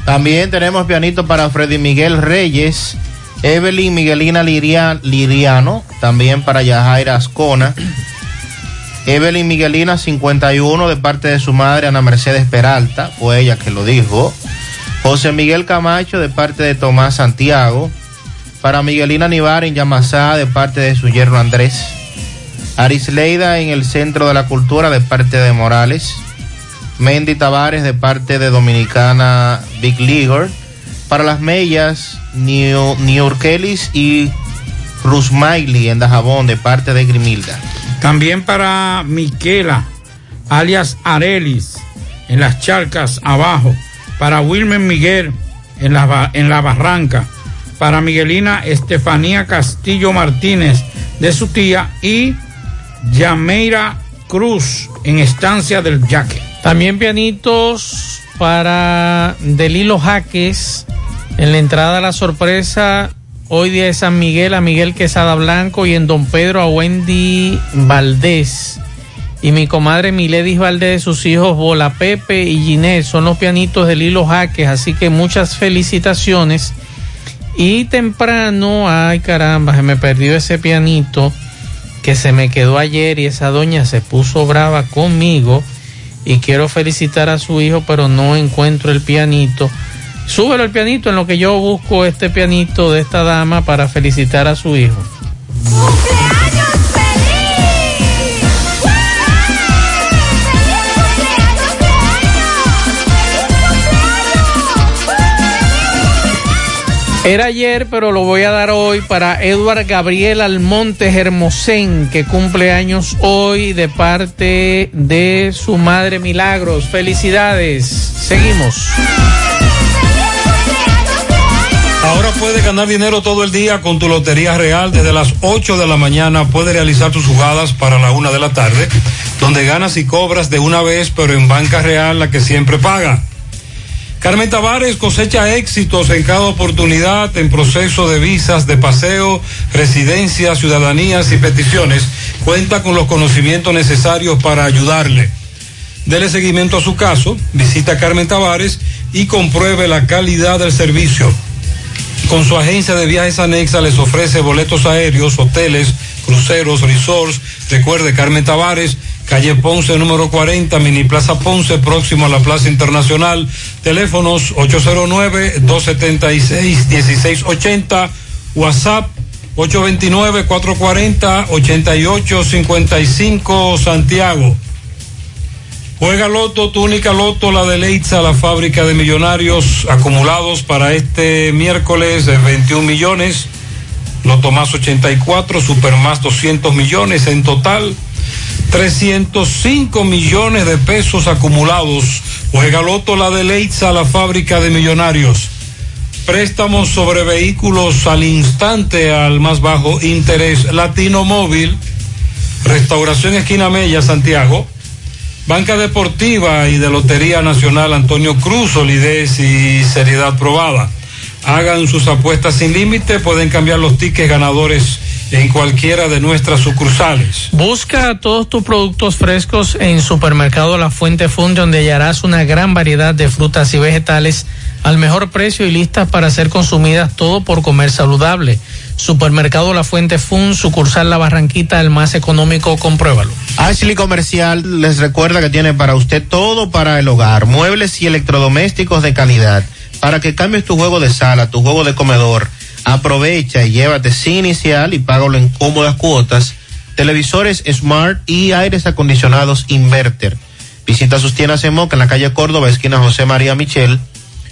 Speaker 15: También tenemos pianito para Freddy Miguel Reyes, Evelyn Miguelina Liria- Liriano, también para Yajaira Ascona. Evelyn Miguelina 51 de parte de su madre Ana Mercedes Peralta, fue ella que lo dijo. José Miguel Camacho de parte de Tomás Santiago. Para Miguelina Nivar en Yamasá de parte de su yerno Andrés. Arisleida en el Centro de la Cultura de parte de Morales. Mendy Tavares de parte de Dominicana Big Leaguer. Para las Mellas, New, Niurkelis y Rusmaili en Dajabón de parte de Grimilda.
Speaker 13: También para Miquela, alias Arelis, en las charcas abajo. Para Wilmer Miguel, en en la barranca. Para Miguelina Estefanía Castillo Martínez, de su tía. Y Yameira Cruz en Estancia del Yaque.
Speaker 12: También pianitos para Delilo Jaques en la entrada a la sorpresa. Hoy día de San Miguel a Miguel Quesada Blanco y en Don Pedro a Wendy Valdés. Y mi comadre Miledis Valdés, sus hijos Bola Pepe y Ginés son los pianitos de Lilo Jaques. Así que muchas felicitaciones. Y temprano, ay caramba, se me perdió ese pianito que se me quedó ayer y esa doña se puso brava conmigo y quiero felicitar a su hijo, pero no encuentro el pianito. Súbelo el pianito en lo que yo busco este pianito de esta dama para felicitar a su hijo. Era ayer, pero lo voy a dar hoy para Edward Gabriel Almonte Hermosén, que cumple años hoy de parte de su madre Milagros. Felicidades. Seguimos.
Speaker 32: Ahora puedes ganar dinero todo el día con tu Lotería Real. Desde las 8 de la mañana puedes realizar tus jugadas para la 1 de la tarde, donde ganas y cobras de una vez, pero en banca real la que siempre paga. Carmen Tavares cosecha éxitos en cada oportunidad en proceso de visas de paseo, residencias, ciudadanías y peticiones. Cuenta con los conocimientos necesarios para ayudarle. Dele seguimiento a su caso, visita a Carmen Tavares y compruebe la calidad del servicio. Con su agencia de viajes anexa les ofrece boletos aéreos, hoteles, cruceros, resorts. Recuerde Carmen Tavares, calle Ponce número 40, Mini Plaza Ponce, próximo a la Plaza Internacional. Teléfonos 809-276-1680, WhatsApp 829-440-8855 Santiago. Juega Loto, túnica Loto, la de Leitza, la fábrica de millonarios acumulados para este miércoles de 21 millones. Loto más 84, Super más 200 millones en total. 305 millones de pesos acumulados. Juega Loto, la de Leitza, la fábrica de millonarios. Préstamos sobre vehículos al instante al más bajo interés. Latino Móvil. Restauración Esquina Mella, Santiago. Banca Deportiva y de Lotería Nacional Antonio Cruz, solidez y seriedad probada. Hagan sus apuestas sin límite, pueden cambiar los tickets ganadores en cualquiera de nuestras sucursales.
Speaker 12: Busca todos tus productos frescos en Supermercado La Fuente Fun, donde hallarás una gran variedad de frutas y vegetales al mejor precio y listas para ser consumidas todo por comer saludable. Supermercado La Fuente Fun, sucursal La Barranquita, el más económico, compruébalo.
Speaker 15: Ashley Comercial les recuerda que tiene para usted todo para el hogar, muebles y electrodomésticos de calidad, para que cambies tu juego de sala, tu juego de comedor. Aprovecha y llévate sin inicial y págalo en cómodas cuotas. Televisores Smart y aires acondicionados Inverter. Visita sus tiendas en Moca en la calle Córdoba, esquina José María Michel.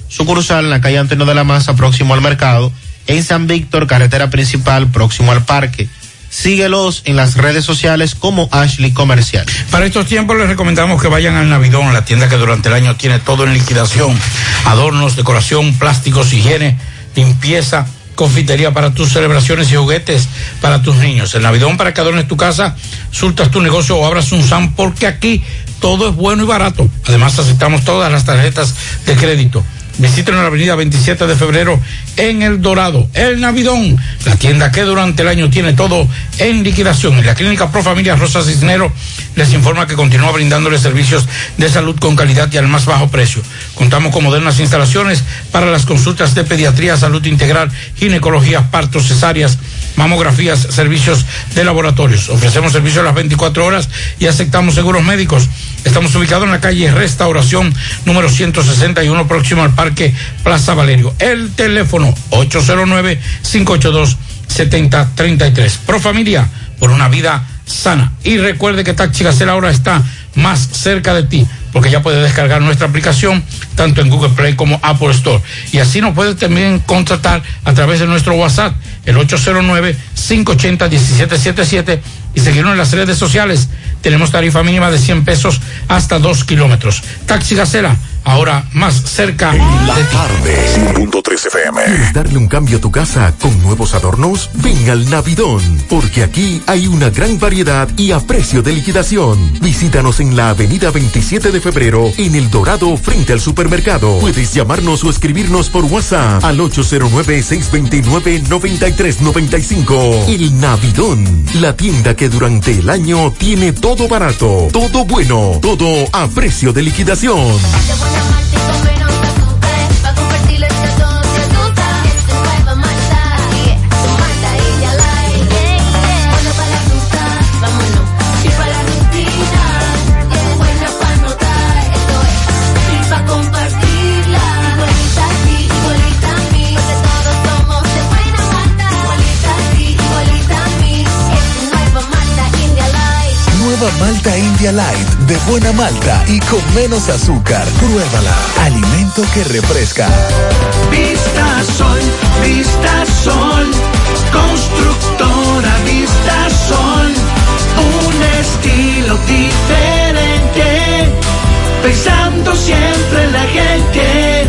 Speaker 15: Sucursal en la calle Antonio de la Maza, próximo al mercado. En San Víctor, carretera principal, próximo al parque. Síguelos en las redes sociales como Ashley Comercial.
Speaker 13: Para estos tiempos les recomendamos que vayan al Navidón, la tienda que durante el año tiene todo en liquidación. Adornos, decoración, plásticos, higiene, limpieza, confitería para tus celebraciones y juguetes para tus niños. El Navidón para que adornes tu casa, surtas tu negocio o abras un SAM porque aquí todo es bueno y barato. Además aceptamos todas las tarjetas de crédito. Visítenos en la avenida 27 de febrero en El Dorado. El Navidón, la tienda que durante el año tiene todo en liquidación. Y la clínica Pro Familia Rosa Cisnero les informa que continúa brindándoles servicios de salud con calidad y al más bajo precio. Contamos con modernas instalaciones para las consultas de pediatría, salud integral, ginecología, partos, cesáreas, mamografías, servicios de laboratorios. Ofrecemos servicios las 24 horas y aceptamos seguros médicos. Estamos ubicados en la calle Restauración número 161 próximo al Parque Plaza Valerio. El teléfono 809-582-7033. Pro Familia, por una vida sana. Y recuerde que Taxi Gacela ahora está más cerca de ti, porque ya puedes descargar nuestra aplicación tanto en Google Play como Apple Store. Y así nos puedes también contratar a través de nuestro WhatsApp, el 809-580-1777 y seguirnos en las redes sociales. Tenemos tarifa mínima de 100 pesos hasta 2 kilómetros. Taxi Gacela, ahora más cerca
Speaker 17: La tarde. 100.3 FM. ¿Quieres darle un cambio a tu casa con nuevos adornos? Ven al Navidón, porque aquí hay una gran variedad y a precio de liquidación. Visítanos en la avenida 27 de febrero, en El Dorado, frente al supermercado. Puedes llamarnos o escribirnos por WhatsApp al 809-629-9395. El Navidón, la tienda que durante el año tiene todo barato, todo bueno, todo a precio de liquidación.
Speaker 62: Light,
Speaker 17: de buena malta y con menos azúcar. Pruébala. Alimento que refresca.
Speaker 18: Vista Sol, Vista Sol, constructora Vista Sol, un estilo diferente, pensando siempre en la gente,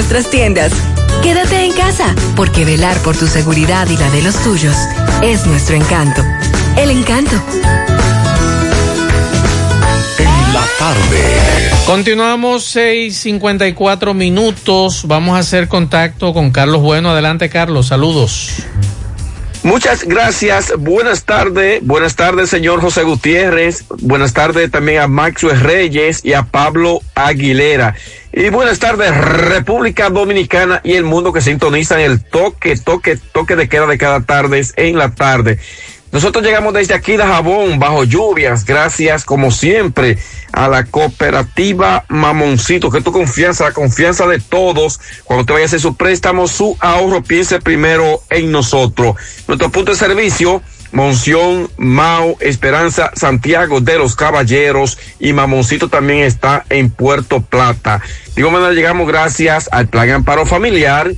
Speaker 5: nuestras tiendas. Quédate en casa, porque velar por tu seguridad y la de los tuyos es nuestro encanto. El encanto.
Speaker 17: En la tarde.
Speaker 12: Continuamos 6:54 minutos. Vamos a hacer contacto con Carlos Bueno. Adelante, Carlos. Saludos.
Speaker 63: Muchas gracias. Buenas tardes. Buenas tardes, señor José Gutiérrez. Buenas tardes también a Maxwell Reyes y a Pablo Aguilera. Y buenas tardes, República Dominicana y el mundo que sintonizan el toque, toque, toque de queda de cada tarde en la tarde. Nosotros llegamos desde aquí de Jabón, bajo lluvias, gracias como siempre a la cooperativa Mamoncito, que tu confianza, la confianza de todos. Cuando te vaya a hacer su préstamo, su ahorro, piense primero en nosotros. Nuestro punto de servicio, Monción, Mao, Esperanza, Santiago de los Caballeros y Mamoncito también está en Puerto Plata. De igual manera llegamos gracias al Plan Amparo Familiar,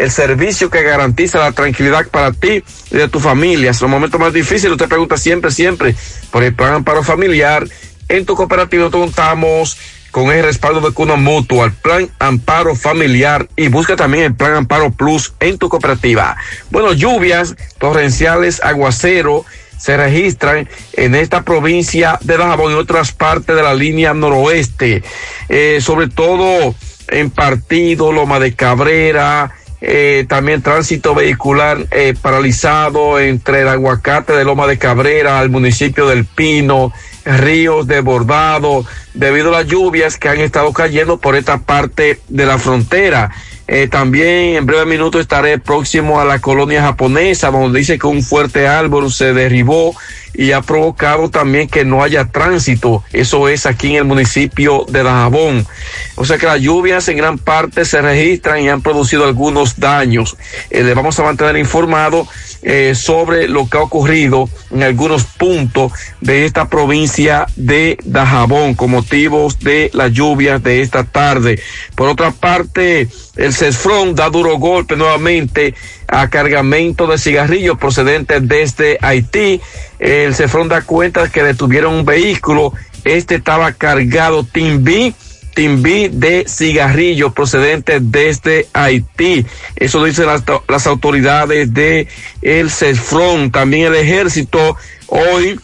Speaker 63: el servicio que garantiza la tranquilidad para ti y de tu familia. En los momentos más difíciles, usted pregunta siempre, siempre por el Plan Amparo Familiar. En tu cooperativa contamos con el respaldo de Cuna Mutua, el Plan Amparo Familiar y busca también el Plan Amparo Plus en tu cooperativa. Bueno, lluvias torrenciales, aguacero se registran en esta provincia de Dajabón y otras partes de la línea noroeste, eh, sobre todo en Partido, Loma de Cabrera, eh, también tránsito vehicular eh, paralizado entre el aguacate de Loma de Cabrera al municipio del Pino, ríos desbordados debido a las lluvias que han estado cayendo por esta parte de la frontera. Eh, también en breve minuto estaré próximo a la colonia japonesa, donde dice que un fuerte árbol se derribó y ha provocado también que no haya tránsito. Eso es aquí en el municipio de Dajabón. O sea que las lluvias en gran parte se registran y han producido algunos daños. Eh, le vamos a mantener informado eh, sobre lo que ha ocurrido en algunos puntos de esta provincia de Dajabón con motivos de las lluvias de esta tarde. Por otra parte, el CESFRON da duro golpe nuevamente a cargamento de cigarrillos procedentes desde Haití. El CESFRON da cuenta que detuvieron un vehículo. Este estaba cargado Timbi Timbi de cigarrillos procedentes desde Haití. Eso dicen las, las autoridades de el CESFRON. También el ejército hoy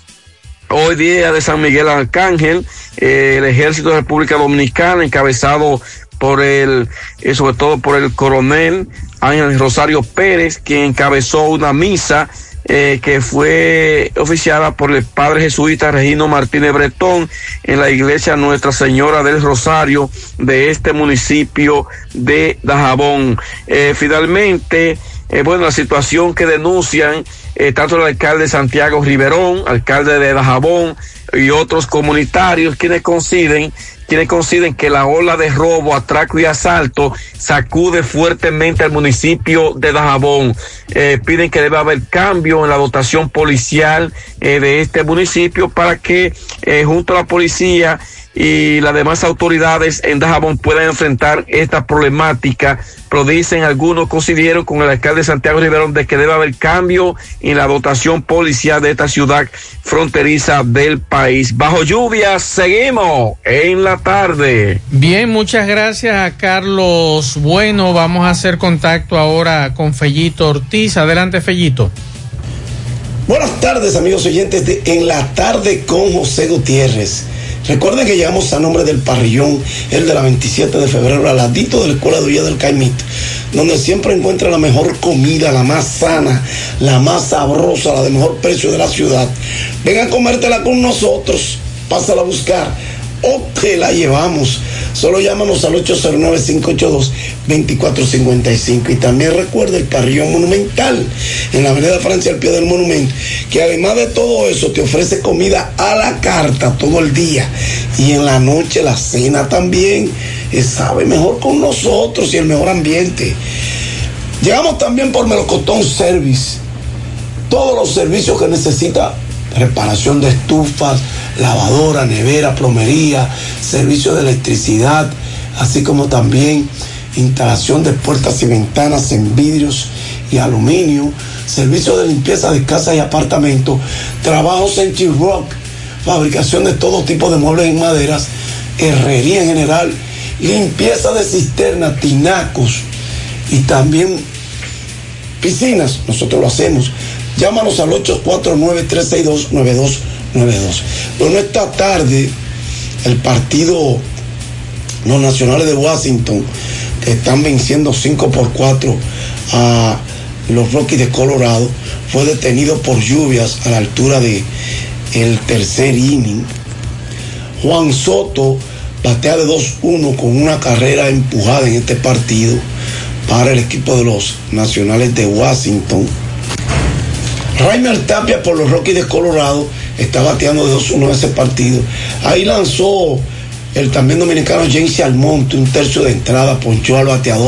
Speaker 63: Hoy día de San Miguel Arcángel, eh, el ejército de República Dominicana, encabezado por el, eh, sobre todo por el coronel Ángel Rosario Pérez, quien encabezó una misa eh, que fue oficiada por el padre jesuita Regino Martínez Bretón en la iglesia Nuestra Señora del Rosario de este municipio de Dajabón. Eh, finalmente, eh, bueno, la situación que denuncian eh, tanto el alcalde Santiago Riverón, alcalde de Dajabón y otros comunitarios quienes coinciden quienes coinciden que la ola de robo, atraco y asalto sacude fuertemente al municipio de Dajabón. Eh, piden que debe haber cambio en la dotación policial eh, de este municipio para que eh, junto a la policía y las demás autoridades en Dajabón puedan enfrentar esta problemática. Pero dicen algunos coincidieron con el alcalde Santiago Riverón de que debe haber cambio en la dotación policial de esta ciudad fronteriza del país. Bajo lluvia, seguimos en la tarde.
Speaker 12: Bien, muchas gracias a Carlos Bueno. Vamos a hacer contacto ahora con Fellito Ortiz. Adelante, Fellito.
Speaker 64: Buenas tardes, amigos oyentes de En la tarde con José Gutiérrez. Recuerden que llegamos a nombre del parrillón, el de la 27 de febrero, al ladito de la Escuela de Villa del Caimito, donde siempre encuentra la mejor comida, la más sana, la más sabrosa, la de mejor precio de la ciudad. Ven a comértela con nosotros, pásala a buscar o te la llevamos. Solo llámanos al 809-582-2455. Y también recuerda el parrillón monumental en la avenida Francia al pie del monumento, que además de todo eso te ofrece comida a la carta todo el día. Y en la noche la cena también. eh, sabe mejor con nosotros y el mejor ambiente. Llegamos también por Melocotón Service. Todos los servicios que necesita reparación de estufas, lavadora, nevera, plomería, servicio de electricidad, así como también instalación de puertas y ventanas en vidrios y aluminio, servicio de limpieza de casas y apartamentos, trabajos en T-Rock, fabricación de todo tipo de muebles en maderas, herrería en general, limpieza de cisternas, tinacos y también piscinas, nosotros lo hacemos. Llámanos al 849-362-9292. Bueno, esta tarde el partido, los nacionales de Washington, que están venciendo 5 por 4 a los Rockies de Colorado, fue detenido por lluvias a la altura de tercer inning. Juan Soto batea de 2-1 con una carrera empujada en este partido para el equipo de los nacionales de Washington. Raimel Tapia por los Rockies de Colorado está bateando de 2-1 en ese partido. Ahí lanzó el también dominicano James Almonte un tercio de entrada, ponchó al bateador.